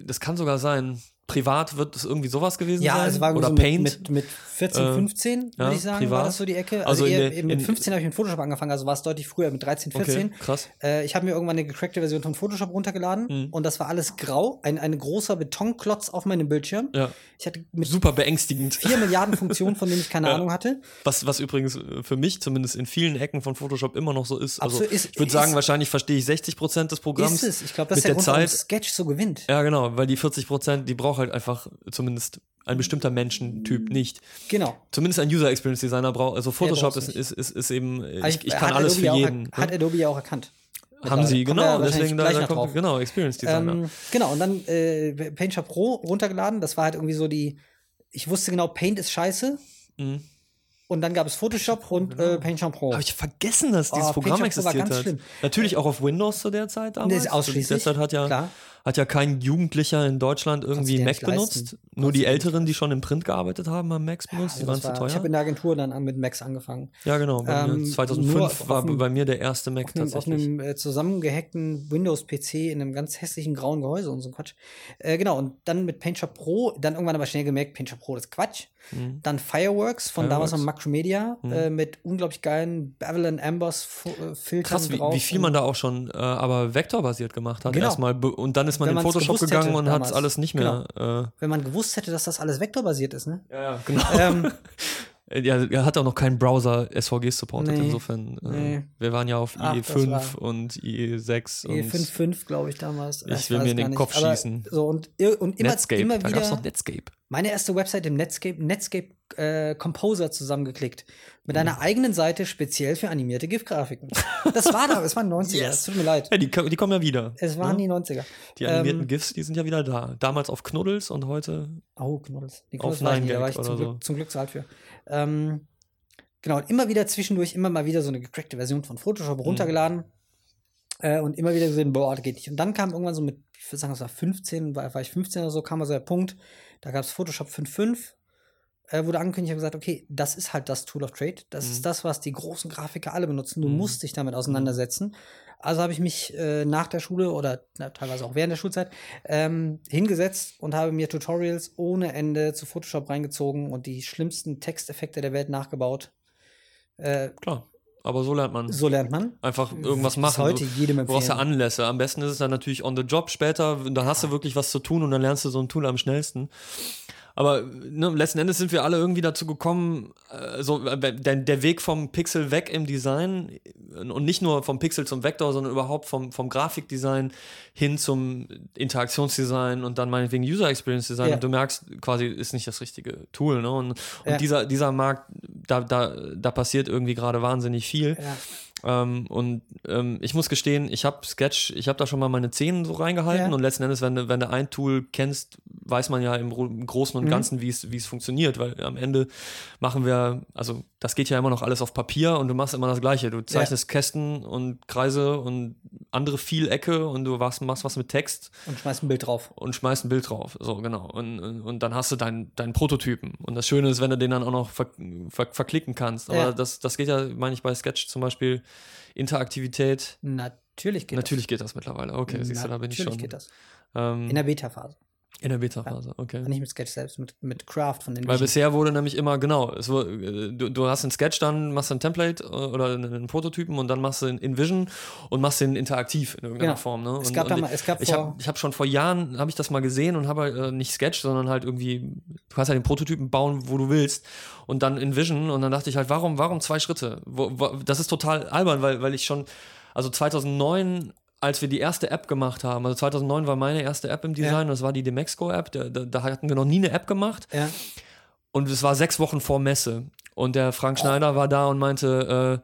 das kann sogar sein. Privat wird es irgendwie sowas gewesen Ja, sein. also war oder so Paint. Mit, mit, mit 14, Äh, 15, ja, würde ich sagen, war privat. das so die Ecke. Also Also, in eher, mit in- 15 habe ich mit Photoshop angefangen, also war es deutlich früher, mit 13, 14. okay, krass. Äh, ich habe mir irgendwann eine gecrackte Version von Photoshop runtergeladen Mhm. und das war alles grau, ein, ein großer Betonklotz auf meinem Bildschirm. Ja. Ich hatte mit Super beängstigend. vier Milliarden Funktionen, von denen ich keine Ja. Ahnung hatte. Was, was übrigens äh, für mich zumindest in vielen Ecken von Photoshop immer noch so ist. Also Absolut, ist- ich würde sagen, wahrscheinlich verstehe ich 60 Prozent des Programms. Ist es? Ich glaube, das ist der, der Grund, warum Zeit. Sketch so gewinnt. Ja, genau, weil die 40 Prozent, die braucht halt einfach zumindest ein bestimmter Menschentyp nicht. Genau. Zumindest ein User Experience Designer braucht. Also Photoshop ist, ist, ist, ist eben, ich, ich kann alles für ja auch jeden. er- Hat ne? Adobe ja auch erkannt. Haben sie, genau, deswegen da, da kommt, drauf. genau, Experience Designer. Ähm, genau, und dann äh, Paint Shop Pro runtergeladen. Das war halt irgendwie so die. Ich wusste genau, Paint ist scheiße. Mhm. Und dann gab es Photoshop und äh, Paint Shop Pro. Habe ich vergessen, dass dieses Oh, Programm existiert ganz hat. schlimm. Natürlich auch auf Windows zu der Zeit damals. Nee, ist ausschließlich, Zu der Zeit hat ja, klar. Hat ja kein Jugendlicher in Deutschland irgendwie Mac benutzt. Nur die Älteren, die schon im Print gearbeitet haben, haben Macs benutzt. die Also waren das zu war, teuer. ich habe in der Agentur dann an- mit Max angefangen. ja, genau. Ähm, nur 2005 auf war einem- bei mir der erste Mac Auf einem, auf tatsächlich. einem äh, zusammengehackten Windows-PC in einem ganz hässlichen grauen Gehäuse und so ein Quatsch. Äh, genau, und dann mit Paint Shop Pro, dann irgendwann aber schnell gemerkt, Paint Shop Pro ist Quatsch. Mhm. Dann Fireworks von damals Fireworks. von Macromedia Mhm. äh, mit unglaublich geilen Bevel and Amboss Fo- äh, Filtern Krass, wie, drauf. wie viel man da auch schon äh, aber vektorbasiert gemacht hat. Genau. Erstmal und dann ist man Wenn in Photoshop gegangen hätte und hat damals. alles nicht mehr. Wenn man gewusst hätte, dass das alles vektorbasiert ist, ne? Äh, ja, ja, genau. ähm, Äh, Ja, er hat auch noch keinen Browser SVG supportet, Nee. insofern. Äh, Nee. Wir waren ja auf Ach, das IE5 war- und IE6 und E55, glaube ich, damals. Ich will weiß mir in den. Kopf Aber schießen. So, und, und immer, Netscape. immer da gab es wieder noch Netscape. meine erste Website im Netscape, Netscape äh, Composer zusammengeklickt. Mit einer eigenen Seite speziell für animierte GIF-Grafiken. Das war da, es waren 90er, Yes. es tut mir leid. Ja, die, die kommen ja wieder. Es waren ne? die 90er. Die animierten ähm, GIFs, die sind ja wieder da. Damals auf Knuddels und heute. Oh, Knuddels. Die Auf Knuddels ich nie, da 9gag war ich zum, so. Glück, zum Glück zu alt für. Ähm, genau, und immer wieder zwischendurch, immer mal wieder so eine gecrackte Version von Photoshop Mhm. runtergeladen. Äh, und immer wieder gesehen, boah, das geht nicht. Und dann kam irgendwann so mit, ich würde sagen, das war 15, war, war ich 15 oder so, kam also der Punkt, da gab es Photoshop 5.5, äh, wurde angekündigt, ich habe gesagt, okay, das ist halt das Tool of Trade. Das Mhm. ist das, was die großen Grafiker alle benutzen. Du Mhm. musst dich damit auseinandersetzen. Also habe ich mich äh, nach der Schule oder na, teilweise auch während der Schulzeit ähm, hingesetzt und habe mir Tutorials ohne Ende zu Photoshop reingezogen und die schlimmsten Texteffekte der Welt nachgebaut. Äh, Klar. Aber so lernt man. so lernt man. Einfach irgendwas Bis machen. heute du, jedem du brauchst ja empfehlen. Anlässe. Am besten ist es dann natürlich on the job später. Dann hast du wirklich was zu tun und dann lernst du so ein Tool am schnellsten. Aber ne, letzten Endes sind wir alle irgendwie dazu gekommen, äh, so, äh, der, der Weg vom Pixel weg im Design äh, und nicht nur vom Pixel zum Vektor, sondern überhaupt vom, vom Grafikdesign hin zum Interaktionsdesign und dann meinetwegen User Experience Design. Ja. Und du merkst, quasi ist nicht das richtige Tool. Ne? Und, und Ja. dieser, dieser Markt, da, da, da passiert irgendwie gerade wahnsinnig viel. Ja. Ähm, und ähm, ich muss gestehen, ich habe Sketch, ich habe da schon mal meine Zehen so reingehalten Ja. und letzten Endes, wenn, du- wenn du ein Tool kennst, weiß man ja im, im Großen und Mhm. Ganzen, wie es wie es funktioniert, weil am Ende machen wir, also das geht ja immer noch alles auf Papier und du machst immer das Gleiche. Du zeichnest Kästen und Kreise und andere Vielecke und du machst, machst was mit Text Und schmeißt ein Bild drauf. und schmeißt ein Bild drauf. So, genau. Und, und, und dann hast du deinen deinen Prototypen. Und das Schöne ist, wenn du den dann auch noch ver, ver, verklicken kannst. Aber Ja. das, das geht ja, meine ich, bei Sketch zum Beispiel Interaktivität. Natürlich geht Natürlich geht das mittlerweile. Okay, das. siehst du, da bin ich Natürlich schon. geht das. Ähm, In der Beta-Phase. In der Beta-Phase, okay. Nicht mit Sketch selbst, mit, mit Craft von den Weil Vision. bisher wurde nämlich immer, genau, es äh, du, du hast einen Sketch, dann machst du ein Template äh, oder einen einen Prototypen und dann machst du in InVision und machst den interaktiv in irgendeiner Genau. Form. Ne? Es und, gab da und mal- es gab ich habe hab schon vor Jahren, habe ich das mal gesehen und habe äh, nicht Sketch, sondern halt irgendwie, du kannst halt den Prototypen bauen, wo du willst und dann InVision und dann dachte ich halt, warum, warum zwei Schritte? Wo, wo, das ist total albern, weil, weil ich schon, also 2009 als wir die erste App gemacht haben, also 2009 war meine erste App im Design, Ja. und das war die Demexco-App, da, da, hatten wir noch nie eine App gemacht Ja. und es war sechs Wochen vor Messe. Und der Frank Schneider war da und meinte,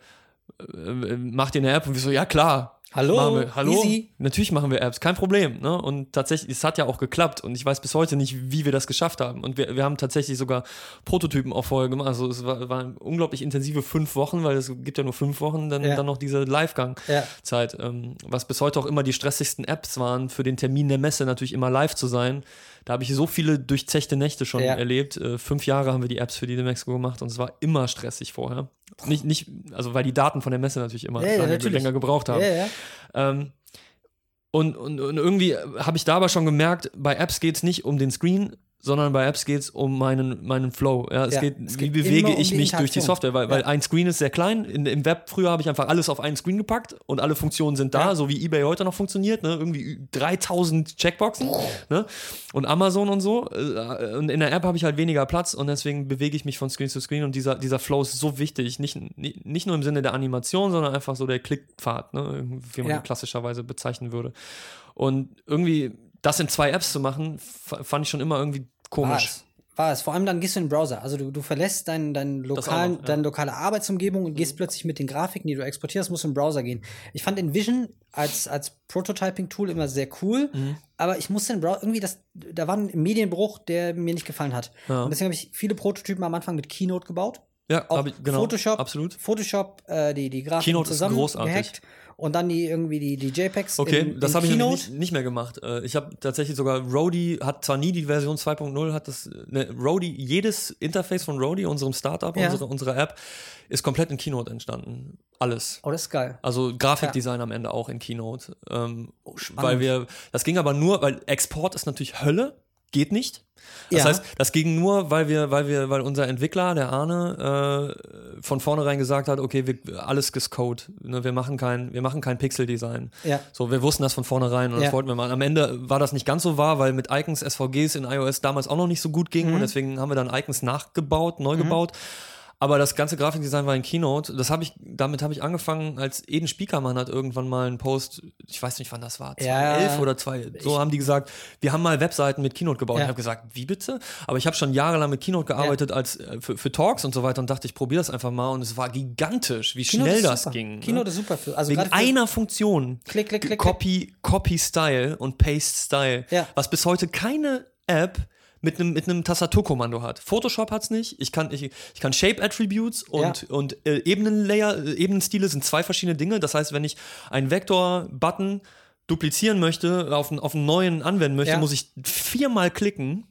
äh, äh, macht ihr eine App? Und wir so, ja klar. Hallo, wir, hallo? easy. Natürlich machen wir Apps, kein Problem. Ne? Und tatsächlich, es hat ja auch geklappt. Und ich weiß bis heute nicht, wie wir das geschafft haben. Und wir, wir haben tatsächlich sogar Prototypen auch vorher gemacht. Also es war, waren unglaublich intensive fünf Wochen, weil es gibt ja nur fünf Wochen, dann, Ja. dann noch diese Live-Gang-Zeit. Ja. Ähm, was bis heute auch immer die stressigsten Apps waren, für den Termin der Messe natürlich immer live zu sein. Da habe ich so viele durchzechte Nächte schon Ja. erlebt. Äh, fünf Jahre haben wir die Apps für die Demexco gemacht und es war immer stressig vorher. Nicht, nicht, also weil die Daten von der Messe natürlich immer Ja, ja, natürlich. länger gebraucht haben. Ähm, und, und, und irgendwie habe ich da aber schon gemerkt, bei Apps geht es nicht um den Screen, sondern bei Apps geht es um meinen, meinen Flow. Ja, es, Ja, geht, es wie geht bewege um ich die mich durch die. Software, weil, weil Ja. ein Screen ist sehr klein. In, Im Web früher habe ich einfach alles auf einen Screen gepackt und alle Funktionen sind da, so wie eBay heute noch funktioniert. Ne? Irgendwie 3000 Checkboxen ne? und Amazon und so. Äh, Und in der App habe ich halt weniger Platz und deswegen bewege ich mich von Screen zu Screen und dieser, dieser Flow ist so wichtig. Nicht, nicht nur im Sinne der Animation, sondern einfach so der Klickpfad, ne? wie man ihn klassischerweise bezeichnen würde. Und irgendwie das in zwei Apps zu machen, fand ich schon immer irgendwie komisch. War es. Vor allem dann gehst du in den Browser. Also du, du verlässt deinen, deinen lokalen, noch, ja. deine lokale Arbeitsumgebung und gehst plötzlich mit den Grafiken, die du exportierst, musst du in den Browser gehen. Ich fand InVision als, als Prototyping-Tool immer sehr cool, Mhm. aber ich musste in den Browser, irgendwie das, da war ein Medienbruch, der mir nicht gefallen hat. Ja. Und deswegen habe ich viele Prototypen am Anfang mit Keynote gebaut. Ja, Auch ich, genau. Photoshop, Absolut. Photoshop, äh, die, die Grafiken Keynote ist zusammen großartig. gehackt und dann die irgendwie die, die JPEGs Okay, in, das habe ich nicht, nicht mehr gemacht. Äh, Ich habe tatsächlich sogar Rody, hat zwar nie die Version 2.0, hat das, ne, Rody, jedes Interface von Rody, unserem Startup, Ja. unsere, unserer App, ist komplett in Keynote entstanden. Alles. Oh, das ist geil. Also Grafikdesign am Ende auch in Keynote. Ähm, Oh, weil wir, das ging aber nur, weil Export ist natürlich Hölle, geht nicht. Das Ja. heißt, das ging nur, weil wir, weil wir, weil unser Entwickler, der Arne, äh, von vornherein gesagt hat, okay, wir, alles ist Code. Ne, wir machen kein, wir machen kein Pixel-Design. Ja. So, wir wussten das von vornherein und Ja. das wollten wir mal. Am Ende war das nicht ganz so wahr, weil mit Icons SVGs in iOS damals auch noch nicht so gut Mhm. ging und deswegen haben wir dann Icons nachgebaut, neu gebaut. Aber das ganze Grafikdesign war in Keynote. Das habe ich, damit habe ich angefangen, als Eden Spiekermann hat irgendwann mal einen Post, ich weiß nicht, wann das war, 2011 Ja. oder 2. So haben die gesagt, wir haben mal Webseiten mit Keynote gebaut. Ja. Ich habe gesagt, wie bitte? Aber ich habe schon jahrelang mit Keynote gearbeitet als äh, für, für Talks und so weiter und dachte, ich probiere das einfach mal und es war gigantisch, wie Keynote schnell das ging. Keynote ne? ist super für. Also Wegen für- einer Funktion. Klick, klick, klick, Copy, Copy Style und Paste Style. Ja. Was bis heute keine App mit einem mit einem Tastaturkommando hat. Photoshop hat's nicht. Ich kann ich, ich kann Shape Attributes und Ja. und äh, Ebenenlayer äh, Ebenenstile sind zwei verschiedene Dinge. Das heißt, wenn ich einen Vektor Button duplizieren möchte, auf einen, auf einen neuen anwenden möchte, Ja. muss ich viermal klicken.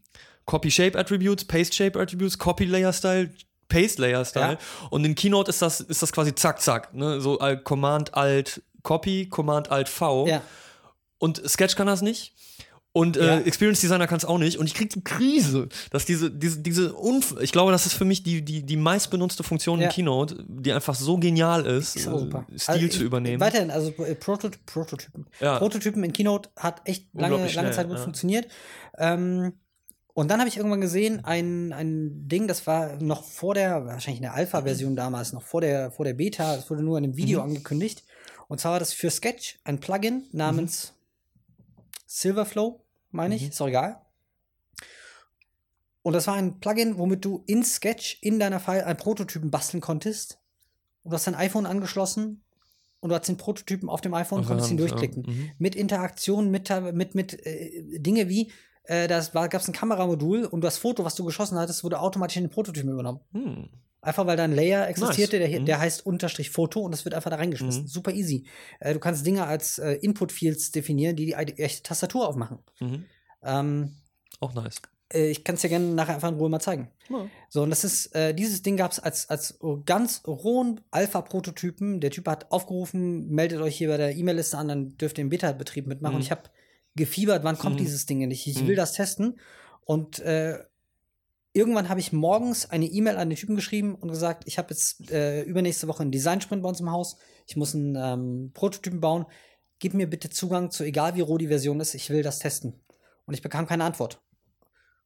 Copy Shape Attributes, Paste Shape Attributes, Copy Layer Style, Paste Layer Style. Ja. Und in Keynote ist das, ist das quasi zack, zack. Ne? So äh, Command Alt Copy, Command Alt V. Ja. Und Sketch kann das nicht. Und äh, Ja. Experience Designer kann es auch nicht. Und ich krieg die Krise, dass diese, diese, diese Unf ich glaube, das ist für mich die, die, die meistbenutzte Funktion Ja. in Keynote, die einfach so genial ist, Ist äh, Stil Also, zu ich- übernehmen. Weiterhin, also äh, Proto Prototypen. Ja. Prototypen in Keynote hat echt lange, lange schnell, Zeit gut funktioniert. Ähm, und dann habe ich irgendwann gesehen, ein, ein Ding, das war noch vor der, wahrscheinlich in der Alpha-Version damals, noch vor der, vor der Beta, es wurde nur in einem Video Mhm. angekündigt. Und zwar war das für Sketch ein Plugin namens Silverflow, meine ich, Mhm. ist auch egal. Und das war ein Plugin, womit du in Sketch in deiner File einen Prototypen basteln konntest. Und du hast dein iPhone angeschlossen und du hast den Prototypen auf dem iPhone und konntest ihn Hand, ja. durchklicken. Mhm. Mit Interaktion, mit, mit, mit äh, Dinge wie, äh, da gab es ein Kameramodul und das Foto, was du geschossen hattest, wurde automatisch in den Prototypen übernommen. Hm. Einfach weil da ein Layer existierte, der, hier- Mhm. der heißt Unterstrich Foto und das wird einfach da reingeschmissen. Mhm. Super easy. Äh, du kannst Dinge als äh, Input-Fields definieren, die die echte- Tastatur aufmachen. Mhm. Ähm, Auch nice. äh, ich kann es dir gerne nachher einfach in Ruhe mal zeigen. Ja. So, und das ist, äh, dieses Ding gab es als, als ganz rohen Alpha-Prototypen. Der Typ hat aufgerufen, meldet euch hier bei der E-Mail-Liste an, dann dürft ihr im Beta-Betrieb mitmachen. Mhm. Und ich habe gefiebert, wann kommt Mhm. dieses Ding endlich? Ich Mhm. will das testen. Und äh, irgendwann habe ich morgens eine E-Mail an den Typen geschrieben und gesagt, ich habe jetzt äh, übernächste Woche einen Design-Sprint bei uns im Haus. Ich muss einen ähm, Prototypen bauen. Gib mir bitte Zugang zu, egal wie roh die Version ist, ich will das testen. Und ich bekam keine Antwort.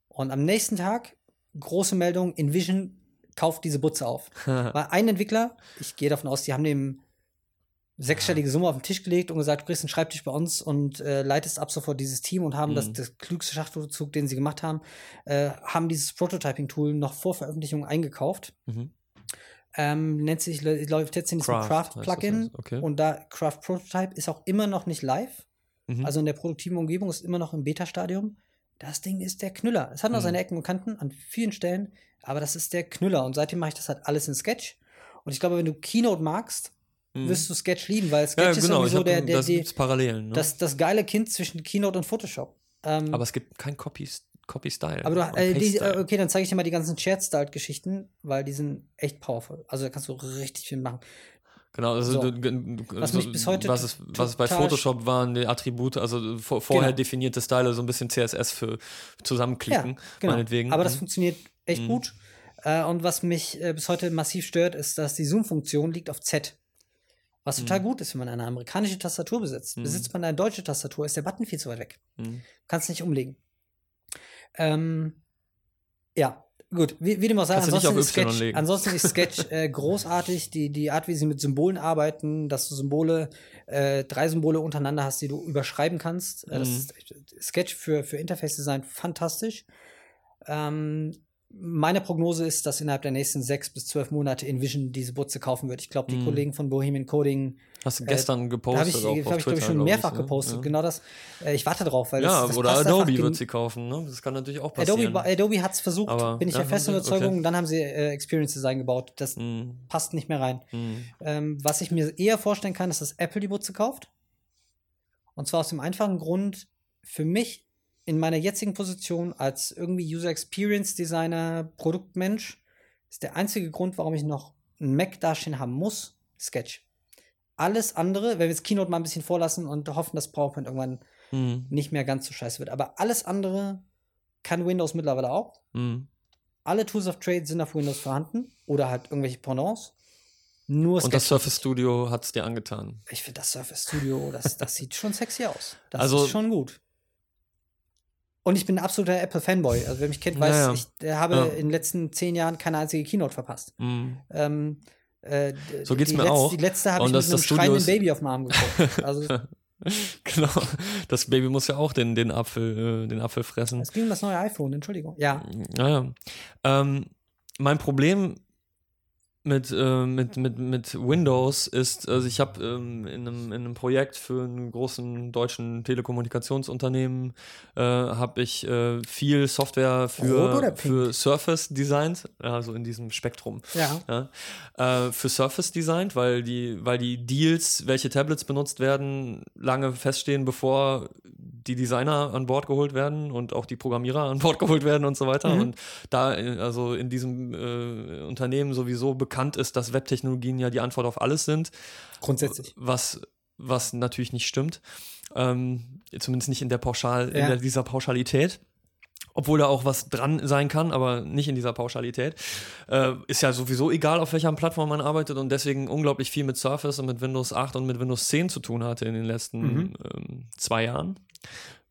Und am nächsten Tag, große Meldung, Envision kauft diese Butze auf. Weil ein Entwickler, ich gehe davon aus, die haben dem sechsstellige Summe auf den Tisch gelegt und gesagt, du kriegst einen Schreibtisch bei uns und äh, leitest ab sofort dieses Team und haben das, Mhm. das klügste Schachtelzug, den sie gemacht haben, äh, haben dieses Prototyping-Tool noch vor Veröffentlichung eingekauft. Mhm. Ähm, nennt sich, läuft jetzt in diesem das Craft-Plugin okay. und da Craft Prototype ist auch immer noch nicht live. Mhm. Also in der produktiven Umgebung ist immer noch im Beta-Stadium. Das Ding ist der Knüller. Es hat noch Mhm. seine Ecken und Kanten an vielen Stellen, aber das ist der Knüller. Und seitdem mache ich das halt alles in Sketch. Und ich glaube, wenn du Keynote magst. Wirst du Sketch lieben, weil Sketch ja, ist genau, irgendwie ich so hab, der, der, das die, Parallelen. Ne? das, das geile Kind zwischen Keynote und Photoshop. Ähm, aber es gibt kein Copy, Copy Style. aber du, äh, die, äh, okay, dann zeige ich dir mal die ganzen Shared-Style-Geschichten, weil die sind echt powerful. Also da kannst du richtig viel machen. Genau, also So. du, du, Was mich bis heute was es, was bei Photoshop waren, die Attribute, also vor, vorher Genau. definierte Style, so ein bisschen CSS für zusammenklicken, genau. meinetwegen. Aber das Mhm. funktioniert echt Mhm. gut. Äh, und was mich äh, bis heute massiv stört, ist, dass die Zoom-Funktion liegt auf Z. Was total Mhm. gut ist, wenn man eine amerikanische Tastatur besitzt. Mhm. Besitzt man eine deutsche Tastatur, ist der Button viel zu weit weg. Mhm. Kannst nicht umlegen. Ähm, ja, gut. Wie, wie dem auch sei, ansonsten, ist Sketch, ansonsten ist Sketch äh, großartig. Die, die Art, wie sie mit Symbolen arbeiten, dass du Symbole, äh, drei Symbole untereinander hast, die du überschreiben kannst. Äh, das Mhm. ist Sketch für, für Interface-Design fantastisch. Ähm, meine Prognose ist, dass innerhalb der nächsten sechs bis zwölf Monate Envision diese Butze kaufen wird. Ich glaube, die Mhm. Kollegen von Bohemian Coding Hast du äh, gestern da gepostet habe ich, auch hab auf ich glaube Twitter, ich, schon mehrfach ne? gepostet. Ja. Genau das. Äh, ich warte drauf, weil ja, das, das oder Adobe wird sie kaufen, ne? Das kann natürlich auch passieren. Adobe, Adobe hat es versucht, Aber- bin ich ja, der festen? Überzeugung. Okay. Dann haben sie äh, Experience Design gebaut. Das Mhm. passt nicht mehr rein. Mhm. Ähm, was ich mir eher vorstellen kann, ist, dass Apple die Butze kauft. Und zwar aus dem einfachen Grund, für mich in meiner jetzigen Position als irgendwie User Experience Designer, Produktmensch, ist der einzige Grund, warum ich noch einen Mac dastehen haben muss, Sketch. Alles andere, wenn wir jetzt Keynote mal ein bisschen vorlassen und hoffen, dass PowerPoint irgendwann Mhm. nicht mehr ganz so scheiße wird. Aber alles andere kann Windows mittlerweile auch. Mhm. Alle Tools of Trade sind auf Windows vorhanden oder halt irgendwelche Pendants. Nur Und das Surface Studio hat es dir angetan. ich finde das Surface Studio, das, das sieht schon sexy aus. Das Also- ist schon gut. Und ich bin ein absoluter Apple-Fanboy. Also wer mich kennt, weiß, Ja, ja. ich äh, habe Ja. in den letzten zehn Jahren keine einzige Keynote verpasst. Mhm. Ähm, äh, So geht's mir letzte, auch. Die letzte habe ich das- mit einem schreienden Baby auf dem Arm geguckt. Also Genau. Das Baby muss ja auch den, den, Apfel, äh, den Apfel fressen. es ging um das neue iPhone, Entschuldigung. Ja. Naja. Ähm, mein Problem mit, äh, mit, mit, mit Windows ist, also ich habe ähm, in, einem, in einem Projekt für einen großen deutschen Telekommunikationsunternehmen äh, habe ich äh, viel Software für, für Surface designt, also in diesem Spektrum. Ja. Ja, äh, für Surface designt, weil die, weil die Deals, welche Tablets benutzt werden, lange feststehen, bevor die Designer an Bord geholt werden und auch die Programmierer an Bord geholt werden und so weiter. Mhm. Und da äh, also in diesem äh, Unternehmen sowieso bekannt ist, dass Webtechnologien ja die Antwort auf alles sind, Grundsätzlich. was, was natürlich nicht stimmt. Ähm, zumindest nicht in der Pauschal, in Ja. der, dieser Pauschalität. Obwohl da auch was dran sein kann, aber nicht in dieser Pauschalität. Äh, ist ja sowieso egal, auf welcher Plattform man arbeitet und deswegen unglaublich viel mit Surface und mit Windows 8 und mit Windows 10 zu tun hatte in den letzten Mhm. ähm, zwei Jahren.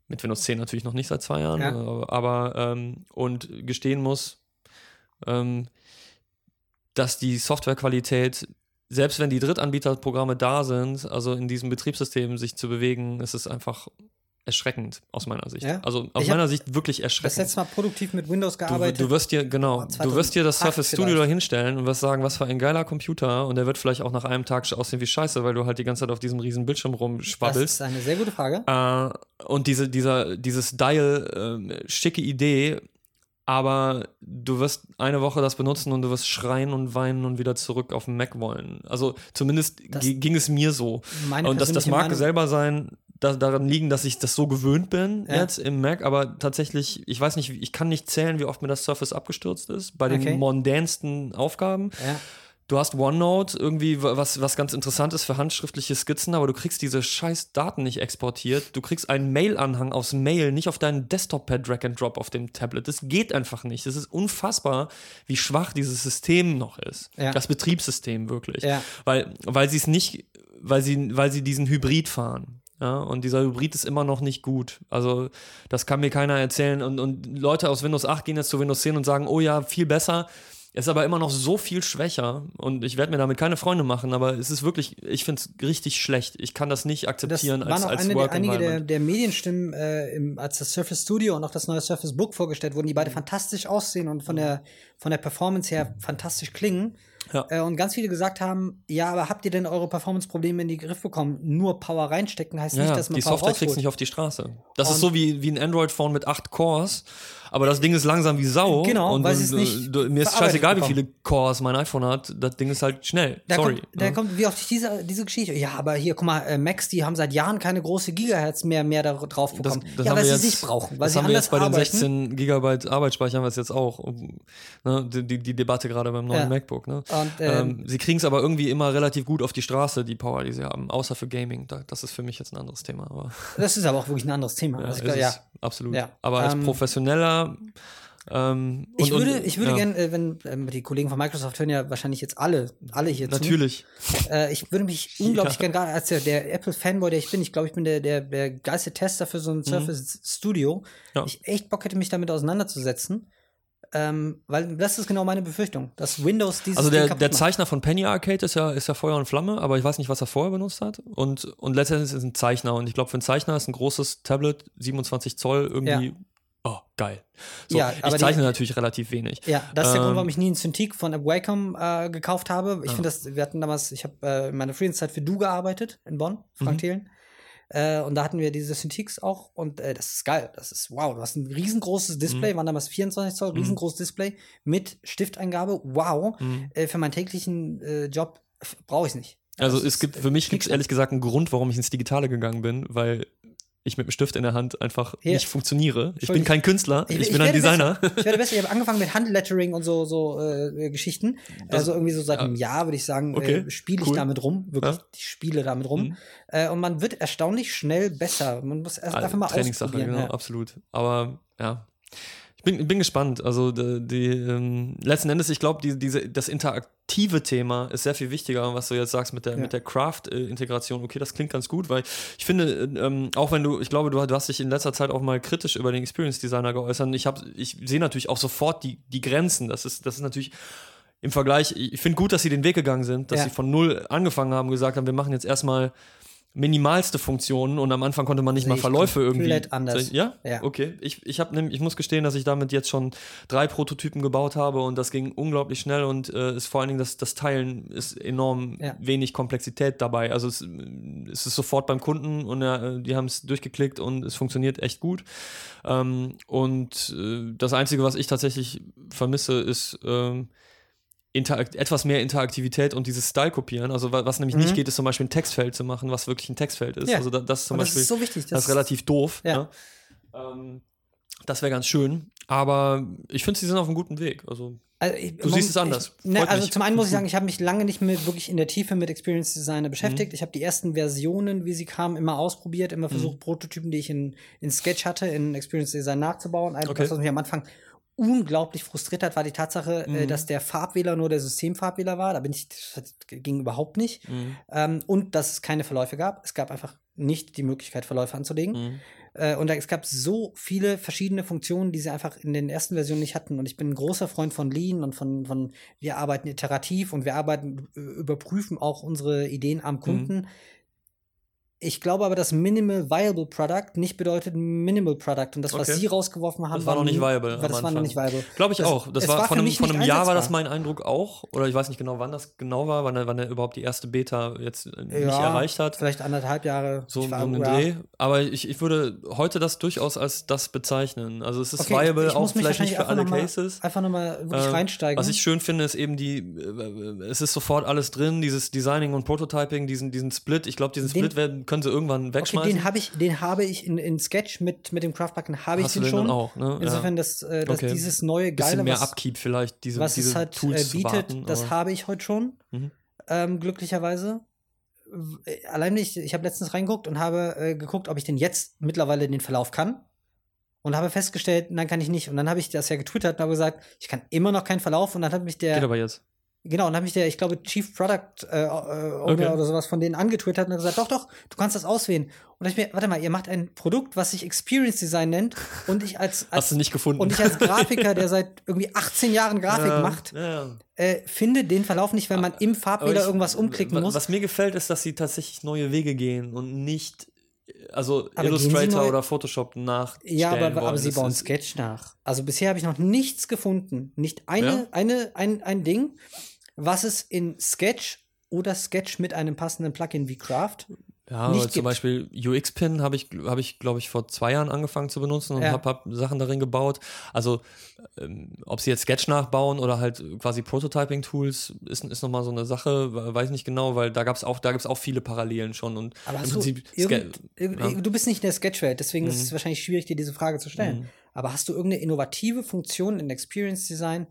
Mit Windows 10 natürlich noch nicht seit zwei Jahren, Ja. aber, aber ähm, und gestehen muss, ähm, dass die Softwarequalität, selbst wenn die Drittanbieterprogramme da sind, also in diesem Betriebssystem sich zu bewegen, ist es einfach erschreckend aus meiner Sicht. Ja. Also aus meiner Sicht wirklich Das erschreckend. letzte Mal produktiv mit Windows Du, gearbeitet. du wirst dir, genau, du wirst dir das 2008 Surface Studio da hinstellen und wirst sagen, was für ein geiler Computer und der wird vielleicht auch nach einem Tag aussehen wie Scheiße, weil du halt die ganze Zeit auf diesem riesen Bildschirm das rumschwabbelst. ist eine sehr gute Frage. Äh, und diese, dieser, dieses Dial, ähm, schicke Idee, aber du wirst eine Woche das benutzen und du wirst schreien und weinen und wieder zurück auf den Mac wollen. Also zumindest Das- gi- ging es mir so. Und das, das mag Meinung- selber sein, da, daran liegen, dass ich das so gewöhnt bin Ja. jetzt im Mac, aber tatsächlich, ich weiß nicht, ich kann nicht zählen, wie oft mir das Surface abgestürzt ist, bei den Okay. mondänsten Aufgaben. Ja. Du hast OneNote, irgendwie wa- was, was ganz interessant ist für handschriftliche Skizzen, aber du kriegst diese scheiß Daten nicht exportiert. Du kriegst einen Mail-Anhang aus Mail, nicht auf deinen Desktop per Drag and Drop auf dem Tablet. Das geht einfach nicht. Es ist unfassbar, wie schwach dieses System noch ist. Ja. Das Betriebssystem wirklich. Weil, weil sie es nicht, weil sie, weil sie diesen Hybrid fahren. Ja, und dieser Hybrid ist immer noch nicht gut. Also, das kann mir keiner erzählen. Und, und Leute aus Windows 8 gehen jetzt zu Windows 10 und sagen, oh ja, viel besser. Es ist aber immer noch so viel schwächer. Und ich werde mir damit keine Freunde machen, aber es ist wirklich, ich finde es richtig schlecht. Ich kann das nicht Das akzeptieren waren als, auch als eine, Work der, einige der, der Medienstimmen, äh, im, als das Surface Studio und auch das neue Surface Book vorgestellt wurden, die beide fantastisch aussehen und von der, von der Performance her fantastisch klingen. Ja. Äh, und ganz viele gesagt haben, ja, aber habt ihr denn eure Performance-Probleme in den Griff bekommen? Nur Power reinstecken heißt Ja, nicht, dass man die Power Software kriegst nicht auf die Straße. Das ist Und- so wie, wie ein Android-Phone mit acht Cores, aber das Ding ist langsam wie Sau. Genau, und weil es nicht du, mir ist scheißegal, wie bekommen. viele Cores mein iPhone hat. Das Ding ist halt schnell. Da Sorry. kommt, da ja. kommt wie oft diese, diese Geschichte. Ja, aber hier, guck mal, äh, Macs, die haben seit Jahren keine große Gigahertz mehr, mehr da drauf das, bekommen. das ja, haben weil wir sie jetzt, es nicht brauchen, weil das sie haben wir jetzt bei den arbeiten. 16 Gigabyte Arbeitsspeicher haben wir es jetzt auch. Ne, die, die, die Debatte gerade beim neuen Ja. MacBook. Ne? Und, ähm, ähm, sie kriegen es aber irgendwie immer relativ gut auf die Straße, die Power, die sie haben. Außer für Gaming. Da, das ist für mich jetzt ein anderes Thema. Aber Das ist aber auch wirklich ein anderes Thema. ja, Also, ja. es, absolut. Ja. Aber als Ähm, professioneller ähm, Ich und- würde, ich würde ja, gerne, äh, wenn ähm, die Kollegen von Microsoft hören ja wahrscheinlich jetzt alle, alle hier Natürlich. zu. Äh, ich würde mich unglaublich Ja. gerne, gerade als der, der Apple-Fanboy, der ich bin, ich glaube, ich bin der, der, der geilste Tester für so ein Surface Studio. Mhm. Ja. Ich echt Bock hätte, mich damit auseinanderzusetzen. Ähm, weil das ist genau meine Befürchtung, dass Windows dieses Also der, der. Zeichner von Penny Arcade ist ja, ist ja Feuer und Flamme, aber ich weiß nicht, was er vorher benutzt hat. Und, und letztendlich ist es ein Zeichner. Und ich glaube, für einen Zeichner ist ein großes Tablet, 27 Zoll, irgendwie, Ja. Oh, geil. So, Ja, ich die- zeichne natürlich relativ wenig. Ja, das ist der Grund, Ähm, warum ich nie einen Cintiq von Wacom äh, gekauft habe. Ich Ah. finde das, wir hatten damals, ich habe äh, in meiner Friedenszeit für Du gearbeitet in Bonn, Frank Mhm. Thelen. Äh, und da hatten wir diese Cintiqs auch und äh, das ist geil. Das ist wow. Du hast ein riesengroßes Display, Mhm. waren damals 24 Zoll, riesengroßes Display mit Stifteingabe. Wow. Mhm. Äh, für meinen täglichen äh, Job brauche ich es nicht. Also es gibt, für mich gibt es ehrlich gesagt einen Grund, warum ich ins Digitale gegangen bin, weil ich mit dem Stift in der Hand einfach Hier. nicht funktioniere. Ich bin kein Künstler, ich, bin ein Designer. Besser. Ich werde besser. Ich habe angefangen mit Handlettering und so, so äh, Geschichten. also irgendwie so seit einem Jahr, würde ich sagen, Okay, äh, spiele ich cool. damit rum. Wirklich, Ja. ich spiele damit rum. Mhm. Äh, und man wird erstaunlich schnell besser. Man muss erst Also, einfach mal Trainingssache, ausprobieren. genau, ja. absolut. Aber ja. Ich bin, bin gespannt. Also die, die ähm, letzten Endes, ich glaube, die, diese, das interaktive Thema ist sehr viel wichtiger, was du jetzt sagst mit der, Ja. mit der Craft-Integration. Okay, das klingt ganz gut, weil ich finde, ähm, auch wenn du, ich glaube, du, du hast dich in letzter Zeit auch mal kritisch über den Experience Designer geäußert. Ich, hab- ich sehe natürlich auch sofort die, die Grenzen. Das ist, das ist natürlich im Vergleich, ich finde gut, dass sie den Weg gegangen sind, dass Ja. sie von null angefangen haben, gesagt haben, wir machen jetzt erstmal minimalste Funktionen und am Anfang konnte man nicht Sehe mal Verläufe irgendwie. komplett anders. Ja? Ja. Okay. Ich, ich, hab ich muss gestehen, dass ich damit jetzt schon drei Prototypen gebaut habe und das ging unglaublich schnell und äh, ist vor allen Dingen das, das Teilen ist enorm Ja. wenig Komplexität dabei. Also es, es ist sofort beim Kunden und äh, die haben es durchgeklickt und es funktioniert echt gut. Ähm, und äh, das Einzige, was ich tatsächlich vermisse, ist ähm, Interakt etwas mehr Interaktivität und dieses Style-Kopieren. Also wa- was nämlich nicht geht, ist zum Beispiel ein Textfeld zu machen, was wirklich ein Textfeld ist. Mhm. Ja. Also da, das ist zum Und das Beispiel ist so wichtig. das ist relativ doof. Ja. Ne? Ähm, das wäre ganz schön. Aber ich finde, sie sind auf einem guten Weg. Also Also ich, Du siehst es anders. Ich, ne, also mich. zum einen muss ich sagen, ich habe mich lange nicht mehr wirklich in der Tiefe mit Experience Designer Mhm. beschäftigt. Ich habe die ersten Versionen, wie sie kamen, immer ausprobiert, immer versucht, Mhm. Prototypen, die ich in, in Sketch hatte, in Experience Design nachzubauen. Einfach, Okay. was mich am Anfang unglaublich frustriert hat, war die Tatsache, äh, Mhm. dass der Farbwähler nur der Systemfarbwähler war. Da bin ich, das ging überhaupt nicht. Mhm. Ähm, und dass es keine Verläufe gab. Es gab einfach nicht die Möglichkeit, Verläufe anzulegen. Mhm. Äh, und da, es gab so viele verschiedene Funktionen, die sie einfach in den ersten Versionen nicht hatten. Und ich bin ein großer Freund von Lean und von, von wir arbeiten iterativ und wir arbeiten, äh, überprüfen auch unsere Ideen Mhm. am Kunden. Ich glaube aber, dass Minimal Viable Product nicht bedeutet Minimal Product. Und das, was Okay. sie rausgeworfen haben, Das war noch nicht viable War, das war noch nicht viable. Glaube ich Das- auch. Das war, war von einem, von nicht einem Jahr war das mein Eindruck auch. Oder ich weiß nicht genau, wann das genau war, wann er, wann er überhaupt die erste Beta jetzt äh, nicht Ja, erreicht hat. Vielleicht anderthalb Jahre. So, Ich so den ja. Dreh. Aber ich, ich würde heute das durchaus als das bezeichnen. Also es ist Okay, viable, ich auch muss mich vielleicht nicht für alle mal- Cases. Einfach nochmal wirklich Ähm, reinsteigen. Was ich schön finde, ist eben die, äh, es ist sofort alles drin, dieses Designing und Prototyping, diesen, diesen Split. Ich glaube, diesen Den- Split werden, können sie irgendwann Okay, wegschmeißen. den habe ich, den habe ich in, in Sketch mit, mit dem Craftbacken habe ich den den schon. dann auch, ne? Insofern, dass, äh, dass Okay. dieses neue Bisschen Geile, mehr was, Upkeep vielleicht, diese, was diese es halt Tools äh, zu bietet, warten, das habe ich heute schon. Mhm. Ähm, glücklicherweise. Äh, Allein ich, ich habe letztens reingeguckt und habe äh, geguckt, ob ich den jetzt mittlerweile den Verlauf kann. Und habe festgestellt, nein, kann ich nicht. Und dann habe ich das ja getwittert und habe gesagt, ich kann immer noch keinen Verlauf. Und dann hat mich der. Geht aber jetzt. Genau, und habe ich der, ich glaube, Chief Product äh, äh, Owner Okay. oder sowas von denen angetwittert und hat gesagt, doch, doch, du kannst das auswählen. Und ich mir, warte mal, ihr macht ein Produkt, was sich Experience Design nennt und ich als, als Hast du nicht gefunden. und ich als Grafiker, der seit irgendwie 18 Jahren Grafik Ja, macht, Ja, äh, finde den Verlauf nicht, wenn man im Aber ich- irgendwas umklicken muss. Was mir gefällt, ist, dass sie tatsächlich neue Wege gehen und nicht, also Aber Illustrator oder Photoshop nachstellen ja, aber, wollen. aber sie bauen Sketch nach. Also bisher habe ich noch nichts gefunden. Nicht eine, Ja? eine, ein, ein Ding, was es in Sketch oder Sketch mit einem passenden Plugin wie Craft Ja, nicht zum gibt. Beispiel UX-Pin habe ich, habe ich glaube ich, vor zwei Jahren angefangen zu benutzen und Ja. habe hab Sachen darin gebaut. Also, ähm, ob sie jetzt Sketch nachbauen oder halt quasi Prototyping-Tools, ist, ist nochmal so eine Sache, we- weiß nicht genau, weil da auch, da gibt's auch viele Parallelen schon. Und Aber hast du, irgend, ja. Mhm. du bist nicht in der Sketch-Welt, deswegen ist es wahrscheinlich schwierig, dir diese Frage zu stellen. Aber hast du irgendeine innovative Funktion in Experience Design,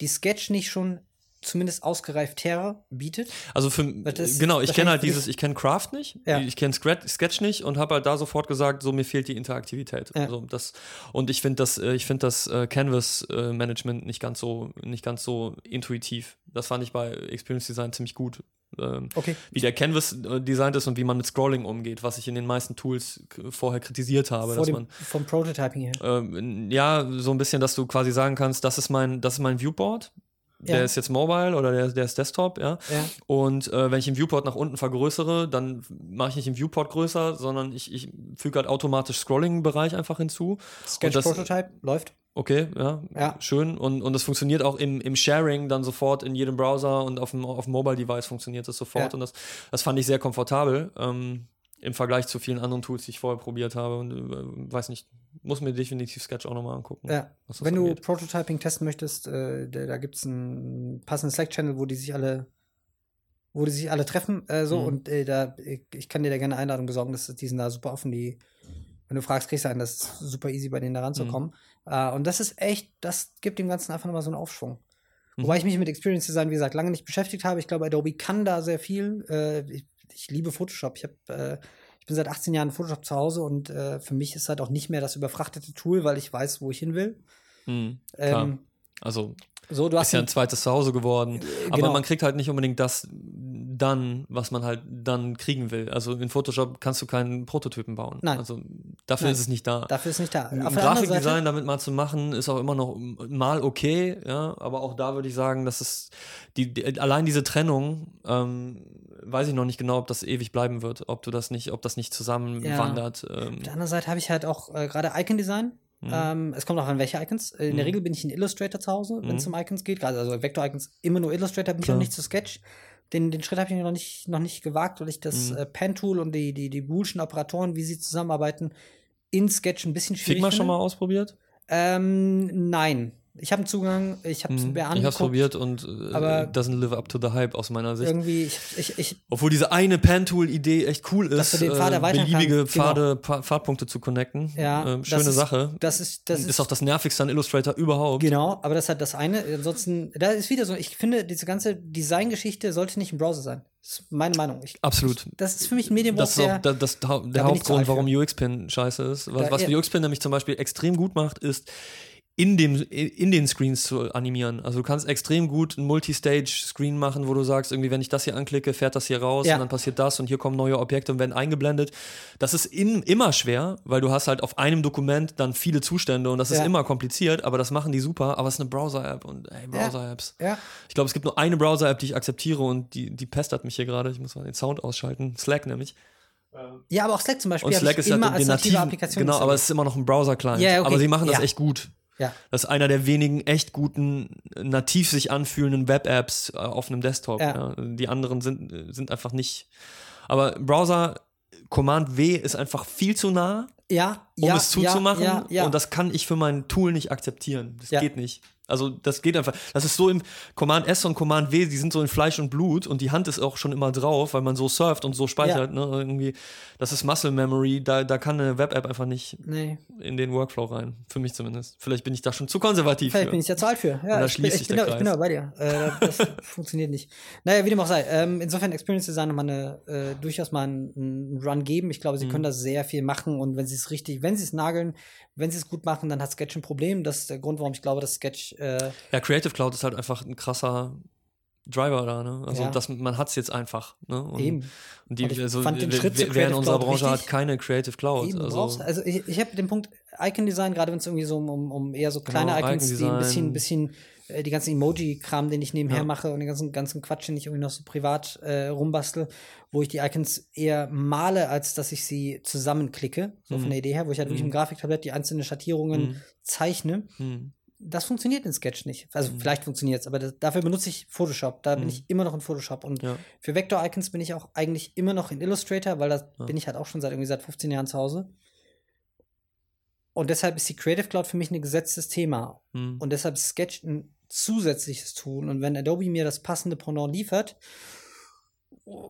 die Sketch nicht schon zumindest ausgereift her bietet? Also für das genau, ich kenne halt dieses, ich kenne Craft nicht, Ja. ich kenne Sketch nicht und habe halt da sofort gesagt, so mir fehlt die Interaktivität. Ja. Also das und ich finde das, äh, ich finde das äh, Canvas äh, Management nicht ganz so, nicht ganz so intuitiv. Das fand ich bei Experience Design ziemlich gut. Ähm, Okay. Wie der Canvas designt ist und wie man mit Scrolling umgeht, was ich in den meisten Tools vorher kritisiert habe, Vor dass dem, man vom Prototyping her. ähm, ja, so ein bisschen, dass du quasi sagen kannst, das ist mein, das ist mein Viewport. Der Ja. ist jetzt mobile oder der, der ist Desktop, ja. Ja. Und äh, wenn ich den Viewport nach unten vergrößere, dann mache ich nicht den Viewport größer, sondern ich, ich füge halt automatisch Scrolling-Bereich einfach hinzu. Sketch das- Prototype läuft. Okay, ja, Ja. schön. Und, und das funktioniert auch im, im Sharing dann sofort in jedem Browser und auf dem, auf dem Mobile-Device funktioniert das sofort. Und das, das fand ich sehr komfortabel ähm, im Vergleich zu vielen anderen Tools, die ich vorher probiert habe. Und äh, weiß nicht, muss mir definitiv Sketch auch nochmal angucken. Ja. Wenn du angeht. Prototyping testen möchtest, äh, da, da gibt es einen passenden Slack-Channel, wo die sich alle wo die sich alle treffen, äh, so Mhm. und äh, da ich, ich kann dir da gerne eine Einladung besorgen, dass die sind da super offen, die wenn du fragst, kriegst du einen, das ist super easy bei denen da ranzukommen. Mhm. Äh, und das ist echt, das gibt dem Ganzen einfach nochmal so einen Aufschwung. Mhm. Wobei ich mich mit Experience Design, wie gesagt, lange nicht beschäftigt habe. Ich glaube, Adobe kann da sehr viel. Äh, ich, ich liebe Photoshop. Ich habe äh, ich bin seit 18 Jahren in Photoshop zu Hause und äh, für mich ist halt auch nicht mehr das überfrachtete Tool, weil ich weiß, wo ich hin will. Mhm. Ähm, also so, du hast ist ja ein- zweites Zuhause geworden. Aber genau. man kriegt halt nicht unbedingt das dann, was man halt dann kriegen will. Also in Photoshop kannst du keinen Prototypen bauen. Nein. Also dafür Nein. ist es nicht da. dafür ist nicht da. Ein Auf der Grafikdesign Seite, damit mal zu machen, ist auch immer noch mal okay, ja, aber auch da würde ich sagen, dass es die, die allein diese Trennung, ähm, weiß ich noch nicht genau, ob das ewig bleiben wird, ob du das nicht, ob das nicht zusammenwandert. Ähm, auf der anderen Seite habe ich halt auch äh, gerade Icon-Design. Mhm. Ähm, es kommt auch an welche Icons. In der Mhm. Regel bin ich in Illustrator zu Hause, wenn es Mhm. um Icons geht. Gerade also Vector-Icons immer nur Illustrator, bin ich Klar. noch nicht zu Sketch. Den, den Schritt habe ich noch nicht, noch nicht gewagt, weil ich das Mhm. äh, Pen-Tool und die, die, die Boolschen Operatoren, wie sie zusammenarbeiten, in Sketch ein bisschen schwierig Figma schon finde. mal ausprobiert? Ähm, nein. Ich habe einen Zugang, ich habe es mir Ich habe probiert und äh, aber- doesn't live up to the hype aus meiner Sicht. Irgendwie, ich, ich, ich, Obwohl diese eine Pan-Tool-Idee echt cool ist, äh, den Pfad erweitern beliebige genau. Pfade, Pa- Pfadpunkte zu connecten. Ja, ähm, das schöne ist- Sache. das ist, das ist, ist, auch das nervigste an Illustrator überhaupt. Genau, aber das hat das eine. Ansonsten, da ist wieder so, ich finde, diese ganze Designgeschichte sollte nicht im Browser sein. Das ist meine Meinung. Ich, Absolut. das ist für mich ein Medium, Das ist auch da- das, der zu Hauptgrund, warum UX-Pin scheiße ist. Was, was. UX-Pin nämlich zum Beispiel extrem gut macht, ist in, dem, in den Screens zu animieren. Also du kannst extrem gut einen Multistage-Screen machen, wo du sagst, irgendwie, wenn ich das hier anklicke, fährt das hier raus Ja. und dann passiert das und hier kommen neue Objekte und werden eingeblendet. Das ist in, immer schwer, weil du hast halt auf einem Dokument dann viele Zustände und das ist Ja. immer kompliziert, aber das machen die super, aber es ist eine Browser-App und ey, Browser-Apps. Ja, Ich glaube, es gibt nur eine Browser-App, die ich akzeptiere und die, die pestert mich hier gerade. Ich muss mal den Sound ausschalten. Slack nämlich. ja, aber auch Slack zum Beispiel Und Slack ist ja immer den als native Applikation. genau, aber es ist immer noch ein Browser-Client. Ja, okay. Aber sie machen das Ja. echt gut. Ja. Das ist einer der wenigen echt guten, nativ sich anfühlenden Web-Apps äh, auf einem Desktop. Ja. Ja. Die anderen sind, sind einfach nicht. Aber Browser Command W ist einfach viel zu nah, ja, um ja, es zuzumachen. Ja. Und das kann ich für mein Tool nicht akzeptieren. Das geht nicht. Also das geht einfach. Das ist so im Command S und Command W, die sind so in Fleisch und Blut und die Hand ist auch schon immer drauf, weil man so surft und so speichert. Ne? Irgendwie, das ist Muscle Memory. Da, da kann eine Web-App einfach nicht nee, in den Workflow rein. Für mich zumindest. Vielleicht bin ich da schon zu konservativ. vielleicht für. bin ich ja zu alt für. Ja, da ich, bin- ich, sich bin der da, ich bin da bei dir. Äh, das funktioniert nicht. Naja, wie dem auch sei. Ähm, insofern Experience Designer mal eine, äh, durchaus mal einen, einen Run geben. Ich glaube, sie Mhm. können da sehr viel machen und wenn sie es richtig, wenn sie es nageln, wenn sie es gut machen, dann hat Sketch ein Problem. Das ist der Grund, warum ich glaube, dass Sketch äh, Ja, Creative Cloud ist halt einfach ein krasser Driver da, ne? Also Ja. das, man hat es jetzt einfach. Ne? Und, eben. Und die, Und ich also, fand den wer- Schritt zu wer in unserer Cloud Branche richtig. hat keine Creative Cloud. Eben, also, brauchst, also ich, ich habe den Punkt Icon-Design, gerade wenn es irgendwie so um, um, eher so kleine Genau, Icons, die ein bisschen, Icon-Design. bisschen die ganzen Emoji-Kram, den ich nebenher Ja. mache und den ganzen, ganzen Quatsch, den ich irgendwie noch so privat äh, rumbastel, wo ich die Icons eher male, als dass ich sie zusammenklicke, so Mhm. von der Idee her, wo ich halt wirklich Mhm. im Grafiktablett die einzelnen Schattierungen Mhm. zeichne. hm. Das funktioniert in Sketch nicht. Also Mhm. vielleicht funktioniert es, aber das, dafür benutze ich Photoshop. Da bin Mhm. ich immer noch in Photoshop. Und Ja. für Vector-Icons bin ich auch eigentlich immer noch in Illustrator, weil da Ja. bin ich halt auch schon seit irgendwie seit 15 Jahren zu Hause. Und deshalb ist die Creative Cloud für mich ein gesetztes Thema. Und deshalb ist Sketch ein zusätzliches Tool. Und wenn Adobe mir das passende Pendant liefert,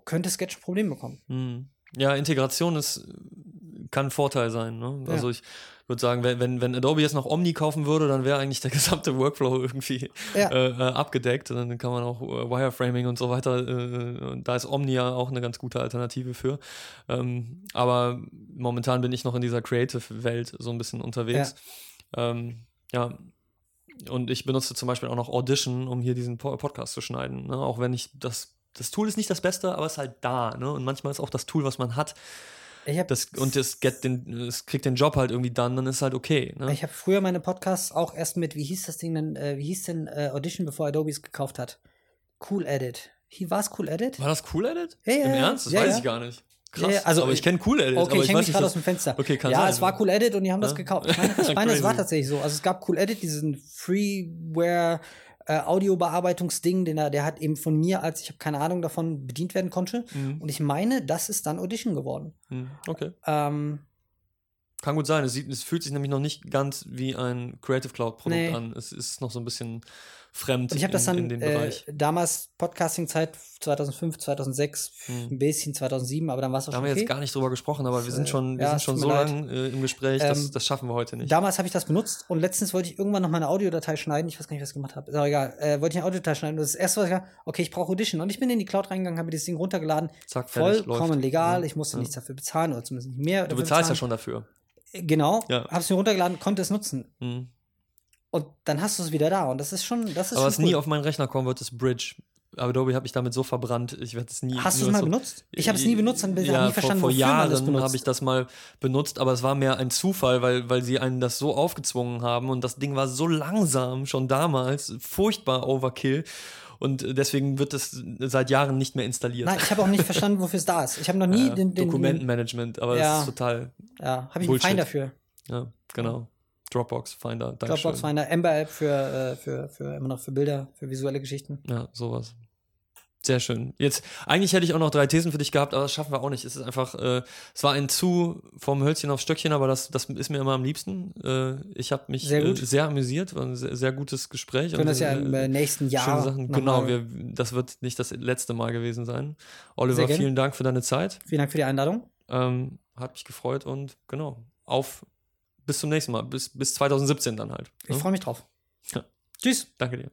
könnte Sketch ein Problem bekommen. Hm. Ja, Integration ist, kann ein Vorteil sein. Ne? Ja. Also ich würde sagen, wenn, wenn, wenn Adobe jetzt noch Omni kaufen würde, dann wäre eigentlich der gesamte Workflow irgendwie Ja. äh, äh, abgedeckt. Dann kann man auch äh, Wireframing und so weiter, äh, und da ist Omni ja auch eine ganz gute Alternative für. Ähm, aber momentan bin ich noch in dieser Creative-Welt so ein bisschen unterwegs. Ähm, ja. Und ich benutze zum Beispiel auch noch Audition, um hier diesen Po- Podcast zu schneiden. Ne? Auch wenn ich das, das Tool ist nicht das Beste, aber es ist halt da. Ne? Und manchmal ist auch das Tool, was man hat, Ich habe das, und es, get den, es kriegt den Job halt irgendwie dann, dann ist halt okay. Ne? ich hab früher meine Podcasts auch erst mit, wie hieß das Ding denn, äh, wie hieß denn äh, Audition, bevor Adobe es gekauft hat? Cool Edit. War es Cool Edit? War das Cool Edit? Ja, ja, Im. Ernst? Das Ja, weiß ja. ich gar nicht. Krass. ja, also aber ich kenne Cool Edit. Okay, ich hänge mich gerade aus dem Fenster. Okay, kann ja, sein. es war Cool Edit und die haben das Ja. gekauft. Ich meine, ich meine es war tatsächlich so. Also es gab Cool Edit, diesen Freeware äh, Audiobearbeitungsding, den er, der hat eben von mir, als ich habe keine Ahnung davon, bedient werden konnte. Mhm. Und ich meine, das ist dann Audition geworden. Mhm. Okay. Ähm, Kann gut sein. Es, sieht, es fühlt sich nämlich noch nicht ganz wie ein Creative Cloud Produkt Nee. an. Es ist noch so ein bisschen fremd und ich habe das in, dann in dem äh, Bereich. damals Podcasting-Zeit 2005, 2006, Mhm. ein bisschen 2007, aber dann war es auch Da haben schon wir okay. jetzt gar nicht drüber gesprochen, aber wir sind schon, wir ja, sind schon so lange äh, im Gespräch, das, Ähm, das schaffen wir heute nicht. Damals habe ich das benutzt und letztens wollte ich irgendwann noch meine Audiodatei schneiden. Ich weiß gar nicht, was ich gemacht habe. Ist auch egal. Äh, wollte ich eine Audiodatei schneiden. Und das erste, was ich gesagt okay, ich brauche Audition. Und ich bin in die Cloud reingegangen, habe mir das Ding runtergeladen. Zack, fertig, Vollkommen läuft. legal. Ja. Ich musste Ja. nichts dafür bezahlen oder zumindest nicht mehr. Du bezahlst ja bezahlen. schon dafür. Genau. Ja. Habe es mir runtergeladen, konnte es nutzen. Mhm. Und dann hast du es wieder da. Und das ist schon, das ist Aber was cool. nie auf meinen Rechner kommen wird, ist Bridge. Adobe hat mich damit so verbrannt, ich werde es nie. Hast du es mal so- benutzt? Ich habe es nie benutzt und habe ja, nie verstanden, vor, vor das Jahren benutzt. habe ich das mal benutzt, aber es war mehr ein Zufall, weil, weil sie einen das so aufgezwungen haben und das Ding war so langsam schon damals, furchtbar Overkill und deswegen wird es seit Jahren nicht mehr installiert. Nein, ich habe auch nicht verstanden, wofür es da ist. Ich habe noch nie Ja, den, den, Dokumentenmanagement, aber Ja. es ist total, ja, habe ich einen. Feind dafür. ja, genau. Dropbox, Finder, Dankeschön. Dropbox Finder, Ember App für, äh, für, für immer noch für Bilder, für visuelle Geschichten. Ja, sowas. Sehr schön. Jetzt, eigentlich hätte ich auch noch drei Thesen für dich gehabt, aber das schaffen wir auch nicht. Es ist einfach, äh, es war ein zu vom Hölzchen aufs Stöckchen, aber das, das ist mir immer am liebsten. Äh, ich habe mich Sehr äh, sehr amüsiert, war ein sehr, sehr gutes Gespräch. Können das ja äh, im äh, nächsten schöne Jahr. Sachen. noch Genau, wir, das wird nicht das letzte Mal gewesen sein. Oliver, vielen Dank für deine Zeit. Vielen Dank für die Einladung. Ähm, hat mich gefreut und genau, auf bis zum nächsten Mal, bis, bis 2017 dann halt. Ich ne? freue mich drauf. Ja. Tschüss. Danke dir.